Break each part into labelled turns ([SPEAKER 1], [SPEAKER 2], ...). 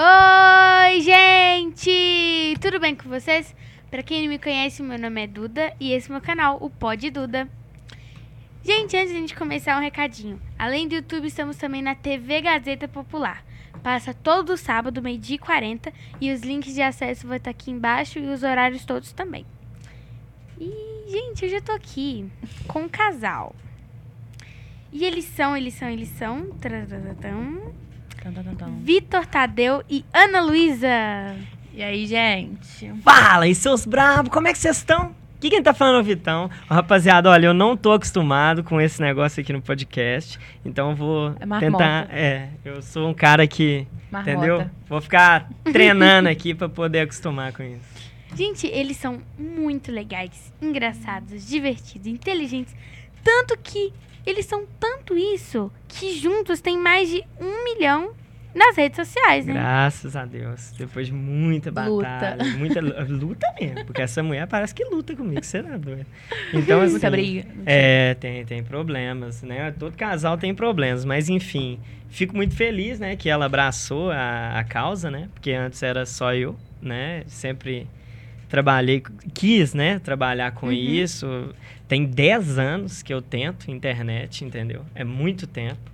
[SPEAKER 1] Oi, gente! Tudo bem com vocês? Pra quem não me conhece, meu nome é Duda e esse é meu canal, o Pod Duda. Gente, antes de a gente começar, um recadinho. Além do YouTube, estamos também na TV Gazeta Popular. Passa todo sábado, meio-dia e 40, e os links de acesso vão estar aqui embaixo e os horários todos também. E, gente, eu já tô aqui com um casal. E eles são, eles são, eles são. Vitor Tadeu e Ana Luísa.
[SPEAKER 2] E aí, gente?
[SPEAKER 3] Fala, e seus bravos, como é que vocês estão? Aqui quem tá falando é o Vitão. Rapaziada, olha, eu não tô acostumado com esse negócio aqui no podcast, então eu vou
[SPEAKER 2] É
[SPEAKER 3] tentar. É, eu sou um cara que.
[SPEAKER 2] Marmota.
[SPEAKER 3] Entendeu? Vou ficar treinando aqui pra poder acostumar com isso.
[SPEAKER 1] Gente, eles são muito legais, engraçados, divertidos, inteligentes. Tanto que eles são tanto isso que juntos tem mais de um milhão nas redes sociais, né?
[SPEAKER 3] Graças a Deus. Depois de muita
[SPEAKER 2] Luta.
[SPEAKER 3] batalha. Muita lu- luta mesmo, porque essa mulher parece que luta comigo, você não é doido. Então, assim,
[SPEAKER 2] Muita briga.
[SPEAKER 3] É, tem, tem problemas, né? Todo casal tem problemas, mas enfim, fico muito feliz, né, que ela abraçou a, a causa, né? Porque antes era só eu, né? Sempre trabalhei, quis, né, trabalhar com
[SPEAKER 1] Uhum.
[SPEAKER 3] isso. Tem 10 anos que eu tento internet, entendeu? É muito tempo.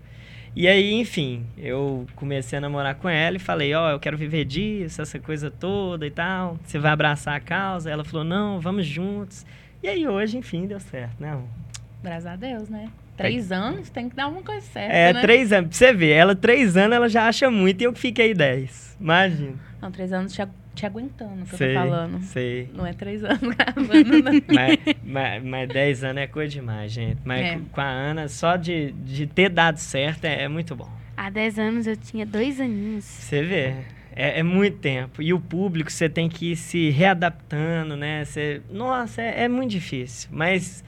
[SPEAKER 3] E aí, enfim, eu comecei a namorar com ela e falei, ó, eu quero viver disso, essa coisa toda e tal. Você vai abraçar a causa? Ela falou, não, vamos juntos. E aí hoje, enfim, deu certo, né? amor?
[SPEAKER 2] Graças a Deus, né? Três anos tem que dar uma coisa certa,
[SPEAKER 3] É,
[SPEAKER 2] né?
[SPEAKER 3] três anos. Pra você ver, ela três anos, ela já acha muito e eu que fiquei dez. Imagina.
[SPEAKER 2] Não, três anos agu- te aguentando, que
[SPEAKER 3] sei,
[SPEAKER 2] eu tô falando.
[SPEAKER 3] sei.
[SPEAKER 2] Não é três anos gravando, não.
[SPEAKER 3] mas, mas, mas 10 anos é coisa demais, gente. Mas
[SPEAKER 2] É.
[SPEAKER 3] com- a Ana, só de, de ter dado certo é, é muito bom.
[SPEAKER 1] Há 10 anos eu tinha dois aninhos.
[SPEAKER 3] Você vê, é, é muito tempo. E o público, você tem que ir se readaptando, né? Você, nossa, é, é muito difícil. Mas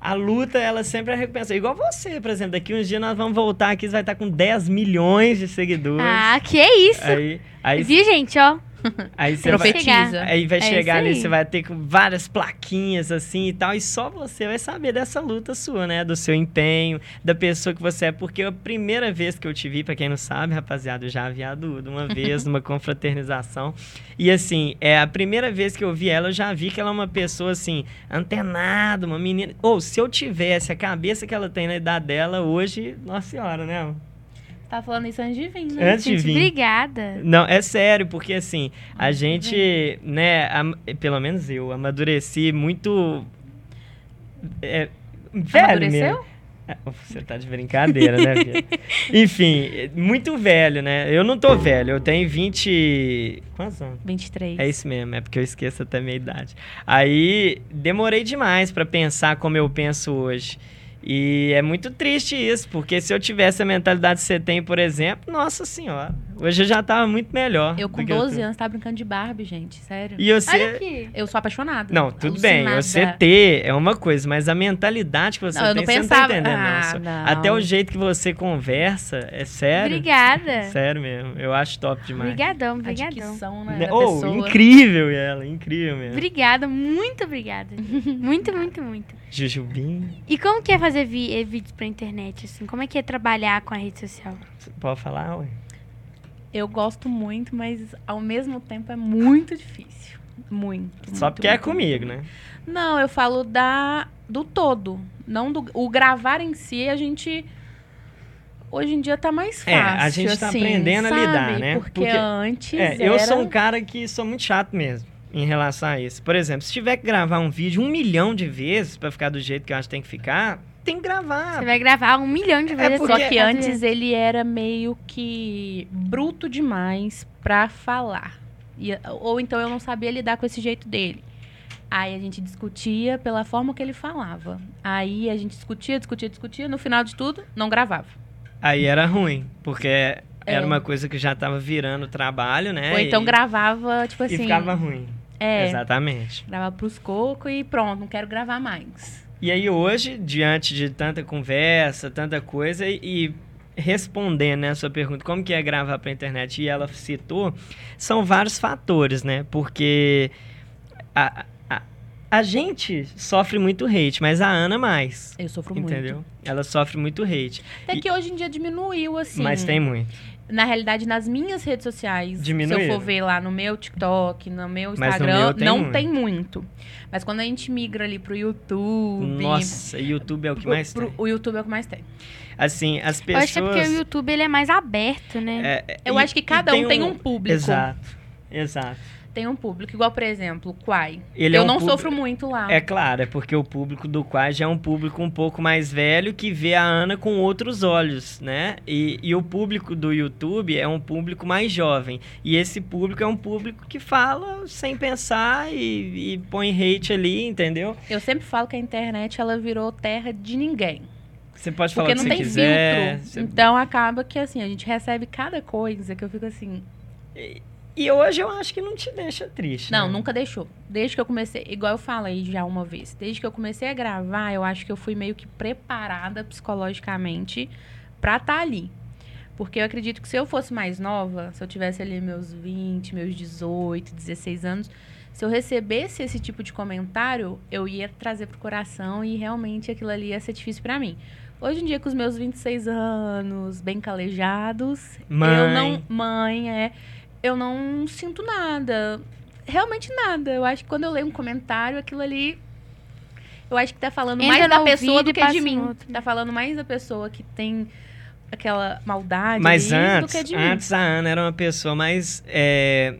[SPEAKER 3] a luta, ela sempre é recompensa. Igual você, por exemplo. Daqui uns dias nós vamos voltar aqui, você vai estar com 10 milhões de seguidores.
[SPEAKER 1] Ah, que isso!
[SPEAKER 3] Aí, aí,
[SPEAKER 1] Viu, gente, ó?
[SPEAKER 3] aí você vai,
[SPEAKER 2] Profetiza.
[SPEAKER 3] aí vai
[SPEAKER 1] É
[SPEAKER 3] chegar ali,
[SPEAKER 1] aí.
[SPEAKER 3] você vai ter com várias plaquinhas assim e tal. E só você vai saber dessa luta sua, né? Do seu empenho, da pessoa que você é. Porque a primeira vez que eu te vi, pra quem não sabe, rapaziada, eu já vi a Duda uma vez numa confraternização. E assim, é a primeira vez que eu vi ela, eu já vi que ela é uma pessoa assim, antenada, uma menina. Ou se eu tivesse a cabeça que ela tem na idade dela hoje, nossa senhora, né?
[SPEAKER 2] Tá falando isso antes de vir, né?
[SPEAKER 3] Antes de
[SPEAKER 1] Gente,
[SPEAKER 3] vir.
[SPEAKER 1] obrigada.
[SPEAKER 3] Não, é sério, porque assim, a gente, né, am- pelo menos eu, amadureci muito. É, velho
[SPEAKER 2] Amadureceu?
[SPEAKER 3] mesmo. É, Você tá de brincadeira, né? Enfim, muito velho, né? Eu não tô velho, eu tenho 20. Quantos anos?
[SPEAKER 2] 23.
[SPEAKER 3] É isso mesmo, é porque eu esqueço até a minha idade. Aí demorei demais pra pensar como eu penso hoje. E é muito triste isso, porque se eu tivesse a mentalidade que você tem, por exemplo, nossa senhora, hoje eu já tava muito melhor.
[SPEAKER 2] Eu com
[SPEAKER 3] do que eu
[SPEAKER 2] 12
[SPEAKER 3] tô.
[SPEAKER 2] anos tava brincando de Barbie, gente. Sério.
[SPEAKER 3] E você.
[SPEAKER 1] Olha aqui.
[SPEAKER 2] Eu sou apaixonada.
[SPEAKER 3] Não, tudo bem,
[SPEAKER 2] Alucinada.
[SPEAKER 3] você ter é uma coisa, mas a mentalidade que você
[SPEAKER 2] Não, eu
[SPEAKER 3] tem,
[SPEAKER 2] não
[SPEAKER 3] você
[SPEAKER 2] pensava-
[SPEAKER 3] não tá entendendo,
[SPEAKER 2] Ah,
[SPEAKER 3] não. Até o jeito que você conversa, é sério.
[SPEAKER 1] Obrigada.
[SPEAKER 3] Sério mesmo, eu acho top demais.
[SPEAKER 1] Obrigadão,
[SPEAKER 2] A
[SPEAKER 1] obrigadão.
[SPEAKER 2] dicção, né?
[SPEAKER 3] Oh,
[SPEAKER 2] pessoa.
[SPEAKER 3] incrível ela, incrível mesmo.
[SPEAKER 1] Obrigada, muito obrigada. muito, muito, muito.
[SPEAKER 3] Jujubim,
[SPEAKER 1] E como que é fazer vi- eh, vídeos pra internet, assim? Como é que é trabalhar com a rede social?
[SPEAKER 3] você pode falar, ué?
[SPEAKER 2] Eu gosto muito, mas ao mesmo tempo é muito difícil. Muito.
[SPEAKER 3] Só
[SPEAKER 2] muito,
[SPEAKER 3] porque é
[SPEAKER 2] muito,
[SPEAKER 3] comigo, né?
[SPEAKER 2] Não, eu falo da do todo, não do o gravar em si, a gente hoje em dia tá mais fácil.
[SPEAKER 3] É, a gente tá
[SPEAKER 2] assim,
[SPEAKER 3] aprendendo a
[SPEAKER 2] sabe?
[SPEAKER 3] lidar, né?
[SPEAKER 2] Porque,
[SPEAKER 3] Porque-
[SPEAKER 2] antes
[SPEAKER 3] É, eu
[SPEAKER 2] era-
[SPEAKER 3] sou um cara que sou muito chato mesmo em relação a isso. Por exemplo, se tiver que gravar um vídeo um milhão de vezes pra ficar do jeito que eu acho que tem que ficar, tem que gravar.
[SPEAKER 1] Você vai gravar um milhão de vezes.
[SPEAKER 3] porque-
[SPEAKER 2] Só que antes ele era meio que bruto demais pra falar. E- ou então eu não sabia lidar com esse jeito dele. Aí a gente discutia pela forma que ele falava. Aí a gente discutia, discutia, discutia. No final de tudo, não gravava.
[SPEAKER 3] Aí era ruim, porque era
[SPEAKER 2] É.
[SPEAKER 3] uma coisa que já tava virando trabalho, né?
[SPEAKER 2] ou então
[SPEAKER 3] e,
[SPEAKER 2] gravava, tipo
[SPEAKER 3] E
[SPEAKER 2] assim.
[SPEAKER 3] ficava ruim.
[SPEAKER 2] É,
[SPEAKER 3] Exatamente.
[SPEAKER 2] gravava pros cocos e pronto, não quero gravar mais.
[SPEAKER 3] E aí hoje, diante de tanta conversa, tanta coisa, e, e respondendo né, a sua pergunta, como que é gravar pra internet, e ela citou, são vários fatores, né? Porque a, a, a gente sofre muito hate, mas a Ana mais.
[SPEAKER 2] Eu sofro
[SPEAKER 3] Entendeu?
[SPEAKER 2] muito.
[SPEAKER 3] Ela sofre muito hate.
[SPEAKER 2] Até
[SPEAKER 3] E-
[SPEAKER 2] que hoje em dia diminuiu, assim.
[SPEAKER 3] Mas tem muito.
[SPEAKER 2] Na realidade, nas minhas redes sociais, se eu for ver lá no meu TikTok, no meu
[SPEAKER 3] Mas no
[SPEAKER 2] Instagram,
[SPEAKER 3] meu tem
[SPEAKER 2] não
[SPEAKER 3] muito.
[SPEAKER 2] tem muito. Mas quando a gente migra ali pro YouTube.
[SPEAKER 3] Nossa, YouTube é o que
[SPEAKER 2] pro-
[SPEAKER 3] mais
[SPEAKER 2] pro-
[SPEAKER 3] tem.
[SPEAKER 2] O YouTube é o que mais tem.
[SPEAKER 3] Assim, as
[SPEAKER 1] Eu
[SPEAKER 3] pessoas...
[SPEAKER 1] acho que é porque o YouTube ele é mais aberto, né?
[SPEAKER 3] É,
[SPEAKER 2] Eu
[SPEAKER 3] e-
[SPEAKER 2] acho que cada um tem um público.
[SPEAKER 3] Exato, exato.
[SPEAKER 2] Tem um público. Igual, por exemplo, o Quai.
[SPEAKER 3] Ele
[SPEAKER 2] eu
[SPEAKER 3] é um
[SPEAKER 2] não
[SPEAKER 3] público-
[SPEAKER 2] sofro muito lá.
[SPEAKER 3] É claro, é porque o público do Quai já é um público um pouco mais velho que vê a Ana com outros olhos, né? E, e o público do YouTube é um público mais jovem. E esse público é um público que fala sem pensar e, e põe hate ali, entendeu?
[SPEAKER 2] Eu sempre falo que a internet ela virou terra de ninguém.
[SPEAKER 3] Você pode falar
[SPEAKER 2] Porque
[SPEAKER 3] o que
[SPEAKER 2] não tem
[SPEAKER 3] quiser.
[SPEAKER 2] filtro.
[SPEAKER 3] você-
[SPEAKER 2] Então acaba que assim, a gente recebe cada coisa que eu fico assim.
[SPEAKER 3] E hoje eu acho que não te deixa triste.
[SPEAKER 2] Não,
[SPEAKER 3] né?
[SPEAKER 2] nunca deixou. Desde que eu comecei, igual eu falei já uma vez, desde que eu comecei a gravar, eu acho que eu fui meio que preparada psicologicamente pra estar ali. Porque eu acredito que se eu fosse mais nova, se eu tivesse ali meus 20, meus 18, 16 anos, se eu recebesse esse tipo de comentário, eu ia trazer pro coração e realmente aquilo ali ia ser difícil pra mim. Hoje em dia, com os meus 26 anos, bem calejados, eu
[SPEAKER 3] Mãe.
[SPEAKER 2] não. Mãe, é. Eu não sinto nada. Realmente nada. Eu acho que quando eu leio um comentário, aquilo ali. Eu acho que tá falando
[SPEAKER 1] Entra
[SPEAKER 2] mais da pessoa do que de mim.
[SPEAKER 1] outro.
[SPEAKER 2] Tá falando mais da pessoa que tem aquela maldade
[SPEAKER 3] Mas
[SPEAKER 2] ali
[SPEAKER 3] antes,
[SPEAKER 2] do que de mim.
[SPEAKER 3] antes a Ana era uma pessoa mais é,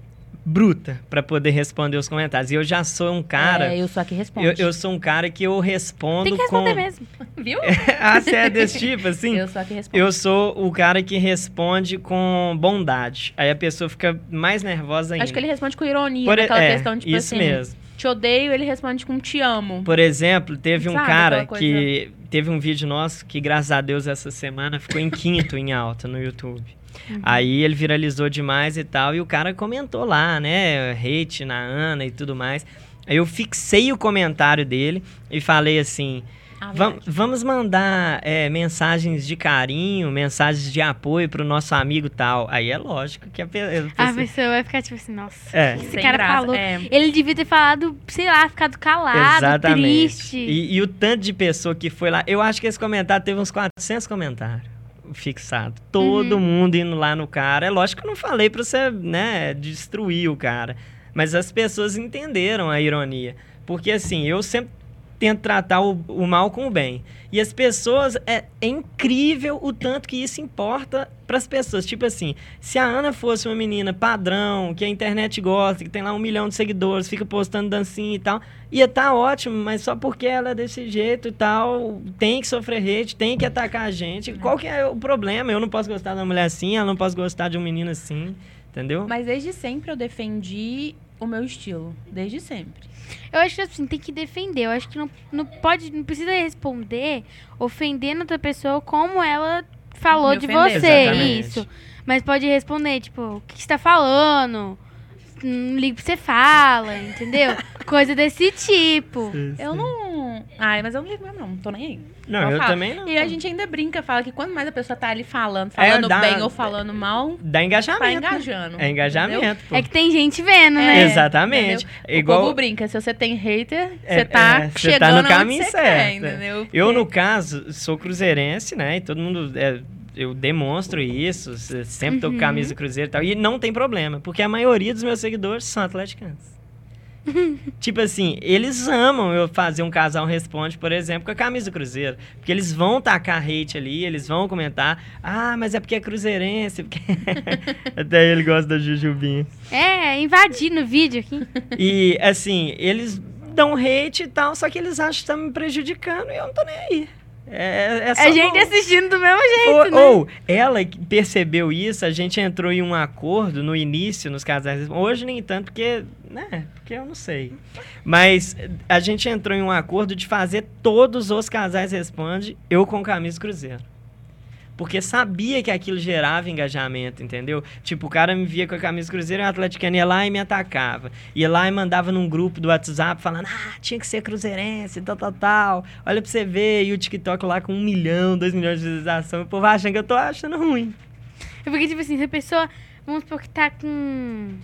[SPEAKER 3] bruta pra poder responder os comentários. E eu já sou um cara.
[SPEAKER 2] É, eu sou a que responde.
[SPEAKER 3] eu, eu sou um cara que eu respondo
[SPEAKER 1] Tem que responder
[SPEAKER 3] com.
[SPEAKER 1] mesmo.
[SPEAKER 2] Viu?
[SPEAKER 3] ah, você é desse tipo, assim?
[SPEAKER 2] Eu sou a que responde.
[SPEAKER 3] Eu sou o cara que responde com bondade. Aí a pessoa fica mais nervosa ainda.
[SPEAKER 2] Acho que ele responde com ironia,
[SPEAKER 3] Por,
[SPEAKER 2] naquela
[SPEAKER 3] é,
[SPEAKER 2] questão de tipo
[SPEAKER 3] isso
[SPEAKER 2] assim,
[SPEAKER 3] mesmo.
[SPEAKER 2] te odeio, ele responde com te amo.
[SPEAKER 3] Por exemplo, teve um
[SPEAKER 2] Sabe,
[SPEAKER 3] cara
[SPEAKER 2] aquela
[SPEAKER 3] que teve um vídeo nosso que, graças a Deus, essa semana ficou em quinto em alta no YouTube.
[SPEAKER 2] Uhum.
[SPEAKER 3] Aí ele viralizou demais e tal, e o cara comentou lá, né? Hate na Ana e tudo mais. Aí eu fixei o comentário dele e falei assim:
[SPEAKER 2] Ah,
[SPEAKER 3] "Vam-
[SPEAKER 2] verdade.
[SPEAKER 3] vamos mandar é, mensagens de carinho, mensagens de apoio pro nosso amigo tal. Aí é lógico que a pessoa.
[SPEAKER 1] A pessoa vai ficar tipo assim, nossa,
[SPEAKER 3] É.
[SPEAKER 1] esse
[SPEAKER 2] Sem
[SPEAKER 1] cara
[SPEAKER 2] graça,
[SPEAKER 1] falou.
[SPEAKER 2] é.
[SPEAKER 1] Ele devia ter falado, sei lá, ficado calado,
[SPEAKER 3] Exatamente.
[SPEAKER 1] triste.
[SPEAKER 3] E, e o tanto de pessoa que foi lá. Eu acho que esse comentário teve uns 400 comentários fixado. Todo
[SPEAKER 1] Uhum.
[SPEAKER 3] mundo indo lá no cara. É lógico que eu não falei pra você, né, destruir o cara. Mas as pessoas entenderam a ironia. Porque assim, eu sempre tento tratar o, o mal com o bem. E as pessoas. É, é incrível o tanto que isso importa pras pessoas. Tipo assim, se a Ana fosse uma menina padrão, que a internet gosta, que tem lá um milhão de seguidores, fica postando dancinha e tal, ia estar ótimo, mas só porque ela é desse jeito e tal, tem que sofrer hate, tem que atacar a gente. Qual que é o problema? Eu não posso gostar de uma mulher assim, ela não posso gostar de um menino assim, entendeu?
[SPEAKER 2] Mas desde sempre eu defendi o meu estilo. Desde sempre.
[SPEAKER 1] Eu acho que assim, tem que defender. Eu acho que não, não pode, não precisa responder ofendendo outra pessoa como ela falou de você.
[SPEAKER 3] Exatamente.
[SPEAKER 1] Isso. Mas pode responder, tipo, o que você tá falando? Não liga pra você fala, entendeu? Coisa desse tipo.
[SPEAKER 2] Eu não. Ai, mas eu não ligo mesmo, não. Não tô nem aí.
[SPEAKER 3] Não, eu
[SPEAKER 2] falo.
[SPEAKER 3] também não.
[SPEAKER 2] E a gente ainda brinca, fala que quanto mais a pessoa tá ali falando,
[SPEAKER 3] É,
[SPEAKER 2] falando
[SPEAKER 3] dá-
[SPEAKER 2] bem ou falando mal,
[SPEAKER 3] Dá engajamento.
[SPEAKER 2] tá
[SPEAKER 3] né?
[SPEAKER 2] engajando.
[SPEAKER 3] É engajamento.
[SPEAKER 1] É que tem gente vendo,
[SPEAKER 2] É,
[SPEAKER 1] né?
[SPEAKER 3] Exatamente.
[SPEAKER 2] entendeu?
[SPEAKER 3] É igual-
[SPEAKER 2] O povo brinca, se você tem hater,
[SPEAKER 3] É,
[SPEAKER 2] você tá
[SPEAKER 3] é, você
[SPEAKER 2] chegando
[SPEAKER 3] tá no caminho certo.
[SPEAKER 2] quer, entendeu?
[SPEAKER 3] Eu,
[SPEAKER 2] Porque-
[SPEAKER 3] no caso, sou cruzeirense, né? E todo mundo. Eu demonstro isso, se- sempre tô com
[SPEAKER 1] Uhum.
[SPEAKER 3] camisa do Cruzeiro e tal. E não tem problema, porque a maioria dos meus seguidores são atleticanos. tipo assim, eles amam eu fazer um casal responde, por exemplo, com a camisa do Cruzeiro. Porque eles vão tacar hate ali, eles vão comentar. Ah, mas é porque é cruzeirense. Porque... Até ele gosta da Jujubinha.
[SPEAKER 1] É, invadir no vídeo aqui.
[SPEAKER 3] E, assim, eles dão hate e tal, só que eles acham que tá me prejudicando e eu não tô nem aí. É, é só
[SPEAKER 1] A gente assistindo do mesmo jeito,
[SPEAKER 3] ou,
[SPEAKER 1] né?
[SPEAKER 3] ou ela percebeu isso, a gente entrou em um acordo no início, nos casais. Hoje nem tanto, porque, né? Porque eu não sei. Mas a gente entrou em um acordo de fazer todos os casais responde, eu com camisa cruzeiro. Porque sabia que aquilo gerava engajamento, entendeu? Tipo, o cara me via com a camisa cruzeiro e o atleticano ia lá e me atacava. Ia lá e mandava num grupo do WhatsApp falando, ah, tinha que ser cruzeirense, tal, tal, tal. Olha pra você ver. E o TikTok lá com um milhão, dois milhões de visualização. O povo achando que eu tô achando ruim.
[SPEAKER 1] É porque, tipo assim, se a pessoa, vamos supor que tá com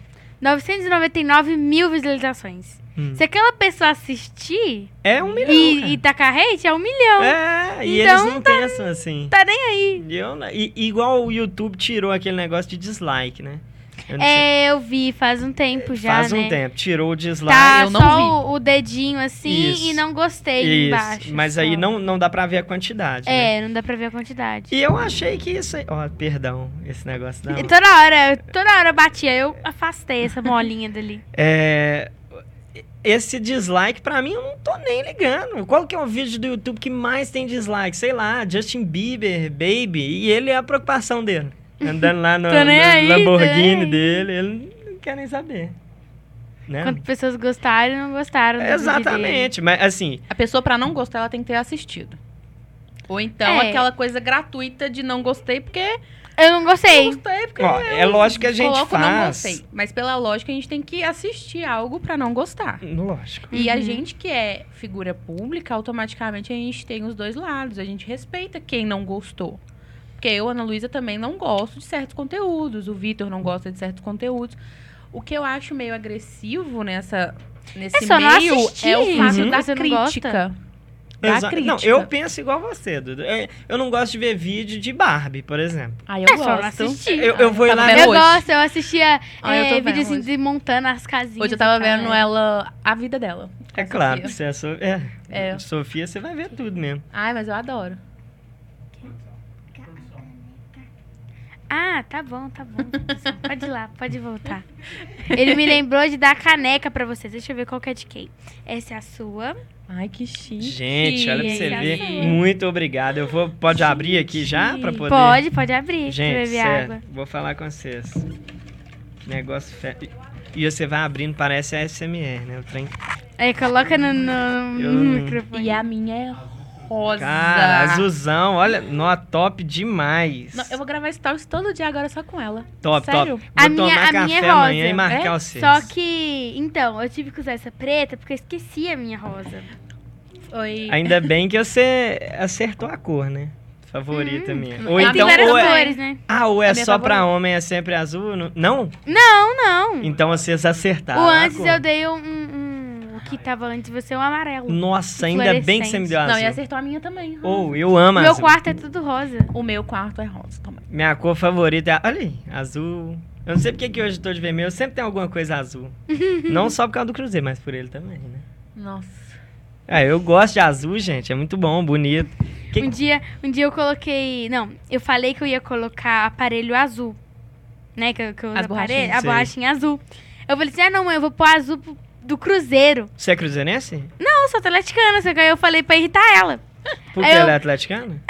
[SPEAKER 1] 999 mil visualizações.
[SPEAKER 3] Hum.
[SPEAKER 1] Se aquela pessoa assistir
[SPEAKER 3] É um milhão.
[SPEAKER 1] e, e tacar hate, é um milhão.
[SPEAKER 3] É, e
[SPEAKER 1] Então,
[SPEAKER 3] eles não pensam assim.
[SPEAKER 1] Tá nem aí.
[SPEAKER 3] E eu não- e- igual o YouTube tirou aquele negócio de dislike, né? Eu não sei-
[SPEAKER 1] É, eu vi faz um tempo já,
[SPEAKER 3] Faz
[SPEAKER 1] né?
[SPEAKER 3] um tempo. Tirou o dislike.
[SPEAKER 1] Tá
[SPEAKER 2] eu não
[SPEAKER 1] só
[SPEAKER 2] vi.
[SPEAKER 1] o, o dedinho assim
[SPEAKER 3] Isso.
[SPEAKER 1] e não gostei
[SPEAKER 3] Isso,
[SPEAKER 1] embaixo.
[SPEAKER 3] mas
[SPEAKER 1] só.
[SPEAKER 3] aí não, não dá pra ver a quantidade, né?
[SPEAKER 1] É, não dá pra ver a quantidade.
[SPEAKER 3] E eu achei que isso aí... Ó, perdão, esse negócio da...
[SPEAKER 1] Toda hora, toda hora eu batia, eu afastei essa molinha dali.
[SPEAKER 3] É... Esse dislike, pra mim, eu não tô nem ligando. Qual que é o vídeo do YouTube que mais tem dislike? Sei lá, Justin Bieber, Baby. E ele é a preocupação dele. Andando lá no,
[SPEAKER 1] aí,
[SPEAKER 3] Lamborghini dele. Ele não quer nem saber. Né?
[SPEAKER 1] Quantas pessoas gostaram e não gostaram do vídeo dele.
[SPEAKER 3] Exatamente. Mas, assim,
[SPEAKER 2] A pessoa, pra não gostar, ela tem que ter assistido. Ou então
[SPEAKER 1] É.
[SPEAKER 2] aquela coisa gratuita de não gostei porque.
[SPEAKER 1] Eu não gostei.
[SPEAKER 2] Não gostei porque.
[SPEAKER 3] ó, é lógico que a gente
[SPEAKER 2] coloco não
[SPEAKER 3] faz...
[SPEAKER 2] gostei. Mas pela lógica, a gente tem que assistir algo pra não gostar.
[SPEAKER 3] Lógico.
[SPEAKER 2] E a
[SPEAKER 1] Uhum.
[SPEAKER 2] gente que é figura pública, automaticamente a gente tem os dois lados. A gente respeita quem não gostou. Porque eu, Ana Luísa, também não gosto de certos conteúdos. O Vitor não gosta de certos conteúdos. O que eu acho meio agressivo nessa, nesse
[SPEAKER 1] É só não
[SPEAKER 2] meio
[SPEAKER 1] assistir.
[SPEAKER 2] é o fato
[SPEAKER 3] Uhum.
[SPEAKER 2] da
[SPEAKER 1] não
[SPEAKER 2] crítica. Da
[SPEAKER 3] Exa-
[SPEAKER 2] crítica.
[SPEAKER 3] Não, eu penso igual você, Dudu. Eu, eu não gosto de ver vídeo de Barbie, por exemplo.
[SPEAKER 2] Aí eu
[SPEAKER 1] É só
[SPEAKER 2] gosto.
[SPEAKER 1] assistir.
[SPEAKER 3] Eu, eu vou ir
[SPEAKER 2] tava
[SPEAKER 3] lá...
[SPEAKER 1] Eu
[SPEAKER 2] hoje.
[SPEAKER 1] gosto, eu assistia
[SPEAKER 2] Ah, eu
[SPEAKER 1] é,
[SPEAKER 2] tô
[SPEAKER 1] vídeo assim
[SPEAKER 2] hoje.
[SPEAKER 1] de montando as casinhas.
[SPEAKER 2] Hoje eu tava
[SPEAKER 1] tal,
[SPEAKER 2] vendo
[SPEAKER 1] é.
[SPEAKER 2] ela, a vida dela.
[SPEAKER 3] É claro,
[SPEAKER 2] Sofia.
[SPEAKER 3] você é, so... é.
[SPEAKER 2] É.
[SPEAKER 3] Sofia, você vai ver tudo mesmo.
[SPEAKER 2] Ai, mas eu adoro.
[SPEAKER 1] Ah, tá bom, tá bom. produção. Pode ir lá, pode voltar. Ele me lembrou de dar a caneca pra vocês. Deixa eu ver qual que é de quem. Essa é a sua.
[SPEAKER 2] Ai, que chique.
[SPEAKER 3] Gente, olha pra você
[SPEAKER 1] Esse
[SPEAKER 3] ver. Muito obrigado. Eu vou. Pode abrir aqui já pra poder.
[SPEAKER 1] Pode, pode abrir.
[SPEAKER 3] Gente,
[SPEAKER 1] beber
[SPEAKER 3] sério,
[SPEAKER 1] água.
[SPEAKER 3] vou falar com vocês. Que negócio fe... E você vai abrindo, parece ASMR, né? O trem.
[SPEAKER 1] Aí coloca no, no
[SPEAKER 3] Eu-
[SPEAKER 1] microfone.
[SPEAKER 2] E a minha é rosa.
[SPEAKER 3] Cara, azulzão, olha, nó top demais.
[SPEAKER 2] Não, eu vou gravar stories todo dia agora só com ela.
[SPEAKER 3] Top,
[SPEAKER 2] Sério?
[SPEAKER 3] top.
[SPEAKER 1] A
[SPEAKER 3] Vou
[SPEAKER 1] minha-
[SPEAKER 3] tomar
[SPEAKER 1] a
[SPEAKER 3] café
[SPEAKER 1] minha é
[SPEAKER 3] amanhã
[SPEAKER 1] rosa.
[SPEAKER 3] e marcar
[SPEAKER 2] É?
[SPEAKER 3] seus.
[SPEAKER 1] Só que, então, eu tive que usar essa preta porque eu esqueci a minha rosa.
[SPEAKER 2] Oi.
[SPEAKER 3] Ainda bem que você acertou a cor, né? Favorita minha. Ou então, ou é...
[SPEAKER 1] cores, né?
[SPEAKER 3] Ah, ou é
[SPEAKER 2] A minha
[SPEAKER 3] só pra
[SPEAKER 2] favorita.
[SPEAKER 3] homem, é sempre azul? Não? Não?
[SPEAKER 1] Não.
[SPEAKER 3] Então vocês acertaram.
[SPEAKER 1] o
[SPEAKER 3] a
[SPEAKER 1] antes
[SPEAKER 3] cor.
[SPEAKER 1] eu dei um, um- que tava antes de você, um amarelo.
[SPEAKER 3] Nossa, ainda bem que você me deu azul.
[SPEAKER 2] Não, e acertou a minha também. rosa.
[SPEAKER 3] Ou eu amo
[SPEAKER 1] Meu
[SPEAKER 3] azul.
[SPEAKER 1] quarto é tudo rosa.
[SPEAKER 2] O meu quarto é rosa também.
[SPEAKER 3] Minha cor favorita é. Olha aí, azul. Eu não sei porque que hoje eu tô de vermelho, sempre tem alguma coisa azul. não só por causa do Cruzeiro, mas por ele também, né?
[SPEAKER 2] Nossa.
[SPEAKER 3] Ah, eu gosto de azul, gente. É muito bom, bonito. Que-
[SPEAKER 1] Um dia, um dia eu coloquei. Não, eu falei que eu ia colocar aparelho azul. Né? Que, eu- que eu uso
[SPEAKER 2] As
[SPEAKER 1] aparelho. A borrachinha azul. Eu falei assim: ah, não, mãe, eu vou pôr azul pro- do Cruzeiro.
[SPEAKER 3] Você é cruzeirense?
[SPEAKER 1] Não, eu sou atleticana, só que aí eu falei pra irritar ela.
[SPEAKER 3] Porque
[SPEAKER 1] Aí eu-
[SPEAKER 3] ela é atleticana?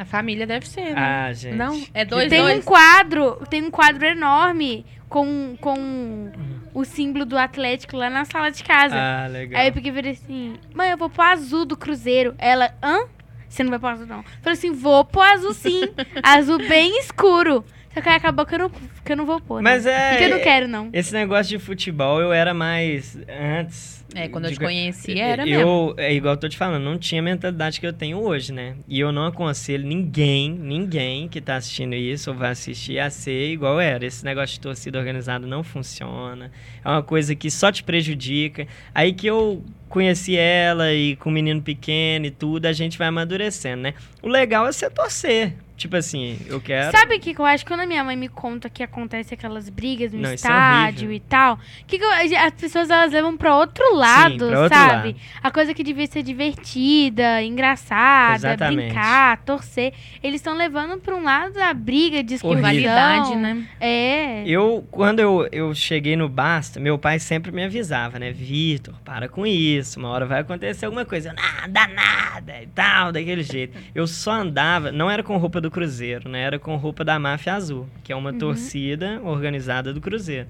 [SPEAKER 2] A família deve ser, né?
[SPEAKER 3] Ah, gente.
[SPEAKER 2] Não, é dois,
[SPEAKER 1] tem
[SPEAKER 2] dois.
[SPEAKER 1] um quadro, tem um quadro enorme com, com o símbolo do Atlético lá na sala de casa.
[SPEAKER 3] Ah, legal.
[SPEAKER 1] Aí eu peguei e falei assim, mãe, eu vou pôr azul do Cruzeiro. Ela, hã? Você não vai pôr azul, não. Eu falei assim, vou pôr azul sim. azul bem escuro. Só que aí acabou que eu não, que eu não vou pôr.
[SPEAKER 3] Mas
[SPEAKER 1] né?
[SPEAKER 3] é-
[SPEAKER 1] Porque eu não quero, não.
[SPEAKER 3] Esse negócio de futebol eu era mais antes.
[SPEAKER 2] É, quando eu te conheci era mesmo.
[SPEAKER 3] eu, É igual eu tô te falando, não tinha a mentalidade que eu tenho hoje, né? E eu não aconselho ninguém, ninguém que tá assistindo isso ou vai assistir a ser igual era. Esse negócio de torcida organizada não funciona. É uma coisa que só te prejudica. Aí que eu conheci ela e com o menino pequeno e tudo, a gente vai amadurecendo, né? O legal é você torcer. Tipo assim, eu quero.
[SPEAKER 1] Sabe o que, que eu acho? Quando a minha mãe me conta que acontece aquelas brigas no
[SPEAKER 3] Não, é
[SPEAKER 1] estádio
[SPEAKER 3] horrível.
[SPEAKER 1] e tal, que que eu- as pessoas elas levam pra outro lado,
[SPEAKER 3] pra outro
[SPEAKER 1] sabe?
[SPEAKER 3] lado.
[SPEAKER 1] A coisa que devia ser divertida, engraçada,
[SPEAKER 3] Exatamente.
[SPEAKER 1] brincar, torcer. Eles estão levando pra um lado a briga, discussão.
[SPEAKER 2] Rivalidade, né?
[SPEAKER 1] É.
[SPEAKER 3] Eu, quando eu, eu cheguei no Basta, meu pai sempre me avisava, né? Vitor, para com isso, uma hora vai acontecer alguma coisa. Eu, Nada, nada e tal, daquele jeito. Eu só andava, não era com roupa do Cruzeiro, né? Era com roupa da Máfia Azul, que é uma torcida organizada do Cruzeiro.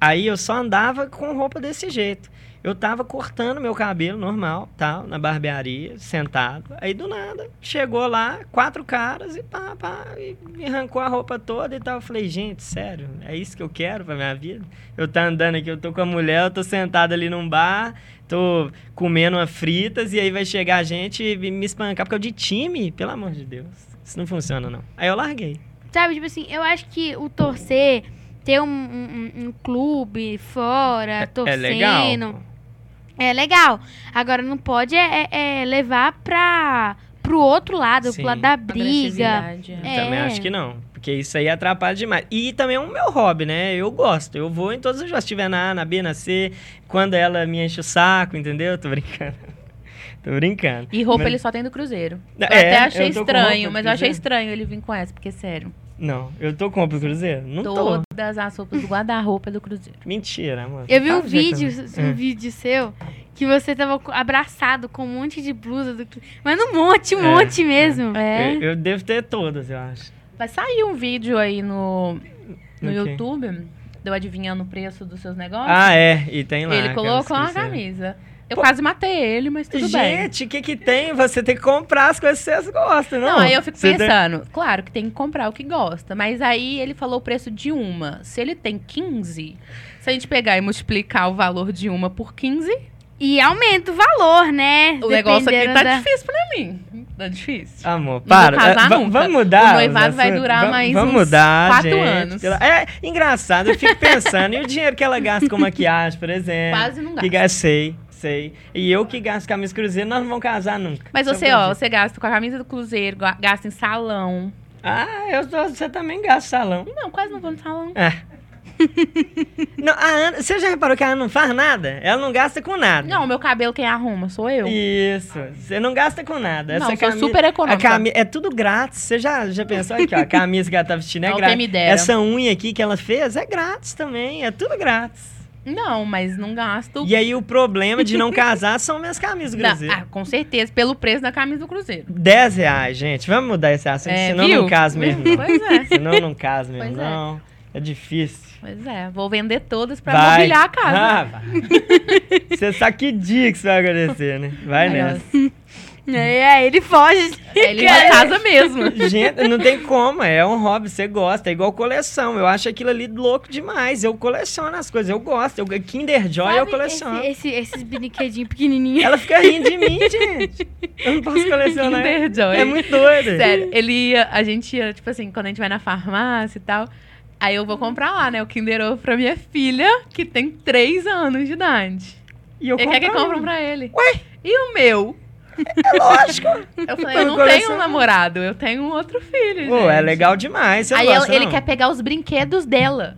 [SPEAKER 3] Aí eu só andava com roupa desse jeito. Eu tava cortando meu cabelo normal, tal, na barbearia, sentado. Aí do nada, chegou lá, quatro caras e pá, pá, e me arrancou a roupa toda e tal. Eu falei, gente, sério, é isso que eu quero pra minha vida? Eu tá andando aqui, eu tô com a mulher, eu tô sentado ali num bar, tô comendo uma fritas e aí vai chegar a gente e me espancar porque eu de time, pelo amor de Deus. Isso não funciona, não. Aí eu larguei.
[SPEAKER 1] Sabe, tipo assim, eu acho que o torcer ter um, um- um clube fora, torcendo.
[SPEAKER 3] É legal.
[SPEAKER 1] É legal. Agora não pode é, é- é levar pra, pro outro lado,
[SPEAKER 3] Sim.
[SPEAKER 1] pro lado da briga.
[SPEAKER 2] Agressividade, é.
[SPEAKER 1] É.
[SPEAKER 3] Também acho que não. Porque isso aí atrapalha demais. E também é um meu hobby, né? Eu gosto. Eu vou em todos os jogos. Se tiver na A, na B, na C. Quando ela me enche o saco, entendeu? Tô brincando. Tô brincando.
[SPEAKER 2] E roupa
[SPEAKER 3] Mas-
[SPEAKER 2] ele só tem do Cruzeiro. Eu
[SPEAKER 3] É,
[SPEAKER 2] até achei
[SPEAKER 3] eu
[SPEAKER 2] estranho, mas eu achei estranho ele vir com essa, porque sério.
[SPEAKER 3] Não, eu tô com roupa do Cruzeiro? Não tô.
[SPEAKER 2] Todas as roupas do guarda-roupa é do Cruzeiro.
[SPEAKER 3] Mentira, mano.
[SPEAKER 1] Eu vi
[SPEAKER 3] Tá
[SPEAKER 1] um vídeo, um vídeo seu que você tava abraçado com um monte de blusa do Mas um monte, um
[SPEAKER 3] É,
[SPEAKER 1] monte mesmo.
[SPEAKER 2] É.
[SPEAKER 3] Eu, eu devo ter todas, eu acho.
[SPEAKER 2] Vai sair um vídeo aí no, no
[SPEAKER 3] quê?
[SPEAKER 2] YouTube, de eu adivinhando o preço dos seus negócios.
[SPEAKER 3] Ah, é. E tem lá.
[SPEAKER 2] ele colocou uma camisa. Eu
[SPEAKER 3] Pô,
[SPEAKER 2] quase matei ele, mas tudo bem.
[SPEAKER 3] Gente, o que que tem? Você tem que comprar as coisas que vocês gostam, não?
[SPEAKER 2] Não, aí eu fico
[SPEAKER 3] Você tem-
[SPEAKER 2] pensando, claro que tem que comprar o que gosta, mas aí ele falou o preço de uma. Se ele tem 15, se a gente pegar e multiplicar o valor de uma por 15,
[SPEAKER 1] E aumenta o valor, né?
[SPEAKER 2] o negócio aqui tá
[SPEAKER 1] da-
[SPEAKER 2] difícil pra mim. Tá difícil.
[SPEAKER 3] Amor,
[SPEAKER 2] vou
[SPEAKER 3] para.
[SPEAKER 2] casar
[SPEAKER 3] É,
[SPEAKER 2] nunca.
[SPEAKER 3] Vamos mudar.
[SPEAKER 2] O noivado vai durar mais
[SPEAKER 3] Vamos
[SPEAKER 2] uns
[SPEAKER 3] mudar,
[SPEAKER 2] quatro
[SPEAKER 3] gente.
[SPEAKER 2] anos.
[SPEAKER 3] Pela- É engraçado, eu fico pensando. e o dinheiro que ela gasta com maquiagem, por exemplo?
[SPEAKER 2] Quase não
[SPEAKER 3] Que
[SPEAKER 2] gasta.
[SPEAKER 3] gastei, sei. E eu que gasto camisa cruzeiro, nós não vamos casar nunca.
[SPEAKER 2] Mas
[SPEAKER 3] é
[SPEAKER 2] você, ó, você gasta com a camisa do Cruzeiro, ga- gasta em salão.
[SPEAKER 3] Ah, eu você também gasta salão.
[SPEAKER 2] Não, quase não vou no salão.
[SPEAKER 3] É. não, a Ana, você já reparou que a Ana não faz nada? Ela não gasta com nada.
[SPEAKER 2] Não, meu cabelo quem arruma sou eu.
[SPEAKER 3] Isso, você não gasta com nada.
[SPEAKER 2] Não,
[SPEAKER 3] Essa
[SPEAKER 2] sou
[SPEAKER 3] camisa-
[SPEAKER 2] super econômica.
[SPEAKER 3] cami... É tudo grátis. Você já, já pensou aqui, ó? A camisa que ela tá vestindo é
[SPEAKER 2] Não,
[SPEAKER 3] grátis. Essa unha aqui que ela fez é grátis também. É tudo grátis.
[SPEAKER 2] Não, mas não gasto.
[SPEAKER 3] E aí o problema de não casar são minhas camisas do
[SPEAKER 2] Não,
[SPEAKER 3] Cruzeiro.
[SPEAKER 2] ah, com certeza, pelo preço da camisa do Cruzeiro.
[SPEAKER 3] 10 reais, gente. Vamos mudar esse assunto,
[SPEAKER 2] É,
[SPEAKER 3] senão
[SPEAKER 2] viu?
[SPEAKER 3] não caso mesmo. Não.
[SPEAKER 2] Pois é.
[SPEAKER 3] senão não caso mesmo,
[SPEAKER 2] Pois é.
[SPEAKER 3] não. É difícil.
[SPEAKER 2] Pois é, vou vender todas pra
[SPEAKER 3] vai.
[SPEAKER 2] mobiliar a casa.
[SPEAKER 3] Ah, vai. Você sabe que dia que isso vai acontecer, né? Vai
[SPEAKER 2] Ai,
[SPEAKER 3] nessa.
[SPEAKER 1] É, ele foge.
[SPEAKER 2] Ele na casa mesmo.
[SPEAKER 3] Gente, não tem como, é um hobby, você gosta, é igual coleção. Eu acho aquilo ali louco demais. Eu coleciono as coisas, eu gosto. Eu, Kinder Joy eu
[SPEAKER 1] Sabe
[SPEAKER 3] coleciono.
[SPEAKER 1] Esse, esse- esses brinquedinhos pequenininhos.
[SPEAKER 3] Ela fica rindo de mim, gente. Eu não posso colecionar.
[SPEAKER 2] Kinder Joy.
[SPEAKER 3] É muito doido.
[SPEAKER 2] Sério, ele ia, a gente ia, tipo assim, quando a gente vai na farmácia e tal, aí eu vou comprar lá, né, o Kinder Ovo pra minha filha, que tem 3 anos de idade.
[SPEAKER 3] E eu
[SPEAKER 2] ele quer que
[SPEAKER 3] compro
[SPEAKER 2] compram pra ele.
[SPEAKER 3] Ué?
[SPEAKER 2] E o meu?
[SPEAKER 3] É lógico.
[SPEAKER 2] Eu falei, eu não tenho um namorado, eu tenho um outro filho,
[SPEAKER 3] Pô, é
[SPEAKER 2] gente.
[SPEAKER 3] legal demais. Você
[SPEAKER 2] Aí
[SPEAKER 3] não
[SPEAKER 2] ela-
[SPEAKER 3] gosta,
[SPEAKER 2] ele
[SPEAKER 3] não?
[SPEAKER 2] quer pegar os brinquedos dela.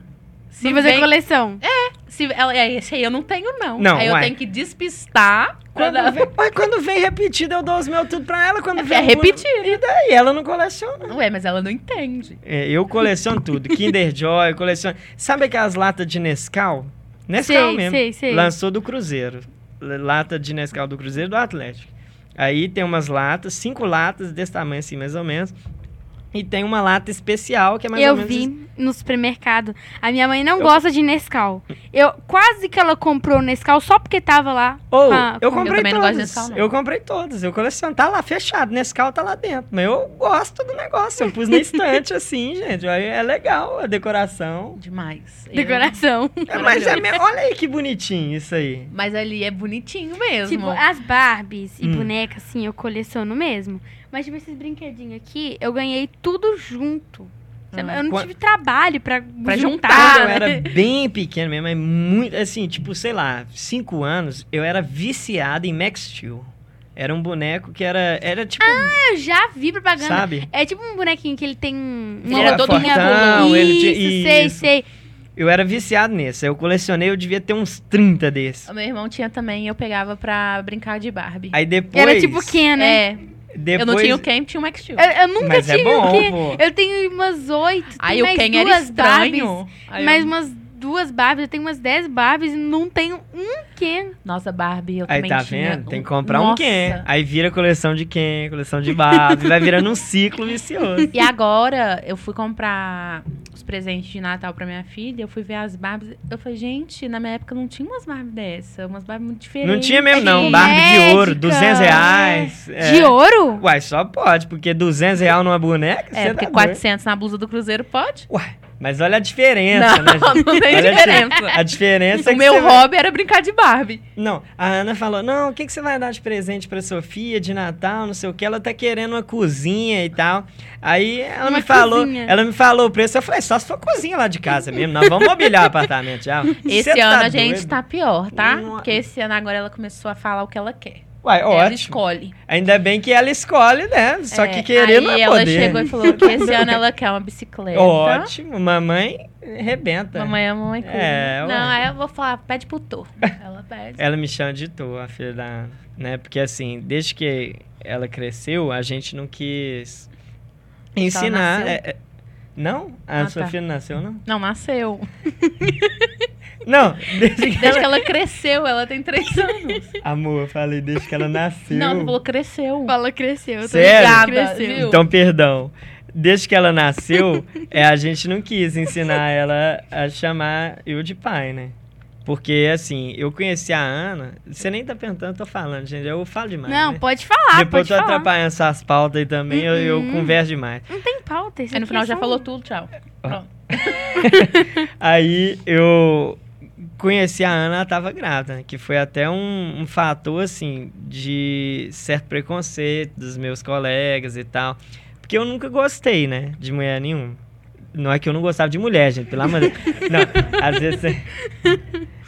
[SPEAKER 2] Se
[SPEAKER 1] Sim, fazer
[SPEAKER 2] vem-
[SPEAKER 1] coleção.
[SPEAKER 2] se ela, é, esse aí eu não tenho, não.
[SPEAKER 3] Não,
[SPEAKER 2] aí eu tenho que despistar.
[SPEAKER 3] Quando
[SPEAKER 2] dar-
[SPEAKER 3] vem, Ué, quando vem repetido, eu dou os meus tudo pra ela. Quando
[SPEAKER 2] É
[SPEAKER 3] vem
[SPEAKER 2] repetido.
[SPEAKER 3] E daí? Ela não coleciona.
[SPEAKER 2] Ué, mas ela não entende.
[SPEAKER 3] É, eu coleciono tudo. Kinder Joy, eu coleciono. Sabe aquelas latas de Nescau? Nescau
[SPEAKER 1] Sei,
[SPEAKER 3] mesmo.
[SPEAKER 1] sei, sei.
[SPEAKER 3] Lançou do Cruzeiro. Lata de Nescau do Cruzeiro do Atlético. Aí tem umas latas, cinco latas desse tamanho assim, mais ou menos. E tem uma lata especial que é mais
[SPEAKER 1] eu
[SPEAKER 3] ou menos.
[SPEAKER 1] vi no supermercado. A minha mãe não gosta de Nescau. Eu quase que ela comprou Nescau só porque tava lá.
[SPEAKER 3] Ou,
[SPEAKER 1] a-
[SPEAKER 3] eu
[SPEAKER 1] com-
[SPEAKER 3] comprei
[SPEAKER 2] Eu também não gosto de
[SPEAKER 3] todas.
[SPEAKER 2] Nescau, não.
[SPEAKER 3] Eu comprei todas. Eu coleciono. Tá lá fechado. Nescau tá lá dentro. Mas eu gosto do negócio. Eu pus na estante assim, gente. É legal a decoração.
[SPEAKER 2] Demais. Eu-
[SPEAKER 1] Decoração.
[SPEAKER 3] É, mas é me- olha aí que bonitinho isso aí.
[SPEAKER 2] Mas ali é bonitinho mesmo.
[SPEAKER 1] Tipo, as Barbies e
[SPEAKER 3] Hum.
[SPEAKER 1] bonecas, assim, eu coleciono mesmo. Mas, tipo, esses brinquedinhos aqui, eu ganhei tudo junto. Sabe?
[SPEAKER 2] Ah.
[SPEAKER 1] Eu não
[SPEAKER 3] Qua-
[SPEAKER 1] tive trabalho pra,
[SPEAKER 2] Pra
[SPEAKER 1] juntar.
[SPEAKER 2] juntar,
[SPEAKER 3] Quando eu
[SPEAKER 2] né?
[SPEAKER 3] era bem pequeno mesmo, é muito. Assim, tipo, sei lá, cinco anos, eu era viciado em Max Steel. Era um boneco que era. Era tipo.
[SPEAKER 1] Eu já vi propaganda.
[SPEAKER 3] sabe?
[SPEAKER 1] É tipo um bonequinho que ele tem um-
[SPEAKER 2] Ele
[SPEAKER 1] uma
[SPEAKER 2] era todo
[SPEAKER 1] roupinha-
[SPEAKER 3] fortão, ele tinha-
[SPEAKER 1] Isso, sei,
[SPEAKER 3] isso.
[SPEAKER 1] sei.
[SPEAKER 3] Eu era viciado nesse. Eu colecionei, eu devia ter uns 30 desses.
[SPEAKER 2] O meu irmão tinha também, eu pegava pra brincar de Barbie.
[SPEAKER 3] Aí depois.
[SPEAKER 1] Era tipo Ken, né?
[SPEAKER 2] É,
[SPEAKER 3] Depois,
[SPEAKER 2] eu não tinha o Ken, tinha o Max Steel.
[SPEAKER 1] Eu, eu nunca
[SPEAKER 3] Mas é
[SPEAKER 1] tive
[SPEAKER 3] bom,
[SPEAKER 1] o Ken.
[SPEAKER 3] pô.
[SPEAKER 1] Eu tenho umas oito.
[SPEAKER 2] Aí o Ken era
[SPEAKER 1] duas
[SPEAKER 2] estranho.
[SPEAKER 1] Barbies, mais
[SPEAKER 2] eu-
[SPEAKER 1] umas duas Barbies. Eu tenho umas dez Barbies e não tenho um Ken.
[SPEAKER 2] Nossa, Barbie, eu
[SPEAKER 3] Aí
[SPEAKER 2] também
[SPEAKER 3] tá
[SPEAKER 2] tinha.
[SPEAKER 3] vendo? Tem que comprar um
[SPEAKER 2] Nossa.
[SPEAKER 3] Ken. Aí vira coleção de Ken, coleção de Barbie. vai virando um ciclo vicioso.
[SPEAKER 2] E agora, eu fui comprar os presentes de Natal pra minha filha, eu fui ver as Barbies. Eu falei, gente, na minha época não tinha umas Barbies dessa, umas Barbies muito diferentes.
[SPEAKER 3] Não tinha mesmo, não. Barbie de ouro,
[SPEAKER 1] médica.
[SPEAKER 3] 200 reais. é.
[SPEAKER 1] De ouro?
[SPEAKER 3] Uai, só pode, porque 200 reais numa boneca?
[SPEAKER 2] É,
[SPEAKER 3] cê
[SPEAKER 2] porque
[SPEAKER 3] tá
[SPEAKER 2] 400 na blusa do Cruzeiro pode.
[SPEAKER 3] doido. Uai, Mas olha a diferença,
[SPEAKER 2] não,
[SPEAKER 3] né? gente?
[SPEAKER 2] não tem
[SPEAKER 3] Olha a
[SPEAKER 2] diferença.
[SPEAKER 3] A diferença é
[SPEAKER 2] O
[SPEAKER 3] que
[SPEAKER 2] meu
[SPEAKER 3] você vai-
[SPEAKER 2] hobby era brincar de Barbie.
[SPEAKER 3] Não, a Ana falou: não, o que, que você vai dar de presente pra Sofia de Natal, não sei o que. Ela tá querendo uma cozinha e tal. Aí ela
[SPEAKER 1] Uma
[SPEAKER 3] me falou,
[SPEAKER 1] cozinha.
[SPEAKER 3] ela me falou o preço. Eu falei, só se for cozinha lá de casa mesmo. Nós vamos mobiliar o apartamento já.
[SPEAKER 2] Esse
[SPEAKER 3] Cê
[SPEAKER 2] ano
[SPEAKER 3] tá
[SPEAKER 2] a gente
[SPEAKER 3] doido?
[SPEAKER 2] tá pior, tá?
[SPEAKER 3] Não-
[SPEAKER 2] Porque esse ano agora ela começou a falar o que ela quer.
[SPEAKER 3] Uai,
[SPEAKER 2] Ela
[SPEAKER 3] ótimo.
[SPEAKER 2] escolhe.
[SPEAKER 3] Ainda bem que ela escolhe, né? Só
[SPEAKER 2] É,
[SPEAKER 3] que querer
[SPEAKER 2] aí
[SPEAKER 3] é
[SPEAKER 2] ela
[SPEAKER 3] poder.
[SPEAKER 2] chegou e falou que esse ano ela quer uma bicicleta.
[SPEAKER 3] Ótimo, mamãe rebenta.
[SPEAKER 2] Mamãe é mamãe cuida.
[SPEAKER 3] É.
[SPEAKER 2] Não, aí eu vou falar, pede pro Tô. Ela pede.
[SPEAKER 3] Ela me chama de tu, a filha da né? Porque assim, desde que ela cresceu, a gente não quis ensinar. é, é- não? A
[SPEAKER 2] Ah,
[SPEAKER 3] sua
[SPEAKER 2] tá.
[SPEAKER 3] filha não nasceu, não?
[SPEAKER 2] Não, nasceu.
[SPEAKER 3] Não, desde que
[SPEAKER 2] Desde
[SPEAKER 3] ela...
[SPEAKER 2] que ela cresceu, ela tem três anos.
[SPEAKER 3] Amor, eu falei desde que ela nasceu.
[SPEAKER 2] Não, você falou cresceu.
[SPEAKER 1] Fala, cresceu. eu tô
[SPEAKER 3] Sério?
[SPEAKER 1] Cresceu.
[SPEAKER 2] viu?
[SPEAKER 3] Então, perdão. Desde que ela nasceu, é, a gente não quis ensinar ela a chamar eu de pai, né? Porque, assim, eu conheci a Ana. Você nem tá perguntando, eu tô falando, gente. Eu falo demais.
[SPEAKER 1] Não,
[SPEAKER 3] né?
[SPEAKER 1] pode falar,
[SPEAKER 3] Depois
[SPEAKER 1] pode
[SPEAKER 3] eu tô
[SPEAKER 1] falar.
[SPEAKER 3] atrapalhando essas pautas aí também, eu, eu
[SPEAKER 1] Uhum.
[SPEAKER 3] converso demais.
[SPEAKER 1] Não tem pauta. isso
[SPEAKER 2] Aí no final
[SPEAKER 1] é
[SPEAKER 2] já falou tudo, tchau. Pronto.
[SPEAKER 3] Aí eu conheci a Ana, ela tava grávida, né? que foi até um, um fator, assim, de certo preconceito dos meus colegas e tal. Porque eu nunca gostei, né, de mulher nenhuma. Não é que eu não gostava de mulher, gente, pelo amor de Deus. Não, às vezes... é-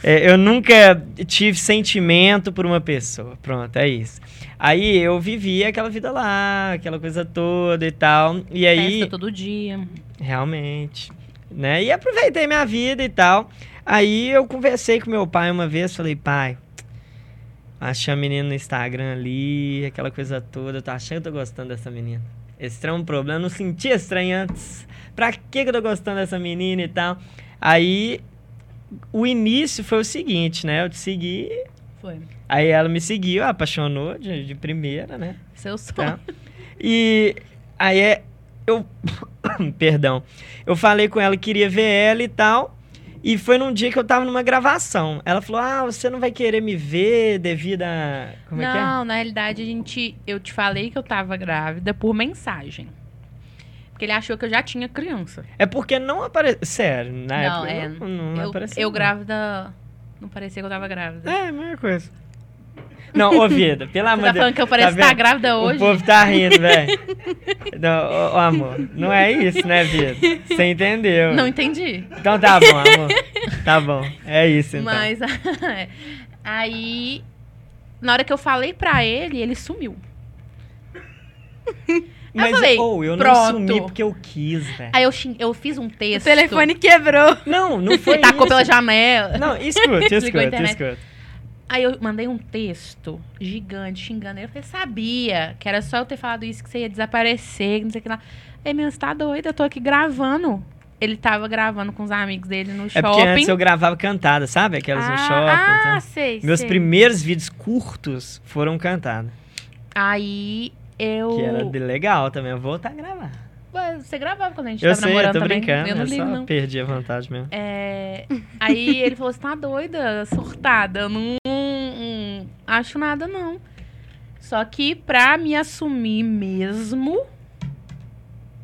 [SPEAKER 3] é, eu nunca tive sentimento por uma pessoa. Pronto, é isso. Aí eu vivia aquela vida lá, aquela coisa toda e tal. E aí...
[SPEAKER 2] Festa todo dia.
[SPEAKER 3] Realmente. Né? E aproveitei minha vida e tal. Aí eu conversei com meu pai uma vez, falei, pai, achei a menina no Instagram ali, aquela coisa toda, eu tô achando que eu tô gostando dessa menina. É um problema, eu não senti estranho antes. Pra que que eu tô gostando dessa menina e tal? Aí o início foi o seguinte, né? Eu te segui,
[SPEAKER 2] Foi.
[SPEAKER 3] aí ela me seguiu, apaixonou de, de primeira, né?
[SPEAKER 2] Seu sonho.
[SPEAKER 3] Tá? E aí é, eu. Perdão. Eu falei com ela que queria ver ela e tal. E foi num dia que eu tava numa gravação. Ela falou: Ah, você não vai querer me ver devido a. Como é que é?
[SPEAKER 2] não, na realidade, a gente. Eu te falei que eu tava grávida por mensagem. Porque ele achou que eu já tinha criança.
[SPEAKER 3] É porque não apareceu. Sério, na
[SPEAKER 2] Não,
[SPEAKER 3] época
[SPEAKER 2] é,
[SPEAKER 3] não, não
[SPEAKER 2] eu,
[SPEAKER 3] apareceu.
[SPEAKER 2] eu
[SPEAKER 3] não.
[SPEAKER 2] grávida. Não parecia que eu tava grávida.
[SPEAKER 3] É, a mesma coisa. Não, ô Vida, pelo
[SPEAKER 2] Você
[SPEAKER 3] amor
[SPEAKER 2] tá
[SPEAKER 3] de
[SPEAKER 2] falando que eu
[SPEAKER 3] tá
[SPEAKER 2] pareço estar
[SPEAKER 3] vendo?
[SPEAKER 2] grávida hoje?
[SPEAKER 3] O povo tá rindo, velho. Não, ô, ô, amor, não é isso, né, Vida? Você entendeu?
[SPEAKER 2] Não entendi.
[SPEAKER 3] Então tá bom, amor. Tá bom. É isso, então.
[SPEAKER 2] Mas aí, na hora que eu falei pra ele, ele sumiu.
[SPEAKER 3] Mas
[SPEAKER 2] falei,
[SPEAKER 3] ou eu
[SPEAKER 2] pronto.
[SPEAKER 3] não sumi porque eu quis, velho.
[SPEAKER 2] Aí eu, eu fiz um
[SPEAKER 1] O
[SPEAKER 2] texto.
[SPEAKER 1] telefone quebrou.
[SPEAKER 3] Não, não foi
[SPEAKER 2] Ele tacou
[SPEAKER 3] isso.
[SPEAKER 2] pela janela.
[SPEAKER 3] Não, escuta, escuta, escuta.
[SPEAKER 2] Aí eu mandei um texto gigante xingando ele. Eu falei, sabia que era só eu ter falado isso que você ia desaparecer, não sei o que lá. Aí, meu, você tá doida? Eu tô aqui gravando. Ele tava gravando com os amigos dele no
[SPEAKER 3] É
[SPEAKER 2] shopping.
[SPEAKER 3] porque antes eu gravava cantada, sabe? Aquelas no
[SPEAKER 1] ah,
[SPEAKER 3] shopping.
[SPEAKER 1] ah,
[SPEAKER 3] então.
[SPEAKER 1] sei,
[SPEAKER 3] Meus
[SPEAKER 1] sei.
[SPEAKER 3] primeiros vídeos curtos foram cantados.
[SPEAKER 2] Aí eu.
[SPEAKER 3] Que era de legal também. Eu vou voltar a gravar.
[SPEAKER 2] Você gravava quando a gente
[SPEAKER 3] Eu
[SPEAKER 2] tava
[SPEAKER 3] sei, eu
[SPEAKER 2] namorando
[SPEAKER 3] tô
[SPEAKER 2] também.
[SPEAKER 3] brincando.
[SPEAKER 2] Eu não
[SPEAKER 3] eu
[SPEAKER 2] ligo,
[SPEAKER 3] só
[SPEAKER 2] não.
[SPEAKER 3] perdi a vontade mesmo.
[SPEAKER 2] É, aí ele falou: Você tá doida, surtada? Eu não acho nada, não. Só que pra me assumir mesmo,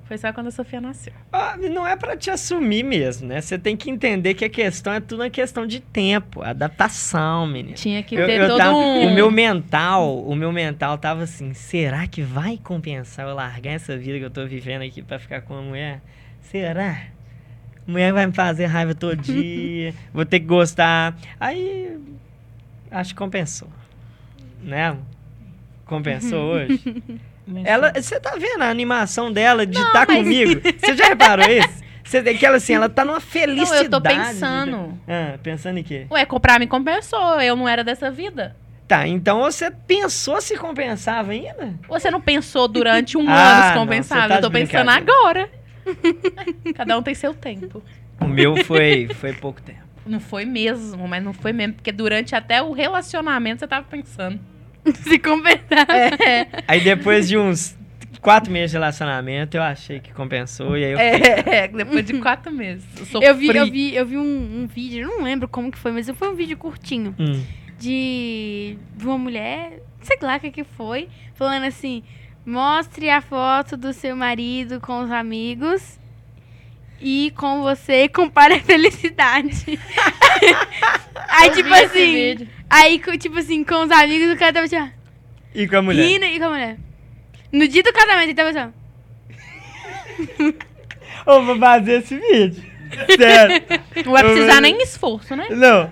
[SPEAKER 2] foi só quando a Sofia nasceu.
[SPEAKER 3] Ah, não é pra te assumir mesmo, né? Você tem que entender que a questão é tudo uma questão de tempo, adaptação, menino.
[SPEAKER 2] Tinha que
[SPEAKER 3] Eu-
[SPEAKER 2] ter
[SPEAKER 3] eu
[SPEAKER 2] todo
[SPEAKER 3] tava-
[SPEAKER 2] um.
[SPEAKER 3] O meu mental, o meu mental tava assim, será que vai compensar eu largar essa vida que eu tô vivendo aqui pra ficar com uma mulher? Será? Mulher vai me fazer raiva todo dia, vou ter que gostar. Aí, acho que compensou. Né? Compensou hoje? Ela, você tá vendo a animação dela de estar
[SPEAKER 2] mas-
[SPEAKER 3] comigo? Você já reparou isso? Você, aquela assim, ela tá numa
[SPEAKER 2] Não,
[SPEAKER 3] felicidade.
[SPEAKER 2] eu tô pensando.
[SPEAKER 3] Ah, pensando em quê?
[SPEAKER 2] Ué, comprar me compensou. Eu não era dessa vida.
[SPEAKER 3] Tá, então você pensou se compensava ainda?
[SPEAKER 2] Você não pensou durante um
[SPEAKER 3] Ah,
[SPEAKER 2] ano se
[SPEAKER 3] não,
[SPEAKER 2] compensava.
[SPEAKER 3] você tá
[SPEAKER 2] eu tô pensando agora. Cada um tem seu tempo.
[SPEAKER 3] O meu foi, foi pouco tempo.
[SPEAKER 2] Não foi mesmo, mas não foi mesmo. Porque durante até o relacionamento você tava pensando.
[SPEAKER 1] Se compensar.
[SPEAKER 2] É,
[SPEAKER 3] Aí depois de uns quatro meses de relacionamento, eu achei que compensou. E aí eu
[SPEAKER 2] é, depois de quatro meses. Eu,
[SPEAKER 1] Eu vi, eu vi, eu vi um, um vídeo, eu não lembro como que foi, mas foi um vídeo curtinho
[SPEAKER 3] Hum.
[SPEAKER 1] de, de uma mulher, sei lá o que que foi, falando assim: mostre a foto do seu marido com os amigos e com você compara a felicidade. aí,
[SPEAKER 2] Eu
[SPEAKER 1] tipo assim, aí, tipo assim, com os amigos, o cara tava assim, ó,
[SPEAKER 3] E com a mulher?
[SPEAKER 1] rindo e com a mulher. No dia do casamento, ele tava assim, ó.
[SPEAKER 3] Eu vou fazer esse vídeo. Sério.
[SPEAKER 2] Não vai precisar
[SPEAKER 3] Eu-
[SPEAKER 2] nem esforço, né?
[SPEAKER 3] Não.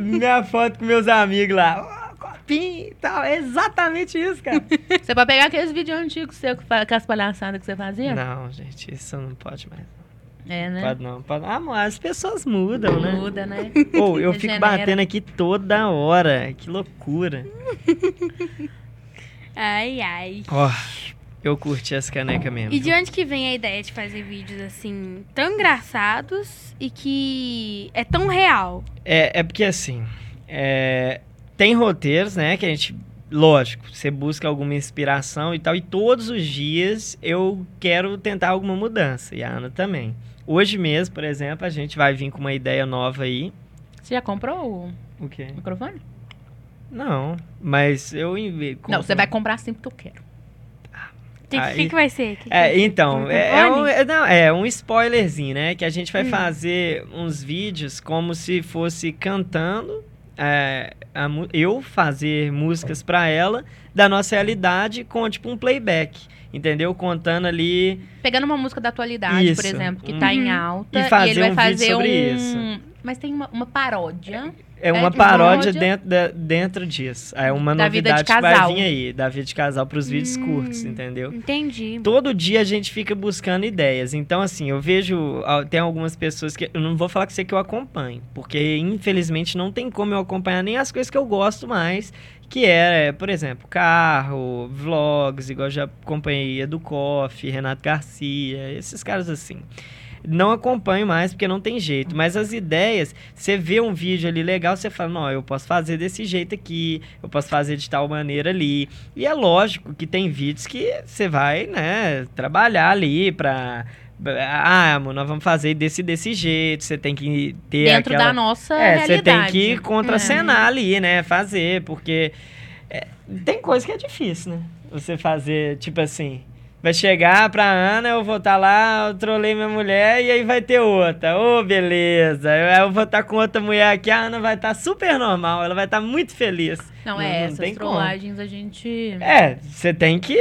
[SPEAKER 3] Minha foto com meus amigos lá. Copinho e tal. É exatamente isso, cara.
[SPEAKER 2] Você pode pegar aqueles vídeos antigos seu, com as palhaçadas que você fazia?
[SPEAKER 3] Não, gente, isso não pode mais.
[SPEAKER 2] É, né?
[SPEAKER 3] Pode não. Pode... Ah, as pessoas mudam, né?
[SPEAKER 2] Muda, né?
[SPEAKER 3] Ou eu fico batendo aqui toda hora. Que loucura.
[SPEAKER 1] Ai, ai.
[SPEAKER 3] Ó, eu curti essa caneca mesmo.
[SPEAKER 1] E de onde que vem a ideia de fazer vídeos assim, tão engraçados e que é tão real?
[SPEAKER 3] É, é porque assim, é, tem roteiros, né, que a gente, lógico, você busca alguma inspiração e tal, e todos os dias eu quero tentar alguma mudança, e a Ana também. Hoje mesmo, por exemplo, a gente vai vir com uma ideia nova aí.
[SPEAKER 2] Você já comprou o
[SPEAKER 3] O quê?
[SPEAKER 2] microfone?
[SPEAKER 3] Não, mas eu envio.
[SPEAKER 2] Não, você vai comprar sempre que eu quero.
[SPEAKER 1] O que,
[SPEAKER 3] Aí-
[SPEAKER 1] que, que vai ser? Que que
[SPEAKER 3] É, então, é, é um, é, não, é um spoilerzinho, né? Que a gente vai
[SPEAKER 1] Hum.
[SPEAKER 3] fazer uns vídeos como se fosse cantando, é, a eu fazer músicas pra ela da nossa realidade com tipo um playback, entendeu? Contando ali
[SPEAKER 2] Pegando uma música da atualidade, por
[SPEAKER 3] Isso.
[SPEAKER 2] exemplo, que
[SPEAKER 3] Uhum.
[SPEAKER 2] tá em alta.
[SPEAKER 3] E fazer
[SPEAKER 2] ele vai
[SPEAKER 3] um
[SPEAKER 2] fazer um.
[SPEAKER 3] isso.
[SPEAKER 2] Mas tem uma, uma paródia.
[SPEAKER 3] é uma
[SPEAKER 2] de
[SPEAKER 3] paródia
[SPEAKER 2] paródia.
[SPEAKER 3] dentro, da- dentro disso. É uma
[SPEAKER 2] Da vida
[SPEAKER 3] novidade
[SPEAKER 2] de
[SPEAKER 3] que vai vir aí, da vida de casal pros vídeos
[SPEAKER 1] Hum.
[SPEAKER 3] curtos, entendeu?
[SPEAKER 1] Entendi.
[SPEAKER 3] Todo dia a gente fica buscando ideias. Então, assim, eu vejo. ah, Tem algumas pessoas que. Eu não vou falar que você que eu acompanho. Porque, infelizmente, não tem como eu acompanhar nem as coisas que eu gosto mais. Que é, por exemplo, carro, vlogs, igual eu já acompanhei Edu Koff, Renato Garcia, esses caras assim. Não acompanho mais porque não tem jeito. Mas as ideias, você vê um vídeo ali legal, você fala, não, eu posso fazer desse jeito aqui, eu posso fazer de tal maneira ali. E é lógico que tem vídeos que você vai, né, trabalhar ali pra. Ah, amor, nós vamos fazer desse desse jeito. Você tem que ter
[SPEAKER 2] dentro
[SPEAKER 3] aquela.
[SPEAKER 2] da nossa
[SPEAKER 3] É, você
[SPEAKER 2] realidade.
[SPEAKER 3] tem que contracenar ali, né? Fazer, porque é, tem coisa que é difícil, né? Você fazer, tipo assim. Vai chegar pra Ana, eu vou estar lá, eu trolei minha mulher e aí vai ter outra. Ô, beleza. Eu, eu vou estar com outra mulher aqui, a Ana vai estar super normal, ela vai estar muito feliz.
[SPEAKER 2] Não,
[SPEAKER 3] Não-
[SPEAKER 2] é,
[SPEAKER 3] não
[SPEAKER 2] essas
[SPEAKER 3] tem como.
[SPEAKER 2] trollagens a gente.
[SPEAKER 3] É, você tem que.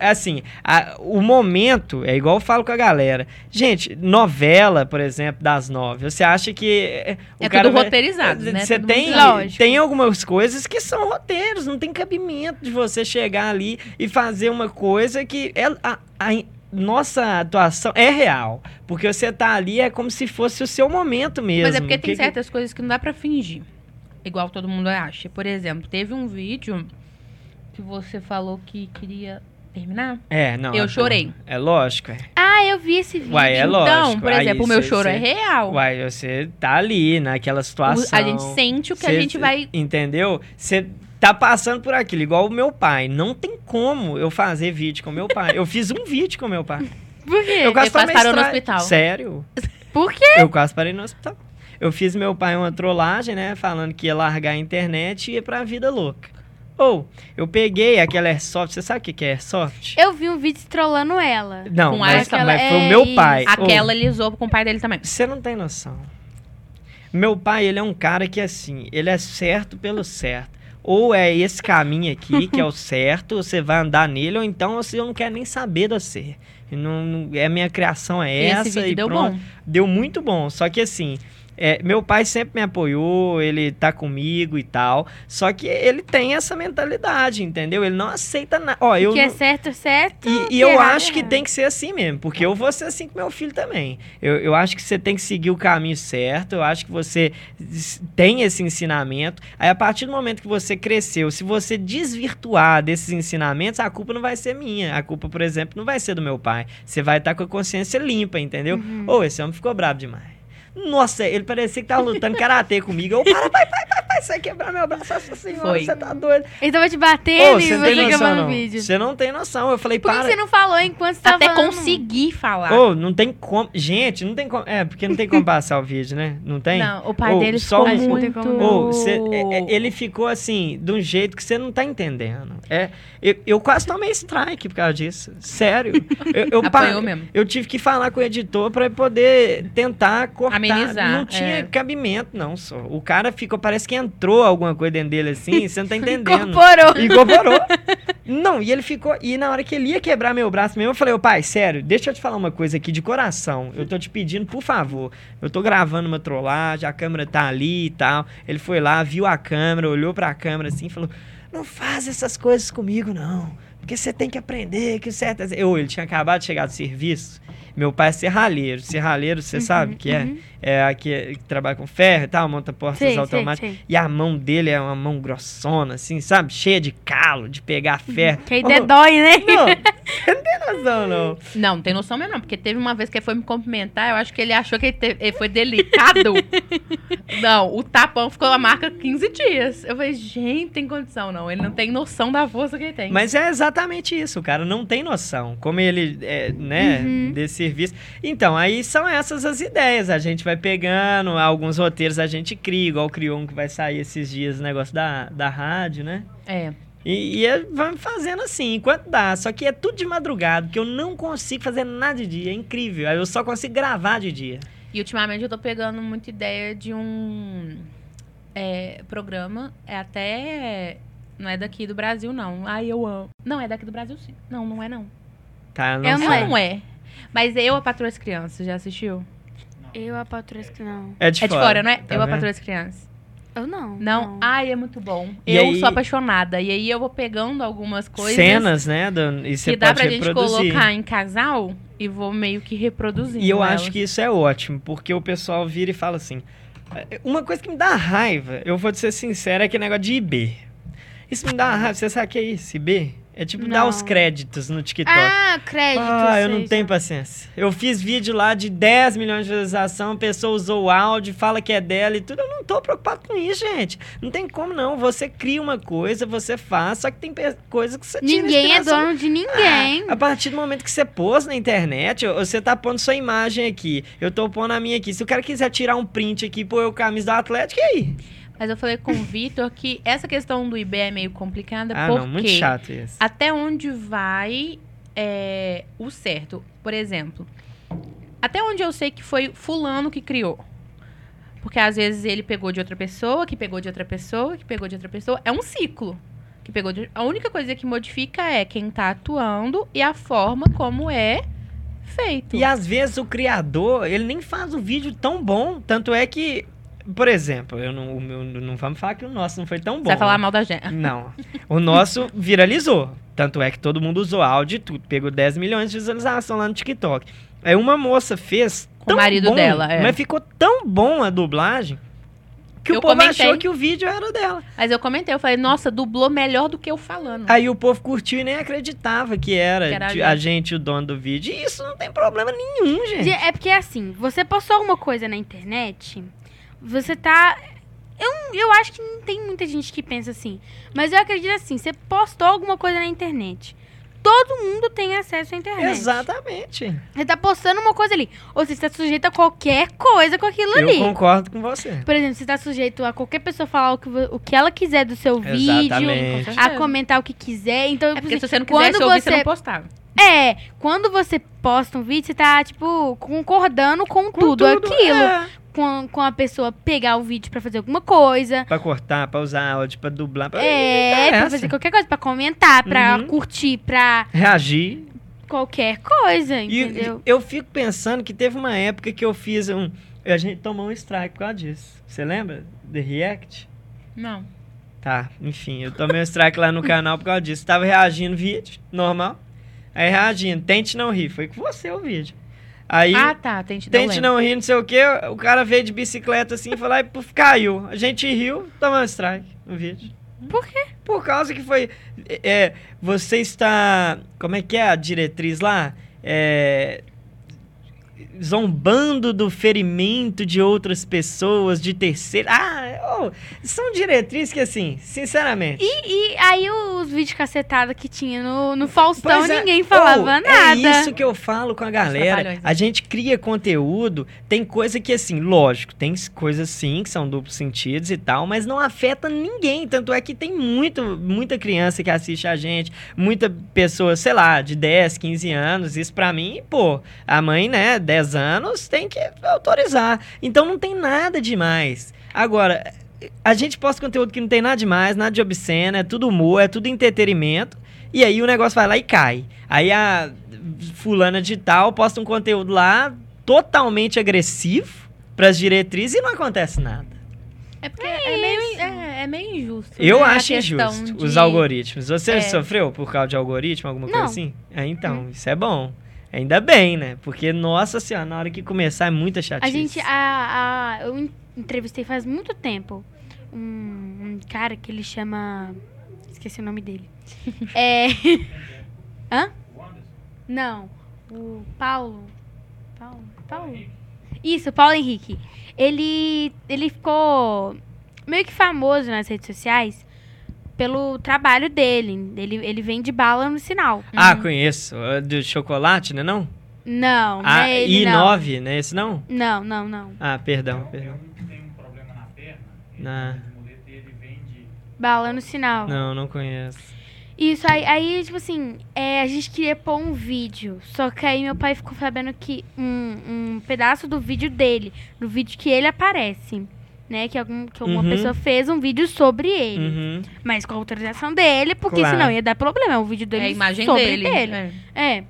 [SPEAKER 3] Assim, a- o momento é igual eu falo com a galera. Gente, novela, por exemplo, das nove, você acha que. é, O
[SPEAKER 2] É
[SPEAKER 3] cara
[SPEAKER 2] tudo
[SPEAKER 3] vai-
[SPEAKER 2] roteirizado, né?
[SPEAKER 3] Você tem, tem algumas coisas que são roteiros, não tem cabimento de você chegar ali e fazer uma coisa que. É, a, a- nossa atuação é real. Porque você tá ali, é como se fosse o seu momento mesmo.
[SPEAKER 2] Mas é porque tem
[SPEAKER 3] Que- que-
[SPEAKER 2] certas coisas que não dá pra fingir. Igual todo mundo acha. Por exemplo, teve um vídeo que você falou que queria terminar.
[SPEAKER 3] É, não.
[SPEAKER 2] Eu
[SPEAKER 3] é-
[SPEAKER 2] chorei.
[SPEAKER 3] É lógico, é.
[SPEAKER 1] Ah, eu vi esse vídeo.
[SPEAKER 3] Uai, é
[SPEAKER 2] então,
[SPEAKER 3] lógico.
[SPEAKER 2] por
[SPEAKER 3] Aí
[SPEAKER 2] exemplo, o meu
[SPEAKER 3] cê-
[SPEAKER 2] choro
[SPEAKER 3] cê-
[SPEAKER 2] é real.
[SPEAKER 3] Uai, você tá ali naquela
[SPEAKER 2] O-
[SPEAKER 3] situação.
[SPEAKER 2] a gente sente o que a
[SPEAKER 3] Cê-
[SPEAKER 2] gente vai.
[SPEAKER 3] Entendeu? Você tá passando por aquilo, igual o meu pai. Não tem como eu fazer vídeo com meu pai. Eu fiz um vídeo com meu pai.
[SPEAKER 1] Por quê?
[SPEAKER 3] Eu quase
[SPEAKER 2] parou no
[SPEAKER 3] estra-
[SPEAKER 2] hospital.
[SPEAKER 3] Sério?
[SPEAKER 1] Por quê?
[SPEAKER 3] Eu quase parei no hospital. Eu fiz meu pai uma trollagem, né? Falando que ia largar a internet e ia pra vida louca. Ou, eu peguei aquela Airsoft. Você sabe o que que é Airsoft?
[SPEAKER 1] Eu vi um vídeo trolando ela.
[SPEAKER 3] Não,
[SPEAKER 2] Com
[SPEAKER 3] mas,
[SPEAKER 2] aquela-
[SPEAKER 3] mas foi o
[SPEAKER 1] é
[SPEAKER 3] meu
[SPEAKER 1] isso.
[SPEAKER 3] pai.
[SPEAKER 2] Aquela ele usou com o pai dele também.
[SPEAKER 3] Você não tem noção. Meu pai, ele é um cara que, assim, ele é certo pelo certo. Ou é esse caminho aqui, que é o certo, você vai andar nele, ou então você não quer nem saber você. E Não, não- é minha criação é
[SPEAKER 2] Esse
[SPEAKER 3] essa e
[SPEAKER 2] deu
[SPEAKER 3] pronto.
[SPEAKER 2] bom.
[SPEAKER 3] Deu muito bom. Só que assim, é, meu pai sempre me apoiou, ele tá comigo e tal. Só que ele tem essa mentalidade, entendeu? Ele não aceita nada. Ó, eu
[SPEAKER 1] que é certo, certo.
[SPEAKER 3] e, e eu
[SPEAKER 1] errado,
[SPEAKER 3] acho que
[SPEAKER 1] errado.
[SPEAKER 3] tem que ser assim mesmo, porque eu vou ser assim com meu filho também. Eu, eu acho que você tem que seguir o caminho certo, eu acho que você tem esse ensinamento. Aí, a partir do momento que você cresceu, se você desvirtuar desses ensinamentos, a culpa não vai ser minha. A culpa, por exemplo, não vai ser do meu pai. Você vai estar com a consciência limpa, entendeu?
[SPEAKER 1] Uhum.
[SPEAKER 3] Ô, esse homem ficou bravo demais. Nossa, ele parecia que tava lutando karatê comigo. Eu, para, pai, pai, pai, pai. pai, você vai quebrar meu braço, nossa senhora,
[SPEAKER 2] Foi.
[SPEAKER 3] você tá doido.
[SPEAKER 1] Ele tava te batendo
[SPEAKER 3] Ô,
[SPEAKER 1] e
[SPEAKER 3] você não
[SPEAKER 1] você
[SPEAKER 3] tem noção,
[SPEAKER 1] gravando o
[SPEAKER 3] não.
[SPEAKER 1] vídeo.
[SPEAKER 3] Você não tem noção. Eu falei,
[SPEAKER 1] Por que
[SPEAKER 3] para.
[SPEAKER 1] você não falou enquanto você tava
[SPEAKER 2] Até
[SPEAKER 1] falando?
[SPEAKER 2] conseguir falar.
[SPEAKER 3] Ô, não tem como. Gente, não tem como. É, porque não tem como passar o vídeo, né? Não tem?
[SPEAKER 2] Não, o pai
[SPEAKER 3] Ô,
[SPEAKER 2] dele
[SPEAKER 3] só
[SPEAKER 2] ficou muito...
[SPEAKER 3] Ô, cê- é- é- ele ficou assim, de um jeito que você não tá entendendo. É, eu, eu quase tomei strike por causa disso. Sério. Eu, eu,
[SPEAKER 2] mesmo.
[SPEAKER 3] eu tive que falar com o editor pra poder tentar cortar.
[SPEAKER 2] Amenizar,
[SPEAKER 3] Não tinha
[SPEAKER 2] é.
[SPEAKER 3] cabimento, não, só. O cara ficou, parece que entrou alguma coisa dentro dele assim, você não tá entendendo.
[SPEAKER 1] Incorporou.
[SPEAKER 3] Incorporou. Não, e ele ficou. E na hora que ele ia quebrar meu braço mesmo, eu falei, ô pai, sério, deixa eu te falar uma coisa aqui de coração. Eu tô te pedindo, por favor. Eu tô gravando uma trollagem, a câmera tá ali e tal. Ele foi lá, viu a câmera, olhou pra câmera assim e falou: Não faz essas coisas comigo, não. Porque você tem que aprender que certas. Eu, ele tinha acabado de chegar do serviço. Meu pai é serralheiro. Serralheiro, você sabe o que é?
[SPEAKER 1] uhum.
[SPEAKER 3] É aqui que trabalha com ferro e tal, monta portas
[SPEAKER 1] sei,
[SPEAKER 3] automáticas.
[SPEAKER 1] sei.
[SPEAKER 3] E a mão dele é uma mão grossona, assim, sabe? Cheia de calo, de pegar ferro.
[SPEAKER 1] Que aí
[SPEAKER 3] Ô,
[SPEAKER 1] dói, né?
[SPEAKER 3] Não, você não tem noção, não.
[SPEAKER 2] Não, não tem noção mesmo não, porque teve uma vez que ele foi me cumprimentar, eu acho que ele achou que ele, teve- ele foi delicado. não, o tapão ficou a marca 15 dias. Eu falei, gente, tem condição não, ele não tem noção da força que ele tem.
[SPEAKER 3] Mas é exatamente isso, o cara não tem noção. Como ele, é, né,
[SPEAKER 1] Uhum.
[SPEAKER 3] desse serviço. Então, aí são essas as ideias. A gente vai pegando, alguns roteiros a gente cria, igual criou um que vai sair esses dias, o negócio da, da rádio, né?
[SPEAKER 2] É,
[SPEAKER 3] E, e é- vamos fazendo assim, enquanto dá. Só que é tudo de madrugada, porque eu não consigo fazer nada de dia. É incrível. Aí eu só consigo gravar de dia.
[SPEAKER 2] e ultimamente eu tô pegando muita ideia de um é, programa, é até... Não é daqui do Brasil, não. Ai, eu amo. Não, é daqui do Brasil, sim. Não, não é, não.
[SPEAKER 3] Tá? Não
[SPEAKER 1] é.
[SPEAKER 2] Não é. Mas eu, a Patroa as Crianças, já assistiu?
[SPEAKER 1] Eu a patroa que não.
[SPEAKER 3] É de
[SPEAKER 2] é de
[SPEAKER 3] fora,
[SPEAKER 2] fora, não é?
[SPEAKER 3] tá
[SPEAKER 2] eu, a
[SPEAKER 3] vendo?
[SPEAKER 2] Patroa as Crianças.
[SPEAKER 1] Eu não.
[SPEAKER 2] Não? Ai, é muito bom.
[SPEAKER 3] E
[SPEAKER 2] eu
[SPEAKER 3] aí-
[SPEAKER 2] sou apaixonada. E aí eu vou pegando algumas coisas
[SPEAKER 3] Cenas, né? do- e você
[SPEAKER 2] que dá pra gente
[SPEAKER 3] reproduzir.
[SPEAKER 2] colocar em casal e vou meio que reproduzindo.
[SPEAKER 3] E eu
[SPEAKER 2] elas.
[SPEAKER 3] acho que isso é ótimo, porque o pessoal vira e fala assim. Uma coisa que me dá raiva, eu vou te ser sincero, é aquele negócio de IB. Isso me dá raiva. Você sabe o que é isso, IB? É tipo dar
[SPEAKER 1] Não.
[SPEAKER 3] os créditos no TikTok.
[SPEAKER 1] Ah, crédito.
[SPEAKER 3] Ah, eu não tenho paciência. Eu fiz vídeo lá de 10 milhões de visualização, a pessoa usou o áudio, fala que é dela e tudo. Eu não tô preocupado com isso, gente. Não tem como não. Você cria uma coisa, você faz, só que tem coisa que você tira
[SPEAKER 1] Ninguém é dono de ninguém.
[SPEAKER 3] A partir do momento que você pôs na internet, você tá pondo sua imagem aqui. Eu tô pondo a minha aqui. Se o cara quiser tirar um print aqui e pôr o camisa do Atlético, e aí?
[SPEAKER 2] Mas eu falei com o Vitor que essa questão do IB é meio complicada
[SPEAKER 3] Ah,
[SPEAKER 2] porque
[SPEAKER 3] não, muito chato isso.
[SPEAKER 2] até onde vai é, o certo? Por exemplo, até onde eu sei que foi fulano que criou. Porque às vezes ele pegou de outra pessoa, que pegou de outra pessoa, que pegou de outra pessoa. É um ciclo. Que pegou de... A única coisa que modifica é quem tá atuando e a forma como é feito.
[SPEAKER 3] E às vezes o criador, ele nem faz o vídeo tão bom. Tanto é que, por exemplo, eu não, meu- não vamos falar que o nosso não foi tão bom.
[SPEAKER 2] Você vai falar
[SPEAKER 3] né?
[SPEAKER 2] mal da gente.
[SPEAKER 3] Não. O nosso viralizou. Tanto é que todo mundo usou áudio e tudo. Pegou 10 milhões de visualização lá no TikTok. Aí uma moça fez.
[SPEAKER 2] Com o marido
[SPEAKER 3] bom,
[SPEAKER 2] dela, é.
[SPEAKER 3] Mas ficou tão bom a dublagem que
[SPEAKER 2] Eu
[SPEAKER 3] o povo
[SPEAKER 2] comentei.
[SPEAKER 3] achou que o vídeo era dela.
[SPEAKER 2] Mas eu comentei, eu falei, nossa, dublou melhor do que eu falando.
[SPEAKER 3] Aí o povo curtiu e nem acreditava que era,
[SPEAKER 2] Que era a
[SPEAKER 3] de- a gente o dono do vídeo. E isso não tem problema nenhum, gente.
[SPEAKER 1] Gente, É porque assim, você postou alguma coisa na internet, você tá. Eu, eu acho que não tem muita gente que pensa assim. Mas eu acredito assim, você postou alguma coisa na internet. Todo mundo tem acesso à internet.
[SPEAKER 3] Exatamente.
[SPEAKER 1] Você tá postando uma coisa ali. Ou você está sujeito a qualquer coisa com aquilo
[SPEAKER 3] Eu
[SPEAKER 1] ali.
[SPEAKER 3] concordo com você.
[SPEAKER 1] Por exemplo, você tá sujeito a qualquer pessoa falar o que, o que ela quiser do seu vídeo,
[SPEAKER 3] Exatamente.
[SPEAKER 2] Com
[SPEAKER 1] a comentar o que quiser. Então,
[SPEAKER 2] É porque
[SPEAKER 1] assim,
[SPEAKER 2] se você não
[SPEAKER 1] quando
[SPEAKER 2] quisesse ouvir, você
[SPEAKER 1] você-
[SPEAKER 2] não postava.
[SPEAKER 1] é, quando você posta um vídeo, você tá, tipo, concordando com,
[SPEAKER 3] Com
[SPEAKER 1] tudo, aquilo.
[SPEAKER 3] é.
[SPEAKER 1] Com, com a pessoa pegar o vídeo pra fazer alguma coisa.
[SPEAKER 3] Pra cortar, pra usar áudio, pra dublar, pra...
[SPEAKER 1] É,
[SPEAKER 3] Não
[SPEAKER 1] pra
[SPEAKER 3] interessa.
[SPEAKER 1] fazer qualquer coisa, pra comentar, pra
[SPEAKER 3] Uhum.
[SPEAKER 1] curtir, pra
[SPEAKER 3] Reagir.
[SPEAKER 1] qualquer coisa,
[SPEAKER 3] E
[SPEAKER 1] entendeu?
[SPEAKER 3] eu fico pensando que teve uma época que eu fiz um... A gente tomou um strike por causa disso. Você lembra? The React?
[SPEAKER 2] Não.
[SPEAKER 3] Tá, enfim, eu tomei um strike lá no canal por causa disso. Tava reagindo vídeo, normal. Aí reagindo, tente não rir. Foi com você o vídeo. Aí,
[SPEAKER 2] Ah, tá. Tem te deu
[SPEAKER 3] tente não rir, não sei o que. O cara veio de bicicleta assim e falou, aí puf, caiu. A gente riu, tomou um strike no vídeo.
[SPEAKER 1] Por quê?
[SPEAKER 3] Por causa que foi. É, você está. Como é que é a diretriz lá? É, zombando do ferimento de outras pessoas, de terceiro. Ah, oh, são diretrizes que, assim, sinceramente.
[SPEAKER 1] E, e aí os vídeos cacetados que tinha no, no Faustão,
[SPEAKER 3] é.
[SPEAKER 1] ninguém falava
[SPEAKER 3] Oh,
[SPEAKER 1] nada.
[SPEAKER 3] É isso que eu falo com a galera.
[SPEAKER 2] trapalhões, né?
[SPEAKER 3] A gente cria conteúdo, tem coisa que, assim, lógico, tem coisas sim que são duplos sentidos e tal, mas não afeta ninguém. Tanto é que tem muito, muita criança que assiste a gente, muita pessoa, sei lá, de 10, 15 anos. Isso pra mim, pô, a mãe, né, 10 anos, tem que autorizar. Então não tem nada demais. Agora, a gente posta conteúdo que não tem nada demais, nada de obsceno, é tudo humor, é tudo entretenimento. E aí o negócio vai lá e cai. Aí a fulana de tal posta um conteúdo lá totalmente agressivo pras diretrizes e não acontece nada.
[SPEAKER 2] É porque é, meio, é, é meio injusto.
[SPEAKER 3] Eu
[SPEAKER 2] né,
[SPEAKER 3] acho injusto
[SPEAKER 2] de-
[SPEAKER 3] os algoritmos. Você
[SPEAKER 2] É.
[SPEAKER 3] sofreu por causa de algoritmo, alguma coisa
[SPEAKER 1] Não.
[SPEAKER 3] assim? É, então, isso é bom. Ainda bem, né? Porque, nossa senhora, na hora que começar é muita chatice.
[SPEAKER 1] A gente, a, a- eu en- entrevistei faz muito tempo um, um cara que ele chama. Esqueci o nome dele. é. Hã? Não. O Paulo. Paulo? Paulo? Isso, Paulo Henrique. Ele, ele ficou meio que famoso nas redes sociais pelo trabalho dele. Ele, ele vende bala no sinal.
[SPEAKER 3] Ah, conheço. Ah, Do chocolate, né não?
[SPEAKER 1] Não, não
[SPEAKER 3] Ah,
[SPEAKER 1] é ele, não.
[SPEAKER 3] I9, né? Esse não?
[SPEAKER 1] Não, não, não.
[SPEAKER 3] Ah, perdão, perdão.
[SPEAKER 4] tem um problema na perna,
[SPEAKER 3] Ah,
[SPEAKER 4] o muleta ele vende
[SPEAKER 1] Bala no sinal.
[SPEAKER 3] não, não conheço.
[SPEAKER 1] Isso, aí, aí tipo assim, é, a gente queria pôr um vídeo. Só que aí meu pai ficou sabendo que um, um pedaço do vídeo dele, do vídeo que ele aparece, né? Que, algum, que uma
[SPEAKER 3] Uhum.
[SPEAKER 1] pessoa fez um vídeo sobre ele.
[SPEAKER 3] Uhum.
[SPEAKER 1] Mas com a autorização dele, porque
[SPEAKER 3] Claro.
[SPEAKER 1] senão ia dar problema. É o vídeo dele
[SPEAKER 2] É a imagem
[SPEAKER 1] sobre
[SPEAKER 2] dele.
[SPEAKER 1] dele.
[SPEAKER 2] é.
[SPEAKER 1] É.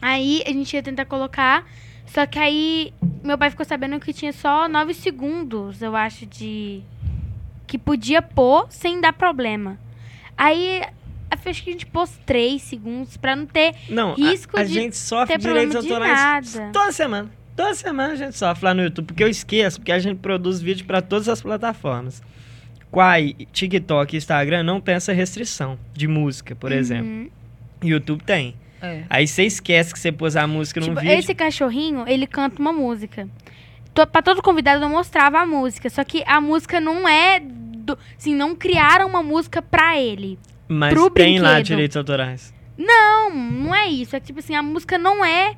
[SPEAKER 1] Aí a gente ia tentar colocar. Só que aí meu pai ficou sabendo que tinha só 9 segundos, eu acho, de. Que podia pôr sem dar problema. Aí acho que a gente pôs 3 segundos pra não ter
[SPEAKER 3] Não, a-
[SPEAKER 1] Risco
[SPEAKER 3] a,
[SPEAKER 1] de
[SPEAKER 3] gente sofre
[SPEAKER 1] ter problema
[SPEAKER 3] direitos
[SPEAKER 1] de
[SPEAKER 3] autorais
[SPEAKER 1] nada.
[SPEAKER 3] toda semana. Toda semana a gente sofre lá no YouTube, porque eu esqueço, porque a gente produz vídeo para todas as plataformas. Quai, TikTok e Instagram não tem essa restrição de música, por exemplo.
[SPEAKER 1] Uhum.
[SPEAKER 3] YouTube tem.
[SPEAKER 2] É.
[SPEAKER 3] Aí você esquece que você pôs a música num
[SPEAKER 1] Tipo,
[SPEAKER 3] vídeo.
[SPEAKER 1] esse cachorrinho, ele canta uma música. Pra todo convidado eu mostrava a música. Só que a música não é. Do, assim, não criaram uma música pra ele.
[SPEAKER 3] Mas
[SPEAKER 1] pro
[SPEAKER 3] tem lá
[SPEAKER 1] brinquedo.
[SPEAKER 3] direitos autorais.
[SPEAKER 1] Não, não é isso. É que, tipo assim, a música não é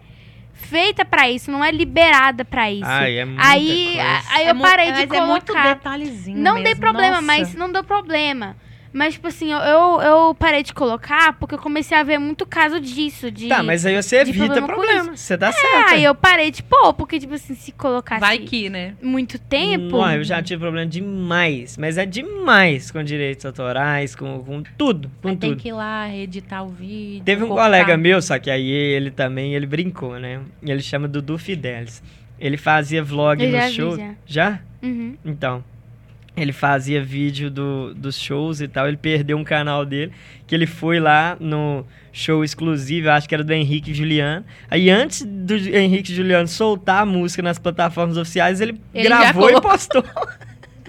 [SPEAKER 1] feita pra isso, não é liberada pra isso.
[SPEAKER 3] Ai, é muita
[SPEAKER 1] aí,
[SPEAKER 3] coisa.
[SPEAKER 1] aí
[SPEAKER 2] É
[SPEAKER 1] eu
[SPEAKER 2] mu-
[SPEAKER 1] parei de
[SPEAKER 2] mas é muito
[SPEAKER 1] colocar.
[SPEAKER 2] detalhezinho
[SPEAKER 1] não
[SPEAKER 2] mesmo.
[SPEAKER 1] dei problema,
[SPEAKER 2] Nossa.
[SPEAKER 1] mas não deu problema. Mas, tipo assim, eu, eu, eu parei de colocar porque eu comecei a ver muito caso disso. De,
[SPEAKER 3] Tá, mas aí você evita
[SPEAKER 1] problema
[SPEAKER 3] problema. Você tá
[SPEAKER 1] É,
[SPEAKER 3] certo.
[SPEAKER 1] aí eu parei de pôr, porque, tipo assim, se colocasse
[SPEAKER 2] Vai que, né?
[SPEAKER 1] muito tempo.
[SPEAKER 3] Não, eu já tive problema demais. Mas é demais com direitos autorais, com, com tudo. Com
[SPEAKER 2] Aí tem
[SPEAKER 3] tudo.
[SPEAKER 2] que ir lá, editar o vídeo.
[SPEAKER 3] Teve um colega meu, só que aí ele também, ele brincou, né? Ele chama Dudu Fidelis. Ele fazia vlog
[SPEAKER 1] Eu
[SPEAKER 3] no
[SPEAKER 1] já vi,
[SPEAKER 3] show.
[SPEAKER 1] já.
[SPEAKER 3] já?
[SPEAKER 1] Uhum.
[SPEAKER 3] Então. Ele fazia vídeo do, dos shows e tal. Ele perdeu um canal dele. Que ele foi lá no show exclusivo, acho que era do Henrique e Juliano. Aí antes do Henrique e Juliano soltar a música nas plataformas oficiais, ele,
[SPEAKER 2] Ele
[SPEAKER 3] gravou e postou.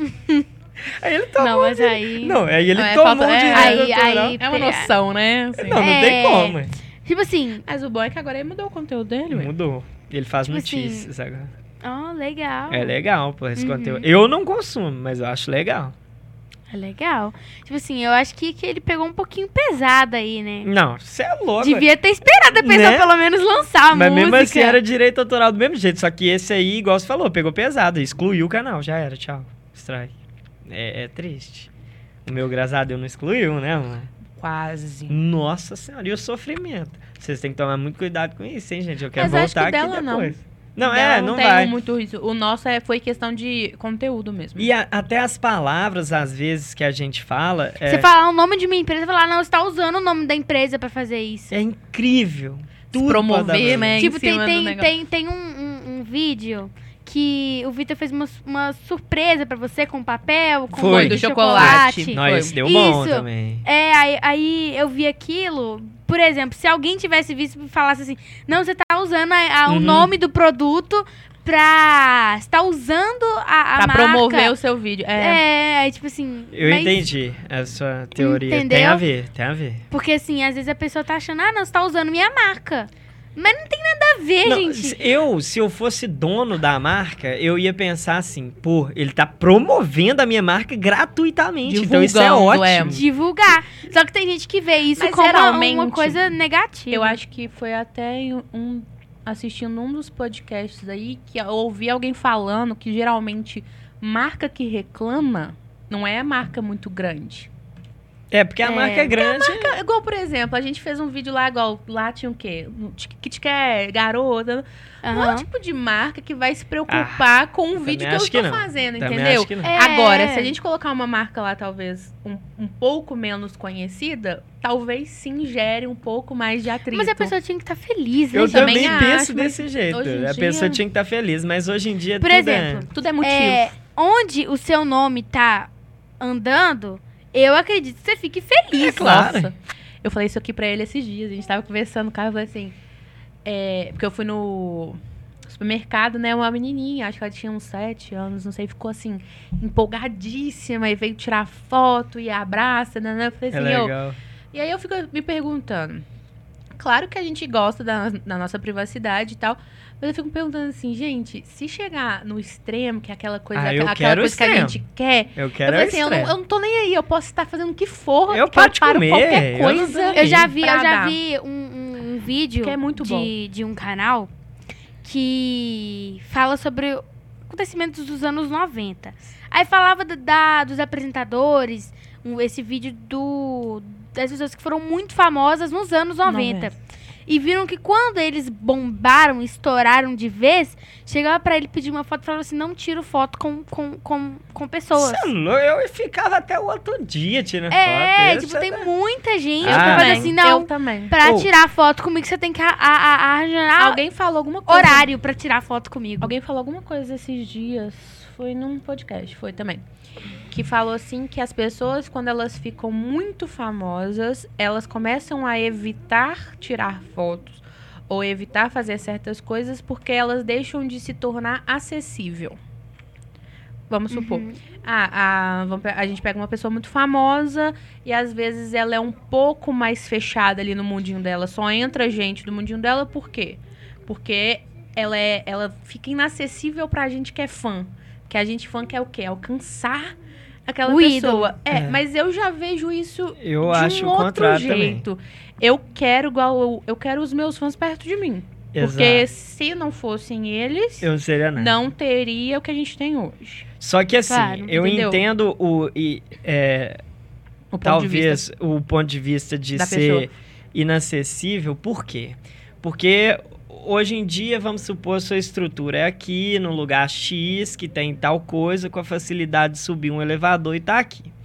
[SPEAKER 3] aí ele tomou.
[SPEAKER 1] Não, mas aí.
[SPEAKER 3] Não, aí ele
[SPEAKER 2] Não, é
[SPEAKER 3] tomou
[SPEAKER 2] falta-
[SPEAKER 3] o
[SPEAKER 2] é,
[SPEAKER 1] aí- aí-
[SPEAKER 2] É uma noção, né? Assim.
[SPEAKER 3] Não, não
[SPEAKER 1] É.
[SPEAKER 3] tem como.
[SPEAKER 1] Tipo assim,
[SPEAKER 2] Mas o bom é que agora ele mudou o conteúdo dele.
[SPEAKER 3] Mudou. Ele faz
[SPEAKER 1] Tipo assim,
[SPEAKER 3] notícias agora.
[SPEAKER 1] Ó, legal.
[SPEAKER 3] É legal, pô, esse
[SPEAKER 1] Uhum.
[SPEAKER 3] conteúdo. Eu não consumo, mas eu acho legal.
[SPEAKER 1] É legal. Tipo assim, eu acho que, que ele pegou um pouquinho pesado aí, né?
[SPEAKER 3] Não, você é louco.
[SPEAKER 1] Devia ter esperado a pessoa
[SPEAKER 3] Né?
[SPEAKER 1] pelo menos lançar a
[SPEAKER 3] mas
[SPEAKER 1] música.
[SPEAKER 3] mesmo assim era direito autoral do mesmo jeito. Só que esse aí, igual você falou, pegou pesado. Excluiu o canal, já era, tchau. Strike. É, é triste. O meu, graças a Deus, não excluiu, né, mano?
[SPEAKER 2] Quase.
[SPEAKER 3] Nossa senhora, e o sofrimento? Vocês têm que tomar muito cuidado com isso, hein, gente? Eu quero
[SPEAKER 2] Mas acho
[SPEAKER 3] voltar
[SPEAKER 2] que
[SPEAKER 3] aqui
[SPEAKER 2] dela
[SPEAKER 3] depois. Não,
[SPEAKER 2] Dela
[SPEAKER 3] é, não
[SPEAKER 2] tem
[SPEAKER 3] vai.
[SPEAKER 2] muito isso. O nosso é, foi questão de conteúdo mesmo.
[SPEAKER 3] E a- até as palavras, às vezes, que a gente fala. É...
[SPEAKER 1] Você falar o nome de uma empresa, falar, não, você tá usando o nome da empresa pra fazer isso.
[SPEAKER 3] É incrível. Tudo
[SPEAKER 2] promover,
[SPEAKER 3] dar problema.
[SPEAKER 2] né?
[SPEAKER 1] tipo, tem, tem, tem, tem um, um, um vídeo que o Vitor fez uma, uma surpresa pra você com papel, com
[SPEAKER 3] Foi.
[SPEAKER 2] do
[SPEAKER 1] de
[SPEAKER 2] chocolate.
[SPEAKER 1] chocolate.
[SPEAKER 3] Não,
[SPEAKER 2] Foi.
[SPEAKER 3] esse deu bom
[SPEAKER 1] Isso.
[SPEAKER 3] também.
[SPEAKER 1] É, aí, aí eu vi aquilo. Por exemplo, se alguém tivesse visto e falasse assim, não, você tá usando a- a- o
[SPEAKER 3] Uhum.
[SPEAKER 1] nome do produto pra. Você tá usando a, a
[SPEAKER 2] Pra
[SPEAKER 1] marca.
[SPEAKER 2] promover o seu vídeo. É.
[SPEAKER 1] É, aí, tipo assim.
[SPEAKER 3] Eu
[SPEAKER 1] mas-
[SPEAKER 3] entendi a sua teoria. Tem
[SPEAKER 1] Entendeu?
[SPEAKER 3] a ver, tem a ver.
[SPEAKER 1] Porque assim, às vezes a pessoa tá achando, ah, não, você tá usando minha marca. Mas não tem nada a ver,
[SPEAKER 3] Não,
[SPEAKER 1] gente.
[SPEAKER 3] eu, se eu fosse dono da marca, eu ia pensar assim, pô, ele tá promovendo a minha marca gratuitamente. então isso é
[SPEAKER 2] Divulgando, é.
[SPEAKER 3] ótimo.
[SPEAKER 1] Divulgar. Só que tem gente que vê isso
[SPEAKER 2] Mas
[SPEAKER 1] como uma- coisa negativa.
[SPEAKER 2] Eu acho que foi até um assistindo um dos podcasts aí que eu ouvi alguém falando que geralmente marca que reclama não é marca muito grande.
[SPEAKER 3] É, porque a
[SPEAKER 1] É.
[SPEAKER 3] marca é grande.
[SPEAKER 2] Ca- Igual, por exemplo, a gente fez um vídeo lá, igual, lá tinha o quê? Kit Kat, garota. Não é o tipo de marca que vai se preocupar com o vídeo que eu
[SPEAKER 3] acho que
[SPEAKER 2] estou
[SPEAKER 3] não.
[SPEAKER 2] fazendo,
[SPEAKER 3] Também
[SPEAKER 2] entendeu?
[SPEAKER 3] acho que não.
[SPEAKER 1] É.
[SPEAKER 2] Agora, se a gente colocar uma marca lá, talvez, um, um pouco menos conhecida, talvez sim gere um pouco mais de atrito.
[SPEAKER 1] Mas a pessoa tinha que estar feliz, né?
[SPEAKER 3] Eu
[SPEAKER 2] também
[SPEAKER 3] também
[SPEAKER 2] acho,
[SPEAKER 3] penso
[SPEAKER 2] mas
[SPEAKER 3] desse jeito. A
[SPEAKER 2] dia-
[SPEAKER 3] pessoa tinha que estar feliz, mas hoje em dia
[SPEAKER 1] Por
[SPEAKER 3] tudo
[SPEAKER 1] exemplo,
[SPEAKER 2] Tudo é motivo.
[SPEAKER 1] É, onde o seu nome tá andando, eu acredito que você fique feliz.
[SPEAKER 3] É claro.
[SPEAKER 2] Nossa. Eu falei isso aqui pra ele esses dias. A gente tava conversando no carro, eu falei assim. é, porque eu fui no supermercado, né? Uma menininha, acho que ela tinha uns sete anos, não sei, ficou assim, empolgadíssima e veio tirar foto e abraça, né? Eu falei
[SPEAKER 3] é,
[SPEAKER 2] assim,
[SPEAKER 3] é
[SPEAKER 2] eu,
[SPEAKER 3] legal.
[SPEAKER 2] e aí eu fico me perguntando. Claro que a gente gosta da, da nossa privacidade e tal. Mas eu fico perguntando assim, gente, se chegar no extremo, que é aquela coisa,
[SPEAKER 3] Ah, eu
[SPEAKER 2] aquela
[SPEAKER 3] quero o
[SPEAKER 2] coisa que a gente quer,
[SPEAKER 3] Eu
[SPEAKER 2] eu
[SPEAKER 3] quero é
[SPEAKER 2] assim, eu não, eu não tô nem aí, eu posso estar fazendo o que for.
[SPEAKER 3] Eu
[SPEAKER 2] que
[SPEAKER 3] paro de
[SPEAKER 2] paro
[SPEAKER 3] comer,
[SPEAKER 2] qualquer
[SPEAKER 3] eu
[SPEAKER 2] coisa.
[SPEAKER 3] nem
[SPEAKER 1] Eu já vi, eu já vi um, um- um vídeo
[SPEAKER 2] Que é muito
[SPEAKER 1] de,
[SPEAKER 2] bom.
[SPEAKER 1] de um canal que fala sobre acontecimentos dos anos 90. Aí falava da- da- dos apresentadores, um- esse vídeo do das pessoas que foram muito famosas nos anos 90. E viram que quando eles bombaram, estouraram de vez, chegava pra ele pedir uma foto e falava assim: não tiro foto com, com, com, com pessoas.
[SPEAKER 3] Cê é louco, eu ficava até o outro dia tirando
[SPEAKER 1] É,
[SPEAKER 3] foto.
[SPEAKER 1] tipo,
[SPEAKER 3] Esse
[SPEAKER 1] tem
[SPEAKER 3] é-
[SPEAKER 1] muita gente
[SPEAKER 3] Ah.
[SPEAKER 1] que fala assim: não,
[SPEAKER 2] Eu também.
[SPEAKER 1] Pra
[SPEAKER 3] Ou-
[SPEAKER 1] tirar foto comigo, você tem que a- a- a- arranjar
[SPEAKER 2] Alguém falou alguma coisa.
[SPEAKER 1] horário pra tirar foto comigo.
[SPEAKER 2] Alguém falou alguma coisa esses dias. Foi num podcast, foi também. Que falou assim que as pessoas, quando elas ficam muito famosas, elas começam a evitar tirar fotos ou evitar fazer certas coisas porque elas deixam de se tornar acessível. Vamos supor.
[SPEAKER 1] Uhum.
[SPEAKER 2] A, pe- a gente pega uma pessoa muito famosa e às vezes ela é um pouco mais fechada ali no mundinho dela. Só entra gente do mundinho dela, por quê? Porque ela, é, ela fica inacessível pra gente que é fã. Que a gente fã quer o quê? Alcançar aquela
[SPEAKER 1] O
[SPEAKER 2] pessoa. É,
[SPEAKER 3] É.
[SPEAKER 2] mas eu já vejo isso
[SPEAKER 3] Eu
[SPEAKER 2] de
[SPEAKER 3] acho
[SPEAKER 2] um outro
[SPEAKER 3] contrário também.
[SPEAKER 2] jeito. Eu quero igual eu, eu quero os meus fãs perto de mim. Porque
[SPEAKER 3] Exato.
[SPEAKER 2] se não fossem eles,
[SPEAKER 3] Eu não seria nada.
[SPEAKER 2] não teria o que a gente tem hoje.
[SPEAKER 3] Só que assim,
[SPEAKER 1] Claro,
[SPEAKER 3] eu
[SPEAKER 2] entendeu?
[SPEAKER 3] entendo o. e, é,
[SPEAKER 2] O ponto de vista
[SPEAKER 3] talvez o ponto de vista de
[SPEAKER 2] da
[SPEAKER 3] ser
[SPEAKER 2] pessoa.
[SPEAKER 3] inacessível, por quê? Porque hoje em dia, vamos supor, sua estrutura é aqui, no lugar X, que tem tal coisa, com a facilidade de subir um elevador e tá aqui.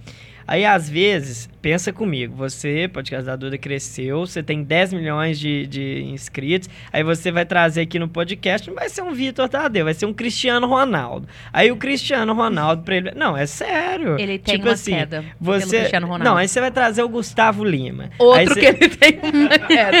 [SPEAKER 3] Aí, às vezes, pensa comigo, você, podcast da Duda, cresceu, você tem 10 milhões de, de inscritos, aí você vai trazer aqui no podcast, não vai ser um Vitor Tadeu, vai ser um Cristiano Ronaldo. Aí o Cristiano Ronaldo, pra ele... Não, é sério.
[SPEAKER 2] Ele tem
[SPEAKER 3] tipo
[SPEAKER 2] uma
[SPEAKER 3] assim,
[SPEAKER 2] queda
[SPEAKER 3] Você...
[SPEAKER 2] Cristiano Ronaldo.
[SPEAKER 3] Não, aí você vai trazer o Gustavo Lima.
[SPEAKER 2] Outro
[SPEAKER 3] você...
[SPEAKER 2] que ele tem uma queda.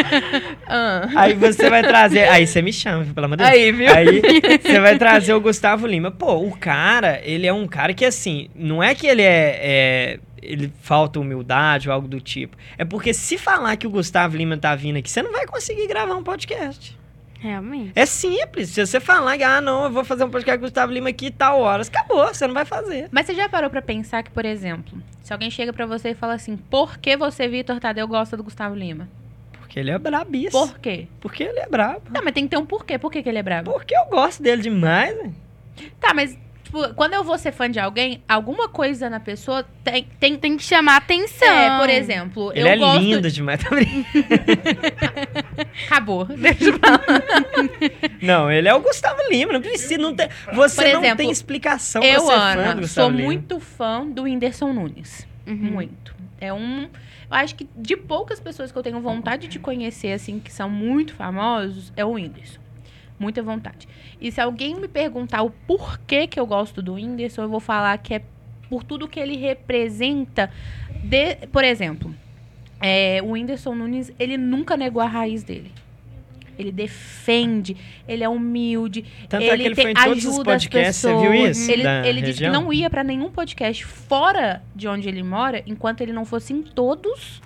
[SPEAKER 2] Ah.
[SPEAKER 3] Aí você vai trazer. Aí você me chama, pelo amor de Deus.
[SPEAKER 2] Aí, viu?
[SPEAKER 3] Aí você vai trazer o Gustavo Lima. Pô, o cara, ele é um cara que, assim, não é que ele é. é, ele falta humildade ou algo do tipo. É porque se falar que o Gustavo Lima tá vindo aqui, você não vai conseguir gravar um podcast.
[SPEAKER 1] Realmente.
[SPEAKER 3] É simples. Se você falar que, ah, não, eu vou fazer um podcast com o Gustavo Lima aqui tal horas, acabou, você não vai fazer.
[SPEAKER 2] Mas você já parou pra pensar que, por exemplo, se alguém chega pra você e fala assim, por que você, Vitor Tadeu, gosta do Gustavo Lima?
[SPEAKER 3] Porque ele é brabíssimo.
[SPEAKER 2] Por quê?
[SPEAKER 3] Porque ele é brabo.
[SPEAKER 2] Tá, mas tem que ter um porquê. Por que, que ele é brabo?
[SPEAKER 3] Porque eu gosto dele demais, né?
[SPEAKER 2] Tá, mas, tipo, quando eu vou ser fã de alguém, alguma coisa na pessoa tem. tem
[SPEAKER 1] Tem que chamar atenção.
[SPEAKER 2] é, por exemplo,
[SPEAKER 3] Ele
[SPEAKER 2] eu
[SPEAKER 3] é
[SPEAKER 2] gosto.
[SPEAKER 3] lindo demais. Tá brincando.
[SPEAKER 2] Acabou. Deixa eu falar.
[SPEAKER 3] Não, ele é o Gustavo Lima, não precisa, não tem, você
[SPEAKER 2] Por
[SPEAKER 3] não
[SPEAKER 2] exemplo,
[SPEAKER 3] tem explicação pra
[SPEAKER 2] eu,
[SPEAKER 3] ser fã do
[SPEAKER 2] Ana,
[SPEAKER 3] Gustavo
[SPEAKER 2] sou
[SPEAKER 3] Lima.
[SPEAKER 2] muito fã do Whindersson Nunes.
[SPEAKER 1] Uhum.
[SPEAKER 2] Muito. É um. Eu acho que de poucas pessoas que eu tenho vontade de conhecer, assim, que são muito famosos, é o Whindersson. Muita vontade. E se alguém me perguntar o porquê que eu gosto do Whindersson, eu vou falar que é por tudo que ele representa. De, por exemplo, é, o Whindersson Nunes, ele nunca negou a raiz dele. Ele defende, ele é humilde,
[SPEAKER 3] Tanto é que ele foi em todos os
[SPEAKER 2] ajuda as
[SPEAKER 3] podcasts, você viu
[SPEAKER 2] pessoas.
[SPEAKER 3] isso?
[SPEAKER 2] Ele, ele disse que não ia pra nenhum podcast fora de onde ele mora, enquanto ele não fosse em todos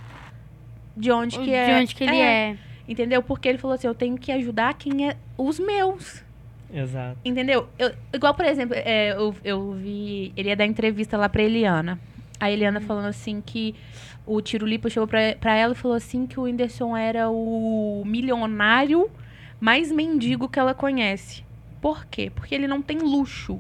[SPEAKER 2] de onde que é.
[SPEAKER 1] De onde que ele é.
[SPEAKER 2] Entendeu? Porque ele falou assim: eu tenho que ajudar quem é os meus.
[SPEAKER 3] Exato.
[SPEAKER 2] Entendeu? Eu- igual, por exemplo, é, eu, eu vi. Ele ia dar entrevista lá pra Eliana. A Eliana falando assim que o Tiro Lipa chegou pra, pra ela e falou assim que o Whindersson era o milionário mais mendigo que ela conhece. Por quê? Porque ele não tem luxo.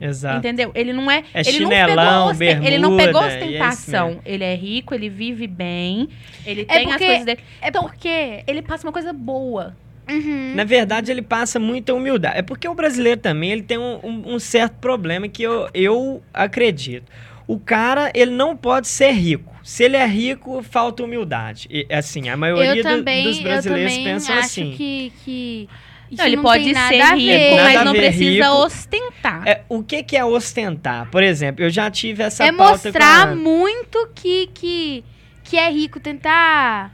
[SPEAKER 3] Exato.
[SPEAKER 2] Entendeu? Ele não é.
[SPEAKER 3] É
[SPEAKER 2] ele, não
[SPEAKER 3] chinelão,
[SPEAKER 2] pegou osten- ele não pegou
[SPEAKER 3] bermuda, é
[SPEAKER 2] ostentação.
[SPEAKER 3] mesmo.
[SPEAKER 2] ele é rico, ele vive bem, ele
[SPEAKER 1] É
[SPEAKER 2] tem as
[SPEAKER 1] porque-
[SPEAKER 2] coisas dele.
[SPEAKER 1] É
[SPEAKER 2] Então,
[SPEAKER 1] porque.
[SPEAKER 2] Ele passa uma coisa boa.
[SPEAKER 1] Uhum.
[SPEAKER 3] Na verdade, ele passa muita humildade. É porque o brasileiro também ele tem um, um- um certo problema que eu, eu acredito. O cara, ele não pode ser rico. Se ele é rico, falta humildade. E, assim, a maioria
[SPEAKER 1] Eu
[SPEAKER 3] do-
[SPEAKER 1] também,
[SPEAKER 3] dos
[SPEAKER 1] eu
[SPEAKER 3] brasileiros
[SPEAKER 1] também
[SPEAKER 3] pensam
[SPEAKER 1] acho
[SPEAKER 3] assim.
[SPEAKER 1] que. que
[SPEAKER 2] Não, ele
[SPEAKER 1] não
[SPEAKER 2] pode ser rico.
[SPEAKER 3] Nada
[SPEAKER 2] mas não precisa
[SPEAKER 3] rico.
[SPEAKER 2] ostentar.
[SPEAKER 3] É, o que, que é ostentar? Por exemplo, eu já tive essa
[SPEAKER 1] É
[SPEAKER 3] pauta com
[SPEAKER 1] mostrar
[SPEAKER 3] a-
[SPEAKER 1] muito que, que, que é rico, tentar.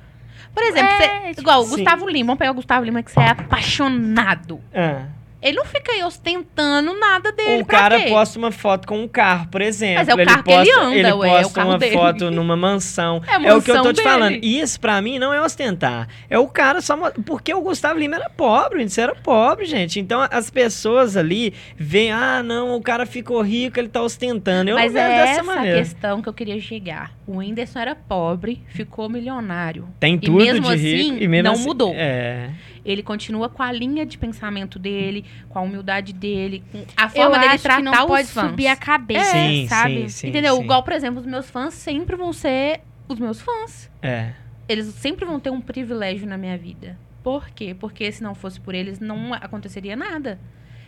[SPEAKER 2] Por exemplo,
[SPEAKER 1] É,
[SPEAKER 2] você-
[SPEAKER 1] tipo,
[SPEAKER 2] igual o
[SPEAKER 3] sim.
[SPEAKER 2] Gustavo Lima, vamos pegar o Gustavo Lima que você é apaixonado.
[SPEAKER 3] Ah.
[SPEAKER 2] Ele não fica aí ostentando nada dele.
[SPEAKER 3] O cara
[SPEAKER 2] quê?
[SPEAKER 3] posta uma foto com um carro, por exemplo.
[SPEAKER 2] Mas é o
[SPEAKER 3] ele
[SPEAKER 2] carro que ele
[SPEAKER 3] posta,
[SPEAKER 2] anda,
[SPEAKER 3] ele
[SPEAKER 2] ué, é
[SPEAKER 3] posta
[SPEAKER 2] carro
[SPEAKER 3] uma
[SPEAKER 2] dele.
[SPEAKER 3] foto numa mansão.
[SPEAKER 2] É a
[SPEAKER 3] É o que eu tô
[SPEAKER 2] mansão
[SPEAKER 3] te falando. Isso pra mim não é ostentar. É o cara só. Porque o Gustavo Lima era pobre, isso era pobre, gente. Então as pessoas ali veem, ah, não, o cara ficou rico, ele tá ostentando. Eu
[SPEAKER 2] Mas
[SPEAKER 3] não vejo
[SPEAKER 2] é
[SPEAKER 3] dessa
[SPEAKER 2] essa a
[SPEAKER 3] maneira.
[SPEAKER 2] questão que eu queria chegar. O Whindersson era pobre, ficou milionário.
[SPEAKER 3] Tem
[SPEAKER 2] E
[SPEAKER 3] tudo
[SPEAKER 2] mesmo
[SPEAKER 3] de
[SPEAKER 2] assim,
[SPEAKER 3] rico e mesmo
[SPEAKER 2] não
[SPEAKER 3] assim-
[SPEAKER 2] mudou.
[SPEAKER 3] É.
[SPEAKER 2] Ele continua com a linha de pensamento dele, com a humildade dele, com a
[SPEAKER 1] Eu
[SPEAKER 2] forma dele
[SPEAKER 1] acho
[SPEAKER 2] tratar
[SPEAKER 1] que não
[SPEAKER 2] os
[SPEAKER 1] pode
[SPEAKER 2] fãs.
[SPEAKER 1] subir a cabeça,
[SPEAKER 3] Sim,
[SPEAKER 1] sabe?
[SPEAKER 3] sim, sim.
[SPEAKER 2] Entendeu?
[SPEAKER 3] sim.
[SPEAKER 2] Igual, por exemplo, os meus fãs sempre vão ser os meus fãs.
[SPEAKER 3] É.
[SPEAKER 2] Eles sempre vão ter um privilégio na minha vida. Por quê? Porque se não fosse por eles, não aconteceria nada.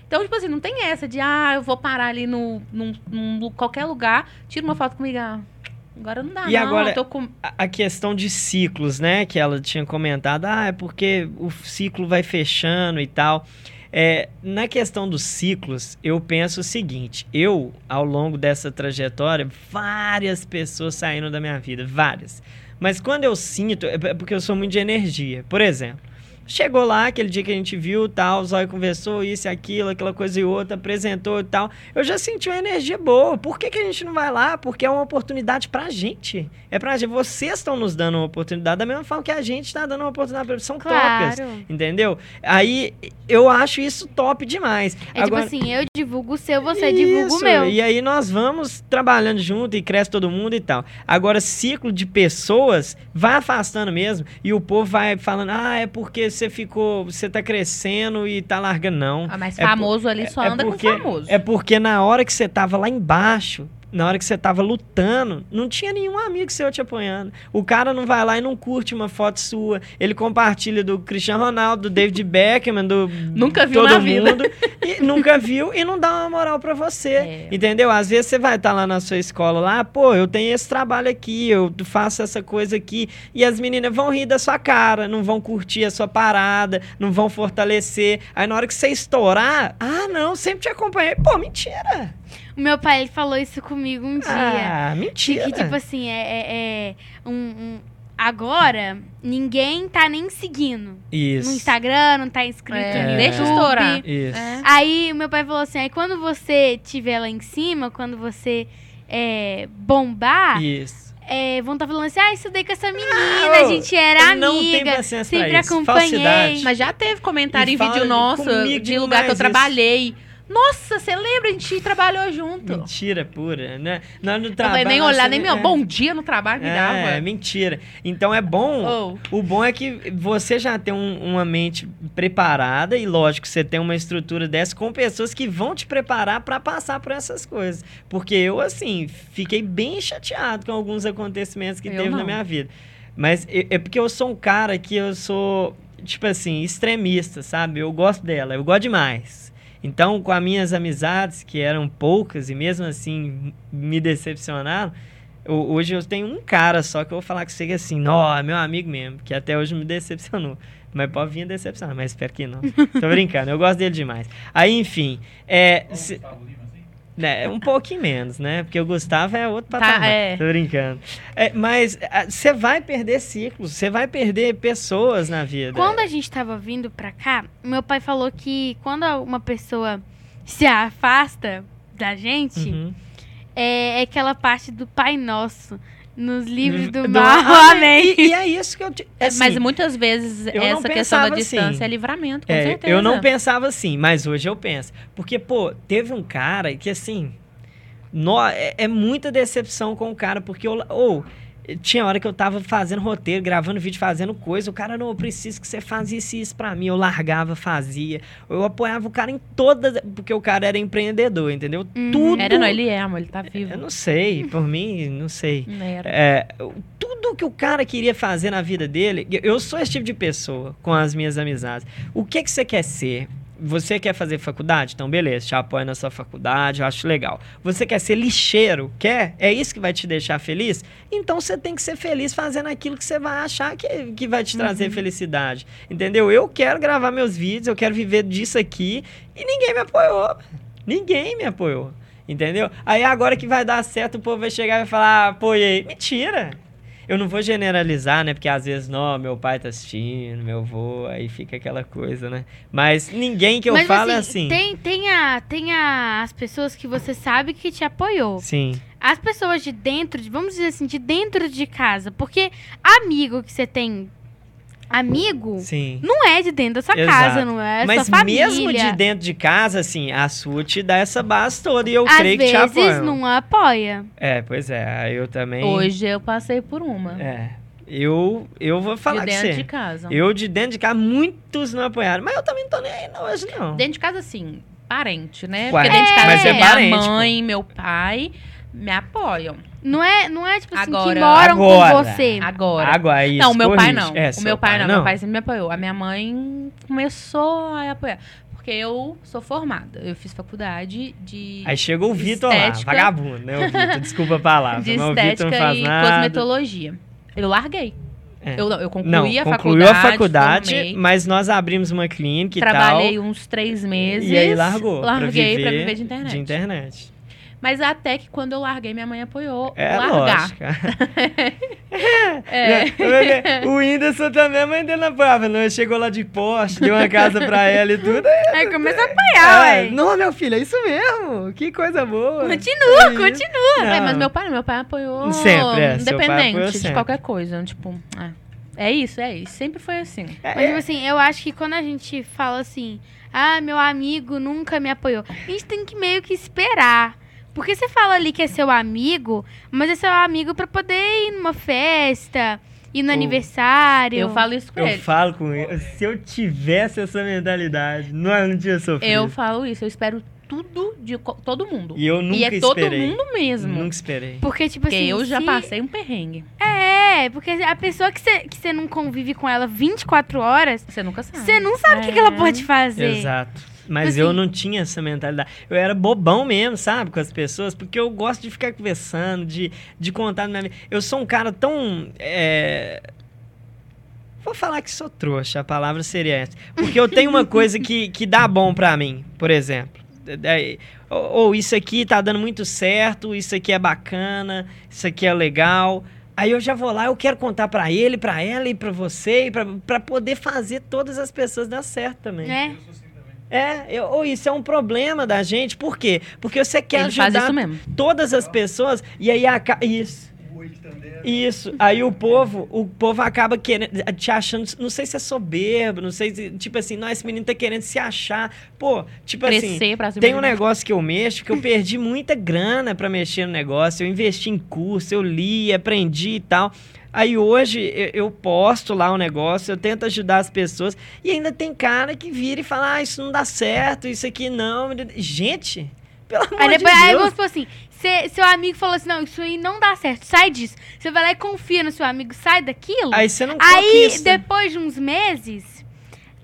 [SPEAKER 2] Então, tipo assim, não tem essa de, ah, eu vou parar ali no, num, num qualquer lugar, tira uma foto comigo. ah, agora não dá,
[SPEAKER 3] E
[SPEAKER 2] não.
[SPEAKER 3] agora-
[SPEAKER 2] eu tô com...
[SPEAKER 3] a- a questão de ciclos, né? Que ela tinha comentado, ah, é porque o ciclo vai fechando e tal. É, na questão dos ciclos, eu penso o seguinte: eu, ao longo dessa trajetória, várias pessoas saíram da minha vida, várias. Mas quando eu sinto, é é porque eu sou muito de energia. Por exemplo, chegou lá, aquele dia que a gente viu, tal, o Zóio conversou, isso e aquilo, aquela coisa e outra, apresentou e tal. Eu já senti uma energia boa. Por que, que a gente não vai lá? Porque é uma oportunidade pra gente. É pra gente. Vocês estão nos dando uma oportunidade da mesma forma que a gente está dando uma oportunidade pra São.
[SPEAKER 1] Claro.
[SPEAKER 3] Entendeu? Aí eu acho isso top demais.
[SPEAKER 1] É
[SPEAKER 3] Agora,
[SPEAKER 1] tipo assim, eu divulgo o seu, você divulga o
[SPEAKER 3] isso,
[SPEAKER 1] meu.
[SPEAKER 3] E aí nós vamos trabalhando junto e cresce todo mundo e tal. Agora, ciclo de pessoas vai afastando mesmo. E o povo vai falando, ah, é porque você ficou, você tá crescendo e tá largando. Não.
[SPEAKER 2] Ah, mas
[SPEAKER 3] É por-
[SPEAKER 2] famoso ali só
[SPEAKER 3] é
[SPEAKER 2] anda
[SPEAKER 3] porque-
[SPEAKER 2] com famoso.
[SPEAKER 3] É porque na hora que você tava lá embaixo, na hora que você tava lutando, não tinha nenhum amigo seu te apoiando. O cara não vai lá e não curte uma foto sua. Ele compartilha do Cristiano Ronaldo, do David Beckham, do
[SPEAKER 2] Nunca viu
[SPEAKER 3] todo mundo. E nunca viu e não dá uma moral pra você.
[SPEAKER 2] É.
[SPEAKER 3] Entendeu? Às vezes você vai estar lá na sua escola lá, pô, eu tenho esse trabalho aqui, eu faço essa coisa aqui. E as meninas vão rir da sua cara, não vão curtir a sua parada, não vão fortalecer. Aí na hora que você estourar, ah, não, sempre te acompanhei. Pô, mentira.
[SPEAKER 1] O meu pai ele falou isso comigo um dia.
[SPEAKER 3] Ah,
[SPEAKER 1] De
[SPEAKER 3] mentira.
[SPEAKER 1] que, tipo assim, é, é- é um, um- Agora, ninguém tá nem seguindo.
[SPEAKER 3] Isso.
[SPEAKER 1] No Instagram, não tá inscrito
[SPEAKER 2] É,
[SPEAKER 1] no
[SPEAKER 2] deixa
[SPEAKER 1] YouTube.
[SPEAKER 2] estourar.
[SPEAKER 3] Isso.
[SPEAKER 2] É.
[SPEAKER 1] Aí o meu pai falou assim: aí quando você estiver lá em cima, quando você é, bombar,
[SPEAKER 3] Isso.
[SPEAKER 1] é, vão estar falando assim: ah, estudei com essa menina,
[SPEAKER 3] Ah,
[SPEAKER 1] a gente era
[SPEAKER 3] eu não tenho
[SPEAKER 1] amiga.
[SPEAKER 3] paciência
[SPEAKER 1] sempre
[SPEAKER 3] pra isso.
[SPEAKER 1] acompanhei.
[SPEAKER 3] Falsidade.
[SPEAKER 2] Mas já teve comentário
[SPEAKER 3] E
[SPEAKER 2] em vídeo nosso de lugar que eu
[SPEAKER 3] demais isso.
[SPEAKER 2] Nossa, você lembra? A gente trabalhou junto.
[SPEAKER 3] Mentira pura, né? Nós no trabalho.
[SPEAKER 2] nem olhar, nem
[SPEAKER 3] também-
[SPEAKER 2] meu
[SPEAKER 3] é.
[SPEAKER 2] bom dia no trabalho me
[SPEAKER 3] É,
[SPEAKER 2] dava.
[SPEAKER 3] mentira. Então é bom.
[SPEAKER 2] Oh.
[SPEAKER 3] O bom é que você já tem um- uma mente preparada e, lógico, você tem uma estrutura dessa com pessoas que vão te preparar para passar por essas coisas. Porque eu, assim, fiquei bem chateado com alguns acontecimentos que
[SPEAKER 2] Eu
[SPEAKER 3] teve na
[SPEAKER 2] não.
[SPEAKER 3] minha vida. Mas é é porque eu sou um cara que eu sou, tipo assim, extremista, sabe? Eu gosto dela, eu gosto demais. Então, com as minhas amizades, que eram poucas e mesmo assim me decepcionaram, eu- hoje eu tenho um cara só que eu vou falar que chega assim, ó, é meu amigo mesmo, que até hoje me decepcionou. Mas pode vir a decepcionar, mas espero que não. Tô brincando, eu gosto dele demais. Aí, enfim, é, se- Né, um pouquinho menos, né? Porque o Gustavo é outro
[SPEAKER 2] Tá,
[SPEAKER 3] patamar.
[SPEAKER 2] é.
[SPEAKER 3] Tô brincando. É, mas você vai perder ciclos, você vai perder pessoas na vida.
[SPEAKER 1] Quando a gente tava vindo pra cá, meu pai falou que quando uma pessoa se afasta da gente,
[SPEAKER 3] Uhum.
[SPEAKER 1] é, é aquela parte do Pai Nosso. Nos livros do,
[SPEAKER 3] Do-
[SPEAKER 1] mal. Amém.
[SPEAKER 3] E, e é isso que eu... te- assim,
[SPEAKER 2] Mas muitas vezes essa questão da
[SPEAKER 3] pensava
[SPEAKER 2] distância
[SPEAKER 3] assim.
[SPEAKER 2] é livramento, com
[SPEAKER 3] É,
[SPEAKER 2] certeza.
[SPEAKER 3] eu não pensava assim, mas hoje eu penso. Porque, pô, teve um cara que, assim, nó- é, é muita decepção com o cara, porque eu. Ou, tinha hora que eu tava fazendo roteiro, gravando vídeo, fazendo coisa, o cara, não, eu preciso que você faça isso isso pra mim. Eu largava, fazia. Eu apoiava o cara em todas. Porque o cara era empreendedor, entendeu?
[SPEAKER 1] Uhum.
[SPEAKER 3] Tudo.
[SPEAKER 2] Era, não, ele é, amor, ele tá vivo.
[SPEAKER 3] Eu não sei, por mim, não sei.
[SPEAKER 2] Não era.
[SPEAKER 3] É, tudo que o cara queria fazer na vida dele, eu sou esse tipo de pessoa com as minhas amizades. O que que você quer ser? Você quer fazer faculdade? Então, beleza, te apoio na sua faculdade, eu acho legal. Você quer ser lixeiro? Quer? É isso que vai te deixar feliz? Então você tem que ser feliz fazendo aquilo que você vai achar que, que vai te trazer felicidade. Entendeu? Eu quero gravar meus vídeos, eu quero viver disso aqui e ninguém me apoiou. Ninguém me apoiou. Entendeu? Aí agora que vai dar certo, o povo vai chegar e vai falar, ah, apoiei. Mentira! Eu não vou generalizar, né? Porque às vezes, não, meu pai tá assistindo, meu avô, aí fica aquela coisa, né? Mas ninguém que eu
[SPEAKER 1] Mas
[SPEAKER 3] falo é assim.
[SPEAKER 1] Tem, tem, a, tem a- as pessoas que você sabe que te apoiou.
[SPEAKER 3] Sim.
[SPEAKER 1] As pessoas de dentro, de- vamos dizer assim, de dentro de casa. Porque amigo que você tem. Amigo
[SPEAKER 3] Sim.
[SPEAKER 1] não é de dentro da sua
[SPEAKER 3] Exato.
[SPEAKER 1] casa, não é
[SPEAKER 3] Mas
[SPEAKER 1] sua família.
[SPEAKER 3] mesmo de dentro de casa, assim, a sua te dá essa base toda e eu
[SPEAKER 1] Às
[SPEAKER 3] creio que te
[SPEAKER 1] vezes
[SPEAKER 3] apoiam.
[SPEAKER 1] não apoia.
[SPEAKER 3] É, pois é, eu também.
[SPEAKER 2] Hoje eu passei por uma.
[SPEAKER 3] É. Eu, eu vou falar
[SPEAKER 2] de dentro de casa.
[SPEAKER 3] Eu de dentro de casa, muitos não apoiaram. Mas eu também não tô nem aí não, hoje não.
[SPEAKER 2] Dentro de casa, assim, parente, né?
[SPEAKER 3] Ué,
[SPEAKER 2] Porque dentro de casa,
[SPEAKER 1] mas é
[SPEAKER 2] minha
[SPEAKER 3] parente,
[SPEAKER 2] mãe, meu pai me apoiam.
[SPEAKER 1] Não é, não é tipo assim,
[SPEAKER 2] Agora-
[SPEAKER 1] que moram com
[SPEAKER 3] Agora.
[SPEAKER 1] você.
[SPEAKER 2] Agora.
[SPEAKER 3] Água aí.
[SPEAKER 2] não, o meu pai não.
[SPEAKER 3] É,
[SPEAKER 2] o meu pai, não. Meu pai sempre me apoiou. A minha mãe começou a apoiar. Porque eu sou formada. Eu fiz faculdade de,
[SPEAKER 3] Aí chegou o Vitor lá, vagabundo, né? O Vitor, desculpa a palavra.
[SPEAKER 2] de estética
[SPEAKER 3] não faz
[SPEAKER 2] e
[SPEAKER 3] nada.
[SPEAKER 2] cosmetologia. Eu larguei.
[SPEAKER 3] É.
[SPEAKER 2] Eu, eu concluí
[SPEAKER 3] Não,
[SPEAKER 2] a
[SPEAKER 3] concluiu
[SPEAKER 2] faculdade.
[SPEAKER 3] a faculdade,
[SPEAKER 2] formei,
[SPEAKER 3] mas nós abrimos uma clínica e
[SPEAKER 2] trabalhei
[SPEAKER 3] tal.
[SPEAKER 2] uns três meses.
[SPEAKER 3] E aí largou.
[SPEAKER 2] Larguei
[SPEAKER 3] pra
[SPEAKER 2] pra
[SPEAKER 3] viver,
[SPEAKER 2] viver de internet.
[SPEAKER 3] De internet.
[SPEAKER 2] Mas até que quando eu larguei, minha mãe apoiou
[SPEAKER 3] É
[SPEAKER 2] largar.
[SPEAKER 3] lógico.
[SPEAKER 2] É.
[SPEAKER 3] o Whindersson também, a mãe dele não apoiava, não. Chegou lá de Porsche, deu uma casa pra ela e tudo. Aí,
[SPEAKER 1] começa a apoiar,
[SPEAKER 3] é,
[SPEAKER 1] ué.
[SPEAKER 3] não, meu filho, é isso mesmo. Que coisa boa.
[SPEAKER 1] Continua,
[SPEAKER 3] É
[SPEAKER 1] continua.
[SPEAKER 2] É, mas meu pai, meu pai apoiou
[SPEAKER 3] Sempre, é,
[SPEAKER 2] independente
[SPEAKER 3] apoiou
[SPEAKER 2] de
[SPEAKER 3] sempre.
[SPEAKER 2] qualquer coisa. Tipo, é. é isso, é isso. Sempre foi assim.
[SPEAKER 3] É,
[SPEAKER 1] Mas, tipo assim, eu acho que quando a gente fala assim, ah, meu amigo nunca me apoiou, a gente tem que meio que esperar. Porque você fala ali que é seu amigo, mas é seu amigo pra poder ir numa festa, ir no aniversário.
[SPEAKER 2] Eu falo isso com
[SPEAKER 3] eu
[SPEAKER 2] ele.
[SPEAKER 3] falo com ele. Se eu tivesse essa mentalidade, não, eu não tinha sofrido.
[SPEAKER 2] Eu falo isso, eu espero tudo de todo mundo.
[SPEAKER 3] E eu nunca
[SPEAKER 2] e é todo
[SPEAKER 3] esperei.
[SPEAKER 2] mundo mesmo.
[SPEAKER 3] Nunca esperei.
[SPEAKER 1] Porque, tipo
[SPEAKER 2] Porque
[SPEAKER 1] assim.
[SPEAKER 2] eu já
[SPEAKER 1] se-
[SPEAKER 2] passei um perrengue.
[SPEAKER 1] É, porque a pessoa que você que você não convive com ela 24 horas,
[SPEAKER 2] Você nunca sabe.
[SPEAKER 1] você não sabe o que, que ela pode fazer.
[SPEAKER 3] Exato. Mas
[SPEAKER 1] Tipo
[SPEAKER 3] eu
[SPEAKER 1] assim-
[SPEAKER 3] não tinha essa mentalidade. Eu era bobão mesmo, sabe, com as pessoas, porque eu gosto de ficar conversando, de, de contar na minha vida. Eu sou um cara tão. é, Vou falar que sou trouxa, a palavra seria essa. Porque eu tenho uma coisa que, que dá bom pra mim, por exemplo. Ou, ou isso aqui tá dando muito certo, isso aqui é bacana, isso aqui é legal. Aí eu já vou lá, eu quero contar pra ele, pra ela e pra você, pra, pra poder fazer todas as pessoas dar certo também.
[SPEAKER 1] Né?
[SPEAKER 3] É, eu, ou isso é um problema da gente. Por quê? Porque você quer
[SPEAKER 2] Ele
[SPEAKER 3] ajudar todas as pessoas e aí acaba. Isso. Isso. Aí o povo, o povo acaba querendo, te achando, não sei se é soberbo, não sei se, tipo assim, não, esse menino tá querendo se achar. Pô, tipo assim,
[SPEAKER 2] Crescer cima
[SPEAKER 3] tem um negócio que eu mexo que eu perdi muita grana pra mexer no negócio. Eu investi em curso, eu li, aprendi e tal. Aí hoje eu, posto lá o negócio, eu tento ajudar as pessoas e ainda tem cara que vira e fala: ah, isso não dá certo, isso aqui não. Gente, pelo amor
[SPEAKER 1] Aí
[SPEAKER 3] de
[SPEAKER 1] depois, aí
[SPEAKER 3] Deus.
[SPEAKER 1] vamos supor assim, cê- seu amigo falou assim, não, isso aí não dá certo, sai disso. Você vai lá e confia no seu amigo, sai daquilo.
[SPEAKER 3] Aí você não
[SPEAKER 1] Aí,
[SPEAKER 3] conquista.
[SPEAKER 1] depois de uns meses,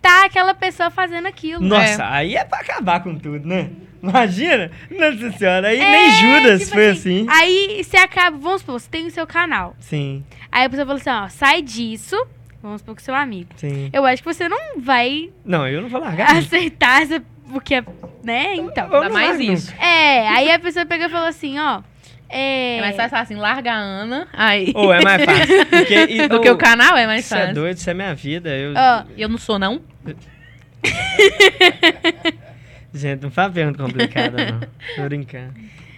[SPEAKER 1] tá aquela pessoa fazendo aquilo.
[SPEAKER 3] Nossa, aí é pra acabar com tudo, né? Imagina? Nossa senhora, aí
[SPEAKER 1] É,
[SPEAKER 3] nem Judas
[SPEAKER 1] tipo
[SPEAKER 3] foi assim.
[SPEAKER 1] Aí você acaba, vamos supor, você tem o seu canal.
[SPEAKER 3] Sim,
[SPEAKER 1] Aí a pessoa falou assim, ó, sai disso, vamos supor com seu amigo.
[SPEAKER 3] sim.
[SPEAKER 1] Eu acho que você não vai
[SPEAKER 3] Não, eu não vou largar.
[SPEAKER 1] aceitar essa, porque, né, então.
[SPEAKER 2] Ainda mais isso.
[SPEAKER 1] É, aí a pessoa pegou e falou assim, ó, é...
[SPEAKER 2] É mais fácil assim, larga a Ana. Aí.
[SPEAKER 3] Ou é mais fácil. Porque, e-
[SPEAKER 2] Do que
[SPEAKER 3] ou-
[SPEAKER 2] o canal é mais
[SPEAKER 3] Isso é
[SPEAKER 2] fácil.
[SPEAKER 3] doido, isso é minha vida. Eu,
[SPEAKER 1] Ó,
[SPEAKER 2] Eu não sou, não?
[SPEAKER 3] Gente, não faz pergunta complicada, não. Tô brincando.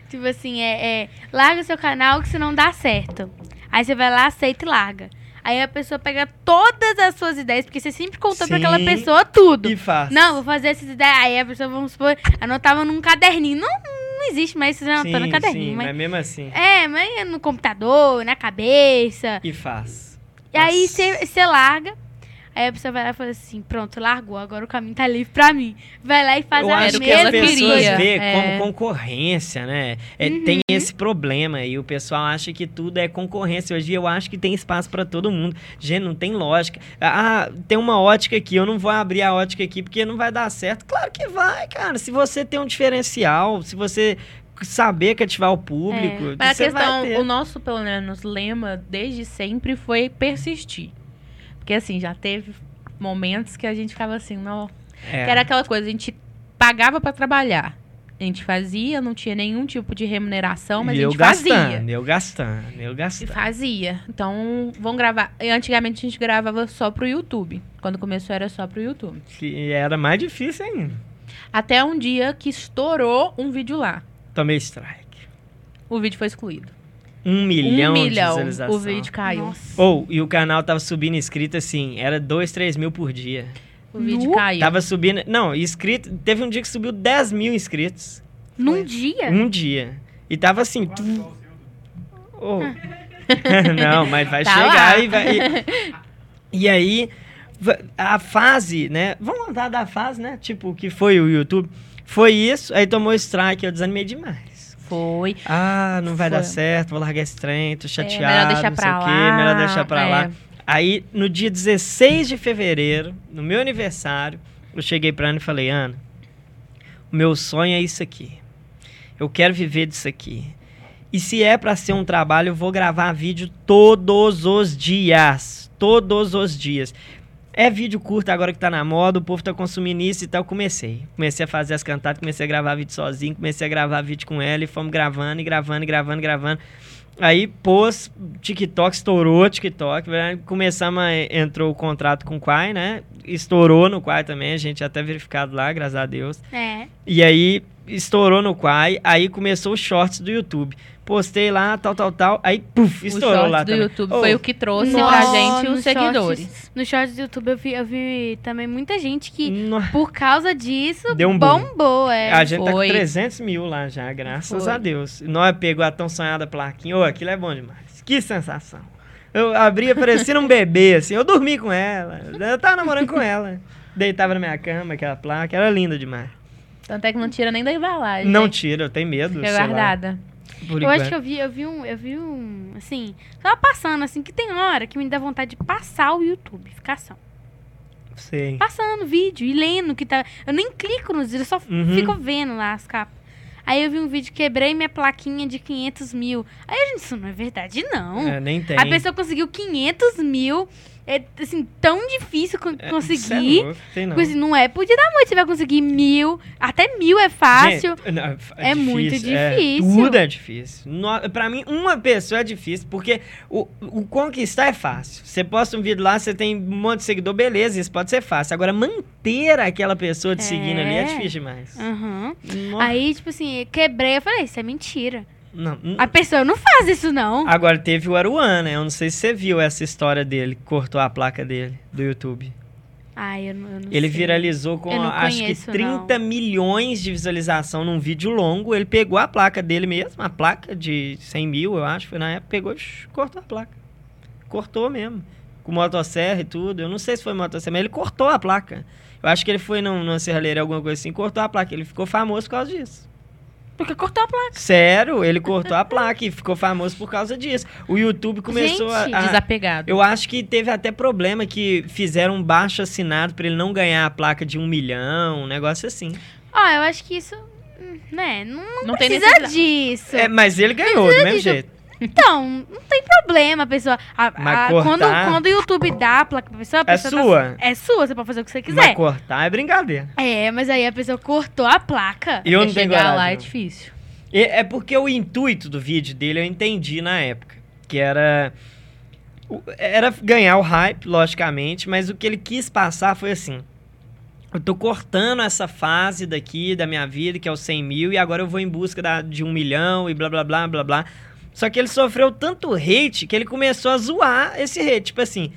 [SPEAKER 1] Tipo assim, é, é larga o seu canal que senão dá certo. Aí você vai lá, aceita e larga. Aí a pessoa pega todas as suas ideias, porque você sempre contou pra aquela pessoa tudo.
[SPEAKER 3] E faz.
[SPEAKER 1] Não, vou fazer essas ideias. Aí a pessoa, vamos supor, anotava num caderninho. Não, não existe mais isso anotando no caderninho.
[SPEAKER 3] sim,
[SPEAKER 1] mas...
[SPEAKER 3] mas mesmo assim.
[SPEAKER 1] É, mas é no computador, na cabeça.
[SPEAKER 3] E faz.
[SPEAKER 1] E aí você larga. Aí a pessoa vai lá e fala assim: pronto, largou, agora o caminho tá livre pra mim. Vai lá e faz
[SPEAKER 3] Eu
[SPEAKER 1] a
[SPEAKER 3] acho
[SPEAKER 2] o
[SPEAKER 3] que as
[SPEAKER 1] mesma
[SPEAKER 3] pessoas
[SPEAKER 2] queria.
[SPEAKER 3] vê
[SPEAKER 2] É.
[SPEAKER 3] como concorrência, né? É,
[SPEAKER 1] Uhum.
[SPEAKER 3] Tem esse problema e o pessoal acha que tudo é concorrência. Hoje eu acho que tem espaço pra todo mundo. Gente, não tem lógica. Ah, tem uma ótica aqui, eu não vou abrir a ótica aqui porque não vai dar certo. Claro que vai, cara. Se você tem um diferencial, se você saber cativar o público,
[SPEAKER 2] Mas a questão,
[SPEAKER 3] ter.
[SPEAKER 2] o nosso, pelo menos, lema desde sempre foi persistir. Porque assim, já teve momentos que a gente ficava assim, não.
[SPEAKER 3] É.
[SPEAKER 2] Que era aquela coisa, a gente pagava pra trabalhar. A gente fazia, não tinha nenhum tipo de remuneração, mas
[SPEAKER 3] E
[SPEAKER 2] a
[SPEAKER 3] eu
[SPEAKER 2] gente fazia.
[SPEAKER 3] gastando, eu gastando, eu
[SPEAKER 2] E
[SPEAKER 3] gastando.
[SPEAKER 2] fazia. Então, vamos gravar. Antigamente a gente gravava só pro YouTube. Quando começou era só pro YouTube.
[SPEAKER 3] Que era mais difícil ainda.
[SPEAKER 2] Até um dia que estourou um vídeo lá.
[SPEAKER 3] Tomei strike.
[SPEAKER 2] O vídeo foi excluído.
[SPEAKER 3] Um milhão,
[SPEAKER 2] um
[SPEAKER 3] de
[SPEAKER 2] milhão.
[SPEAKER 3] visualizações.
[SPEAKER 2] O vídeo caiu.
[SPEAKER 3] Ou, e o canal tava subindo inscrito assim, era 2, 3 mil por dia.
[SPEAKER 2] O vídeo
[SPEAKER 1] Nu?
[SPEAKER 2] caiu.
[SPEAKER 3] Tava subindo. Não, inscrito. Teve um dia que subiu 10 mil inscritos.
[SPEAKER 1] Num
[SPEAKER 2] Foi.
[SPEAKER 1] dia?
[SPEAKER 3] Um dia. E tava assim. Tu-. Oh. Não, mas vai
[SPEAKER 2] Tá
[SPEAKER 3] chegar
[SPEAKER 2] lá.
[SPEAKER 3] e vai. E, e aí, a fase, né? Vamos andar da fase, né? Tipo, que foi o YouTube. Foi isso, aí tomou strike, eu desanimei demais.
[SPEAKER 2] Foi.
[SPEAKER 3] Ah, não vai dar
[SPEAKER 2] Foi.
[SPEAKER 3] certo, vou largar esse trem, tô chateado.
[SPEAKER 2] É, melhor deixar
[SPEAKER 3] não
[SPEAKER 2] pra
[SPEAKER 3] sei
[SPEAKER 2] lá.
[SPEAKER 3] o quê, melhor deixar pra
[SPEAKER 2] é.
[SPEAKER 3] lá. Aí, no dia 16 de fevereiro, no meu aniversário, eu cheguei pra Ana e falei, Ana, o meu sonho é isso aqui. Eu quero viver disso aqui. E se é pra ser um trabalho, eu vou gravar vídeo todos os dias. Todos os dias. É vídeo curto agora que tá na moda, o povo tá consumindo isso e tal. Eu comecei. Comecei a fazer as cantadas, comecei a gravar vídeo sozinho, comecei a gravar vídeo com ela e fomos gravando e gravando e gravando e gravando. Aí pôs, TikTok estourou, TikTok. né? Começamos, a, entrou o contrato com o Quai, né? Estourou no Quai também, a gente até verificado lá, graças a Deus.
[SPEAKER 1] É.
[SPEAKER 3] E aí estourou no Quai, aí começou os shorts do YouTube. Postei lá, tal, tal, tal. Aí, puf,
[SPEAKER 2] O
[SPEAKER 3] estourou
[SPEAKER 2] shorts
[SPEAKER 3] lá
[SPEAKER 2] do
[SPEAKER 3] também.
[SPEAKER 2] YouTube
[SPEAKER 3] Oh,
[SPEAKER 2] foi o que trouxe
[SPEAKER 1] Nossa,
[SPEAKER 2] pra gente os seguidores.
[SPEAKER 1] shorts- No shorts do YouTube eu vi, eu vi também muita gente que,
[SPEAKER 3] no-
[SPEAKER 1] por causa disso,
[SPEAKER 3] Deu um boom.
[SPEAKER 1] bombou. É.
[SPEAKER 3] A gente tá com
[SPEAKER 2] Foi.
[SPEAKER 3] 300 mil lá já, graças
[SPEAKER 2] Foi.
[SPEAKER 3] a Deus. Nós pegou a tão sonhada plaquinha. Ô, aquilo é bom demais. Que sensação. Eu abria parecendo um bebê, assim. Eu dormi com ela. Eu tava namorando com ela. Deitava na minha cama, aquela placa. Era linda demais.
[SPEAKER 2] Tanto é que não tira nem da embalagem.
[SPEAKER 3] Não
[SPEAKER 2] né?
[SPEAKER 3] tira, eu tenho medo.
[SPEAKER 2] Fica
[SPEAKER 3] sei lá,
[SPEAKER 2] guardada.
[SPEAKER 3] por
[SPEAKER 1] Eu acho que eu vi, eu vi um, eu vi um, assim, tava passando, assim, que tem hora que me dá vontade de passar o YouTube, ficar assim, ó,
[SPEAKER 3] Sei.
[SPEAKER 1] passando vídeo e lendo que tá, eu nem clico nos vídeos, eu só
[SPEAKER 3] Uhum.
[SPEAKER 1] fico vendo lá as capas. Aí eu vi um vídeo, quebrei minha plaquinha de 500 mil. Aí a gente, isso não é verdade, não.
[SPEAKER 3] É, nem tem.
[SPEAKER 1] A pessoa conseguiu 500 mil, é, assim, tão difícil
[SPEAKER 3] É,
[SPEAKER 1] conseguir.
[SPEAKER 3] é louco, tem não.
[SPEAKER 1] Assim, não é por noite, você vai conseguir mil, até mil é fácil.
[SPEAKER 3] Gente, não,
[SPEAKER 1] É muito
[SPEAKER 3] é,
[SPEAKER 1] difícil.
[SPEAKER 3] tudo é difícil. No, pra mim, uma pessoa é difícil, porque o, o conquistar é fácil. Você posta um vídeo lá, você tem um monte de seguidor, beleza, isso pode ser fácil. Agora, manter aquela pessoa te seguindo ali é
[SPEAKER 1] É.
[SPEAKER 3] difícil demais. Nossa,
[SPEAKER 1] Aí, tipo assim, quebrei, eu falei, isso é mentira.
[SPEAKER 3] Não, não.
[SPEAKER 1] A pessoa não faz isso, não.
[SPEAKER 3] Agora, teve o Aruan, né? Eu não sei se você viu essa história dele, que cortou a placa dele, do YouTube.
[SPEAKER 1] Ai, eu não, eu não
[SPEAKER 3] Ele
[SPEAKER 1] sei.
[SPEAKER 3] viralizou com,
[SPEAKER 1] não
[SPEAKER 3] acho que
[SPEAKER 1] conheço,
[SPEAKER 3] 30 milhões de visualização num vídeo longo. Ele pegou a placa dele mesmo, a placa de 100 mil, eu acho, foi na época, pegou e cortou a placa. Cortou mesmo. Com motosserra e tudo. Eu não sei se foi motosserra, mas ele cortou a placa. Eu acho que ele foi num- numa serralheira, alguma coisa assim, cortou a placa. Ele ficou famoso por causa disso.
[SPEAKER 1] Porque cortou a placa.
[SPEAKER 3] Sério, ele cortou a placa e ficou famoso por causa disso. O YouTube começou
[SPEAKER 1] Gente,
[SPEAKER 3] a, a-
[SPEAKER 2] Desapegado.
[SPEAKER 3] eu acho que teve até problema que fizeram um baixo assinado pra ele não ganhar a placa de um milhão, um negócio assim.
[SPEAKER 1] Ó, eu acho que isso, hum, né, não,
[SPEAKER 2] Não tem
[SPEAKER 1] precisa disso.
[SPEAKER 3] É, mas ele ganhou do mesmo
[SPEAKER 1] disso.
[SPEAKER 3] jeito.
[SPEAKER 1] Então, não tem problema, a pessoa. a-
[SPEAKER 3] Mas
[SPEAKER 1] a-
[SPEAKER 3] cortar-
[SPEAKER 1] quando, quando o YouTube dá a placa pra pessoa, a
[SPEAKER 3] É
[SPEAKER 1] pessoa tá-
[SPEAKER 3] sua.
[SPEAKER 1] é sua, você pode fazer o que você
[SPEAKER 3] Mas
[SPEAKER 1] quiser.
[SPEAKER 3] cortar é brincadeira.
[SPEAKER 1] É, mas aí a pessoa cortou a placa.
[SPEAKER 3] Eu
[SPEAKER 2] Porque
[SPEAKER 3] não tenho
[SPEAKER 2] chegar
[SPEAKER 3] coragem,
[SPEAKER 2] lá é difícil.
[SPEAKER 3] E- É porque o intuito do vídeo dele eu entendi na época. Que era. Era ganhar o hype, logicamente, mas o que ele quis passar foi assim. Eu tô cortando essa fase daqui da minha vida, que é o 100 mil, e agora eu vou em busca da- de um milhão e blá blá blá blá blá. Só que ele sofreu tanto hate que ele começou a zoar esse hate. Tipo assim,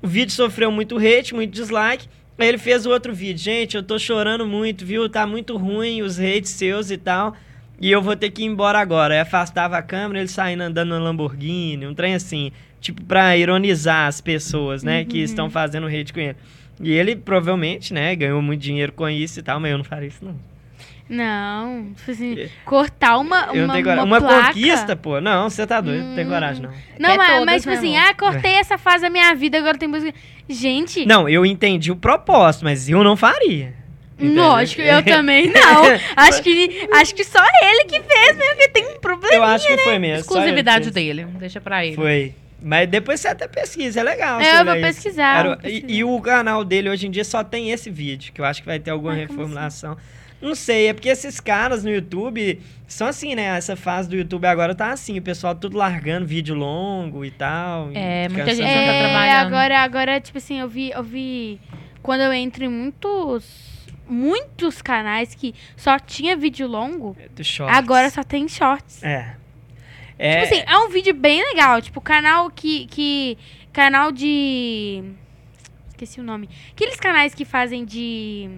[SPEAKER 3] o vídeo sofreu muito hate, muito dislike. Aí ele fez o outro vídeo. Gente, eu tô chorando muito, viu? Tá muito ruim os hates seus e tal. E eu vou ter que ir embora agora. Aí afastava a câmera, ele saindo andando no Lamborghini, um trem assim. Tipo, pra ironizar as pessoas, né? Que estão fazendo hate com ele. E ele provavelmente, né, ganhou muito dinheiro com isso e tal, mas eu não faria isso, não.
[SPEAKER 1] Não, tipo assim,
[SPEAKER 3] É.
[SPEAKER 1] cortar uma,
[SPEAKER 3] Eu não
[SPEAKER 1] uma,
[SPEAKER 3] tenho
[SPEAKER 1] uma
[SPEAKER 3] Uma,
[SPEAKER 1] placa.
[SPEAKER 3] conquista, pô. Não, você tá doido. Não tem
[SPEAKER 1] Hum.
[SPEAKER 3] coragem, não.
[SPEAKER 1] Não,
[SPEAKER 2] Quer
[SPEAKER 1] mas,
[SPEAKER 2] todas,
[SPEAKER 1] mas tipo
[SPEAKER 2] né,
[SPEAKER 1] assim,
[SPEAKER 2] amor?
[SPEAKER 1] ah, cortei essa fase da minha vida, agora tem música. Gente,
[SPEAKER 3] Não, eu entendi o propósito, mas eu não faria. Entendeu?
[SPEAKER 1] lógico, eu também não. acho, que, acho que só ele que fez mesmo, que tem um problema.
[SPEAKER 3] Eu acho que foi mesmo.
[SPEAKER 2] Exclusividade dele. Deixa pra ele.
[SPEAKER 3] Foi. Mas depois você até pesquisa, é legal.
[SPEAKER 1] É, eu vou pesquisar,
[SPEAKER 3] Era-
[SPEAKER 1] vou
[SPEAKER 3] e,
[SPEAKER 1] pesquisar.
[SPEAKER 3] e o canal dele hoje em dia só tem esse vídeo, que eu acho que vai ter alguma
[SPEAKER 1] Ah, como
[SPEAKER 3] reformulação. Não sei, é porque esses caras no YouTube são assim, né? Essa fase do YouTube agora tá assim, o pessoal tudo largando vídeo longo e tal. e
[SPEAKER 2] É, muita
[SPEAKER 3] cansando
[SPEAKER 2] gente já tá
[SPEAKER 1] É,
[SPEAKER 2] trabalhando.
[SPEAKER 1] agora, agora, tipo assim, eu vi, eu vi. Quando eu entro em muitos. Muitos canais que só tinha vídeo longo,
[SPEAKER 3] Do shorts.
[SPEAKER 1] agora só tem shorts.
[SPEAKER 3] É. É,
[SPEAKER 1] Tipo assim, é um vídeo bem legal. Tipo, canal que. que canal de. Esqueci o nome. Aqueles canais que fazem de.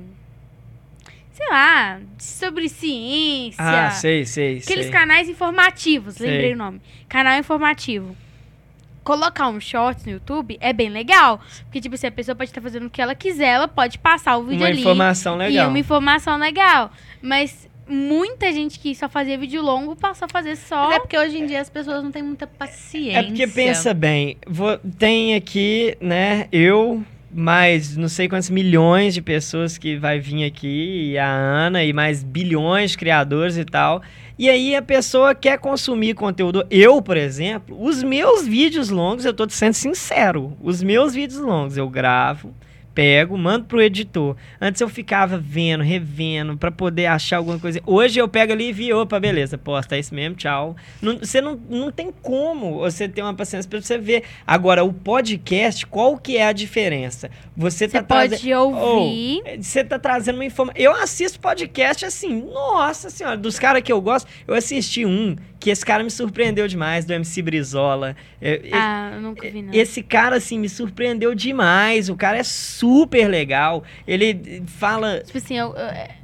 [SPEAKER 1] Sei lá, sobre ciência.
[SPEAKER 3] ah, sei, sei,
[SPEAKER 1] Aqueles
[SPEAKER 3] sei.
[SPEAKER 1] canais informativos,
[SPEAKER 3] Sei.
[SPEAKER 1] lembrei o nome. Canal informativo. Colocar um shorts no YouTube é bem legal. Porque, tipo, se a pessoa pode estar fazendo o que ela quiser, ela pode passar o vídeo
[SPEAKER 3] Uma
[SPEAKER 1] ali.
[SPEAKER 3] informação
[SPEAKER 1] E
[SPEAKER 3] legal.
[SPEAKER 1] uma informação legal. Mas muita gente que só fazia vídeo longo passou a fazer só.
[SPEAKER 2] Mas é porque hoje em dia as pessoas não têm muita paciência.
[SPEAKER 3] É porque pensa bem, vo- tem aqui, né, eu, mais não sei quantos milhões de pessoas que vai vir aqui, e a Ana, e mais bilhões de criadores e tal. E aí a pessoa quer consumir conteúdo. Eu, por exemplo, os meus vídeos longos, eu tô sendo sincero, os meus vídeos longos eu gravo, pego, mando pro editor. Antes eu ficava vendo, revendo, pra poder achar alguma coisa. Hoje eu pego ali e vi, opa, beleza, posta, é isso mesmo, tchau. Não- você não, não tem como você ter uma paciência pra você ver. Agora, o podcast, qual que é a diferença? Você,
[SPEAKER 1] Você
[SPEAKER 3] tá
[SPEAKER 1] pode
[SPEAKER 3] trazendo-
[SPEAKER 1] ouvir.
[SPEAKER 3] Oh, você tá trazendo uma informação. Eu assisto podcast assim, nossa senhora, dos caras que eu gosto. Eu assisti um que esse cara me surpreendeu demais, do MC Brizola. É,
[SPEAKER 1] Ah, eu nunca vi, não.
[SPEAKER 3] esse cara, assim, me surpreendeu demais. O cara é super legal. Ele fala.
[SPEAKER 1] Tipo assim, eu. eu- é,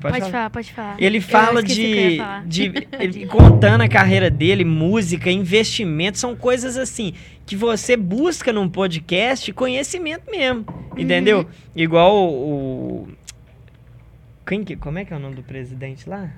[SPEAKER 3] Pode,
[SPEAKER 1] pode,
[SPEAKER 3] falar.
[SPEAKER 1] falar, pode falar.
[SPEAKER 3] Ele fala de, de ele contando a carreira dele, música, investimento, são coisas assim que você busca num podcast conhecimento mesmo,
[SPEAKER 1] Uhum.
[SPEAKER 3] entendeu? Igual o, o- quem que, como é que é o nome do presidente lá?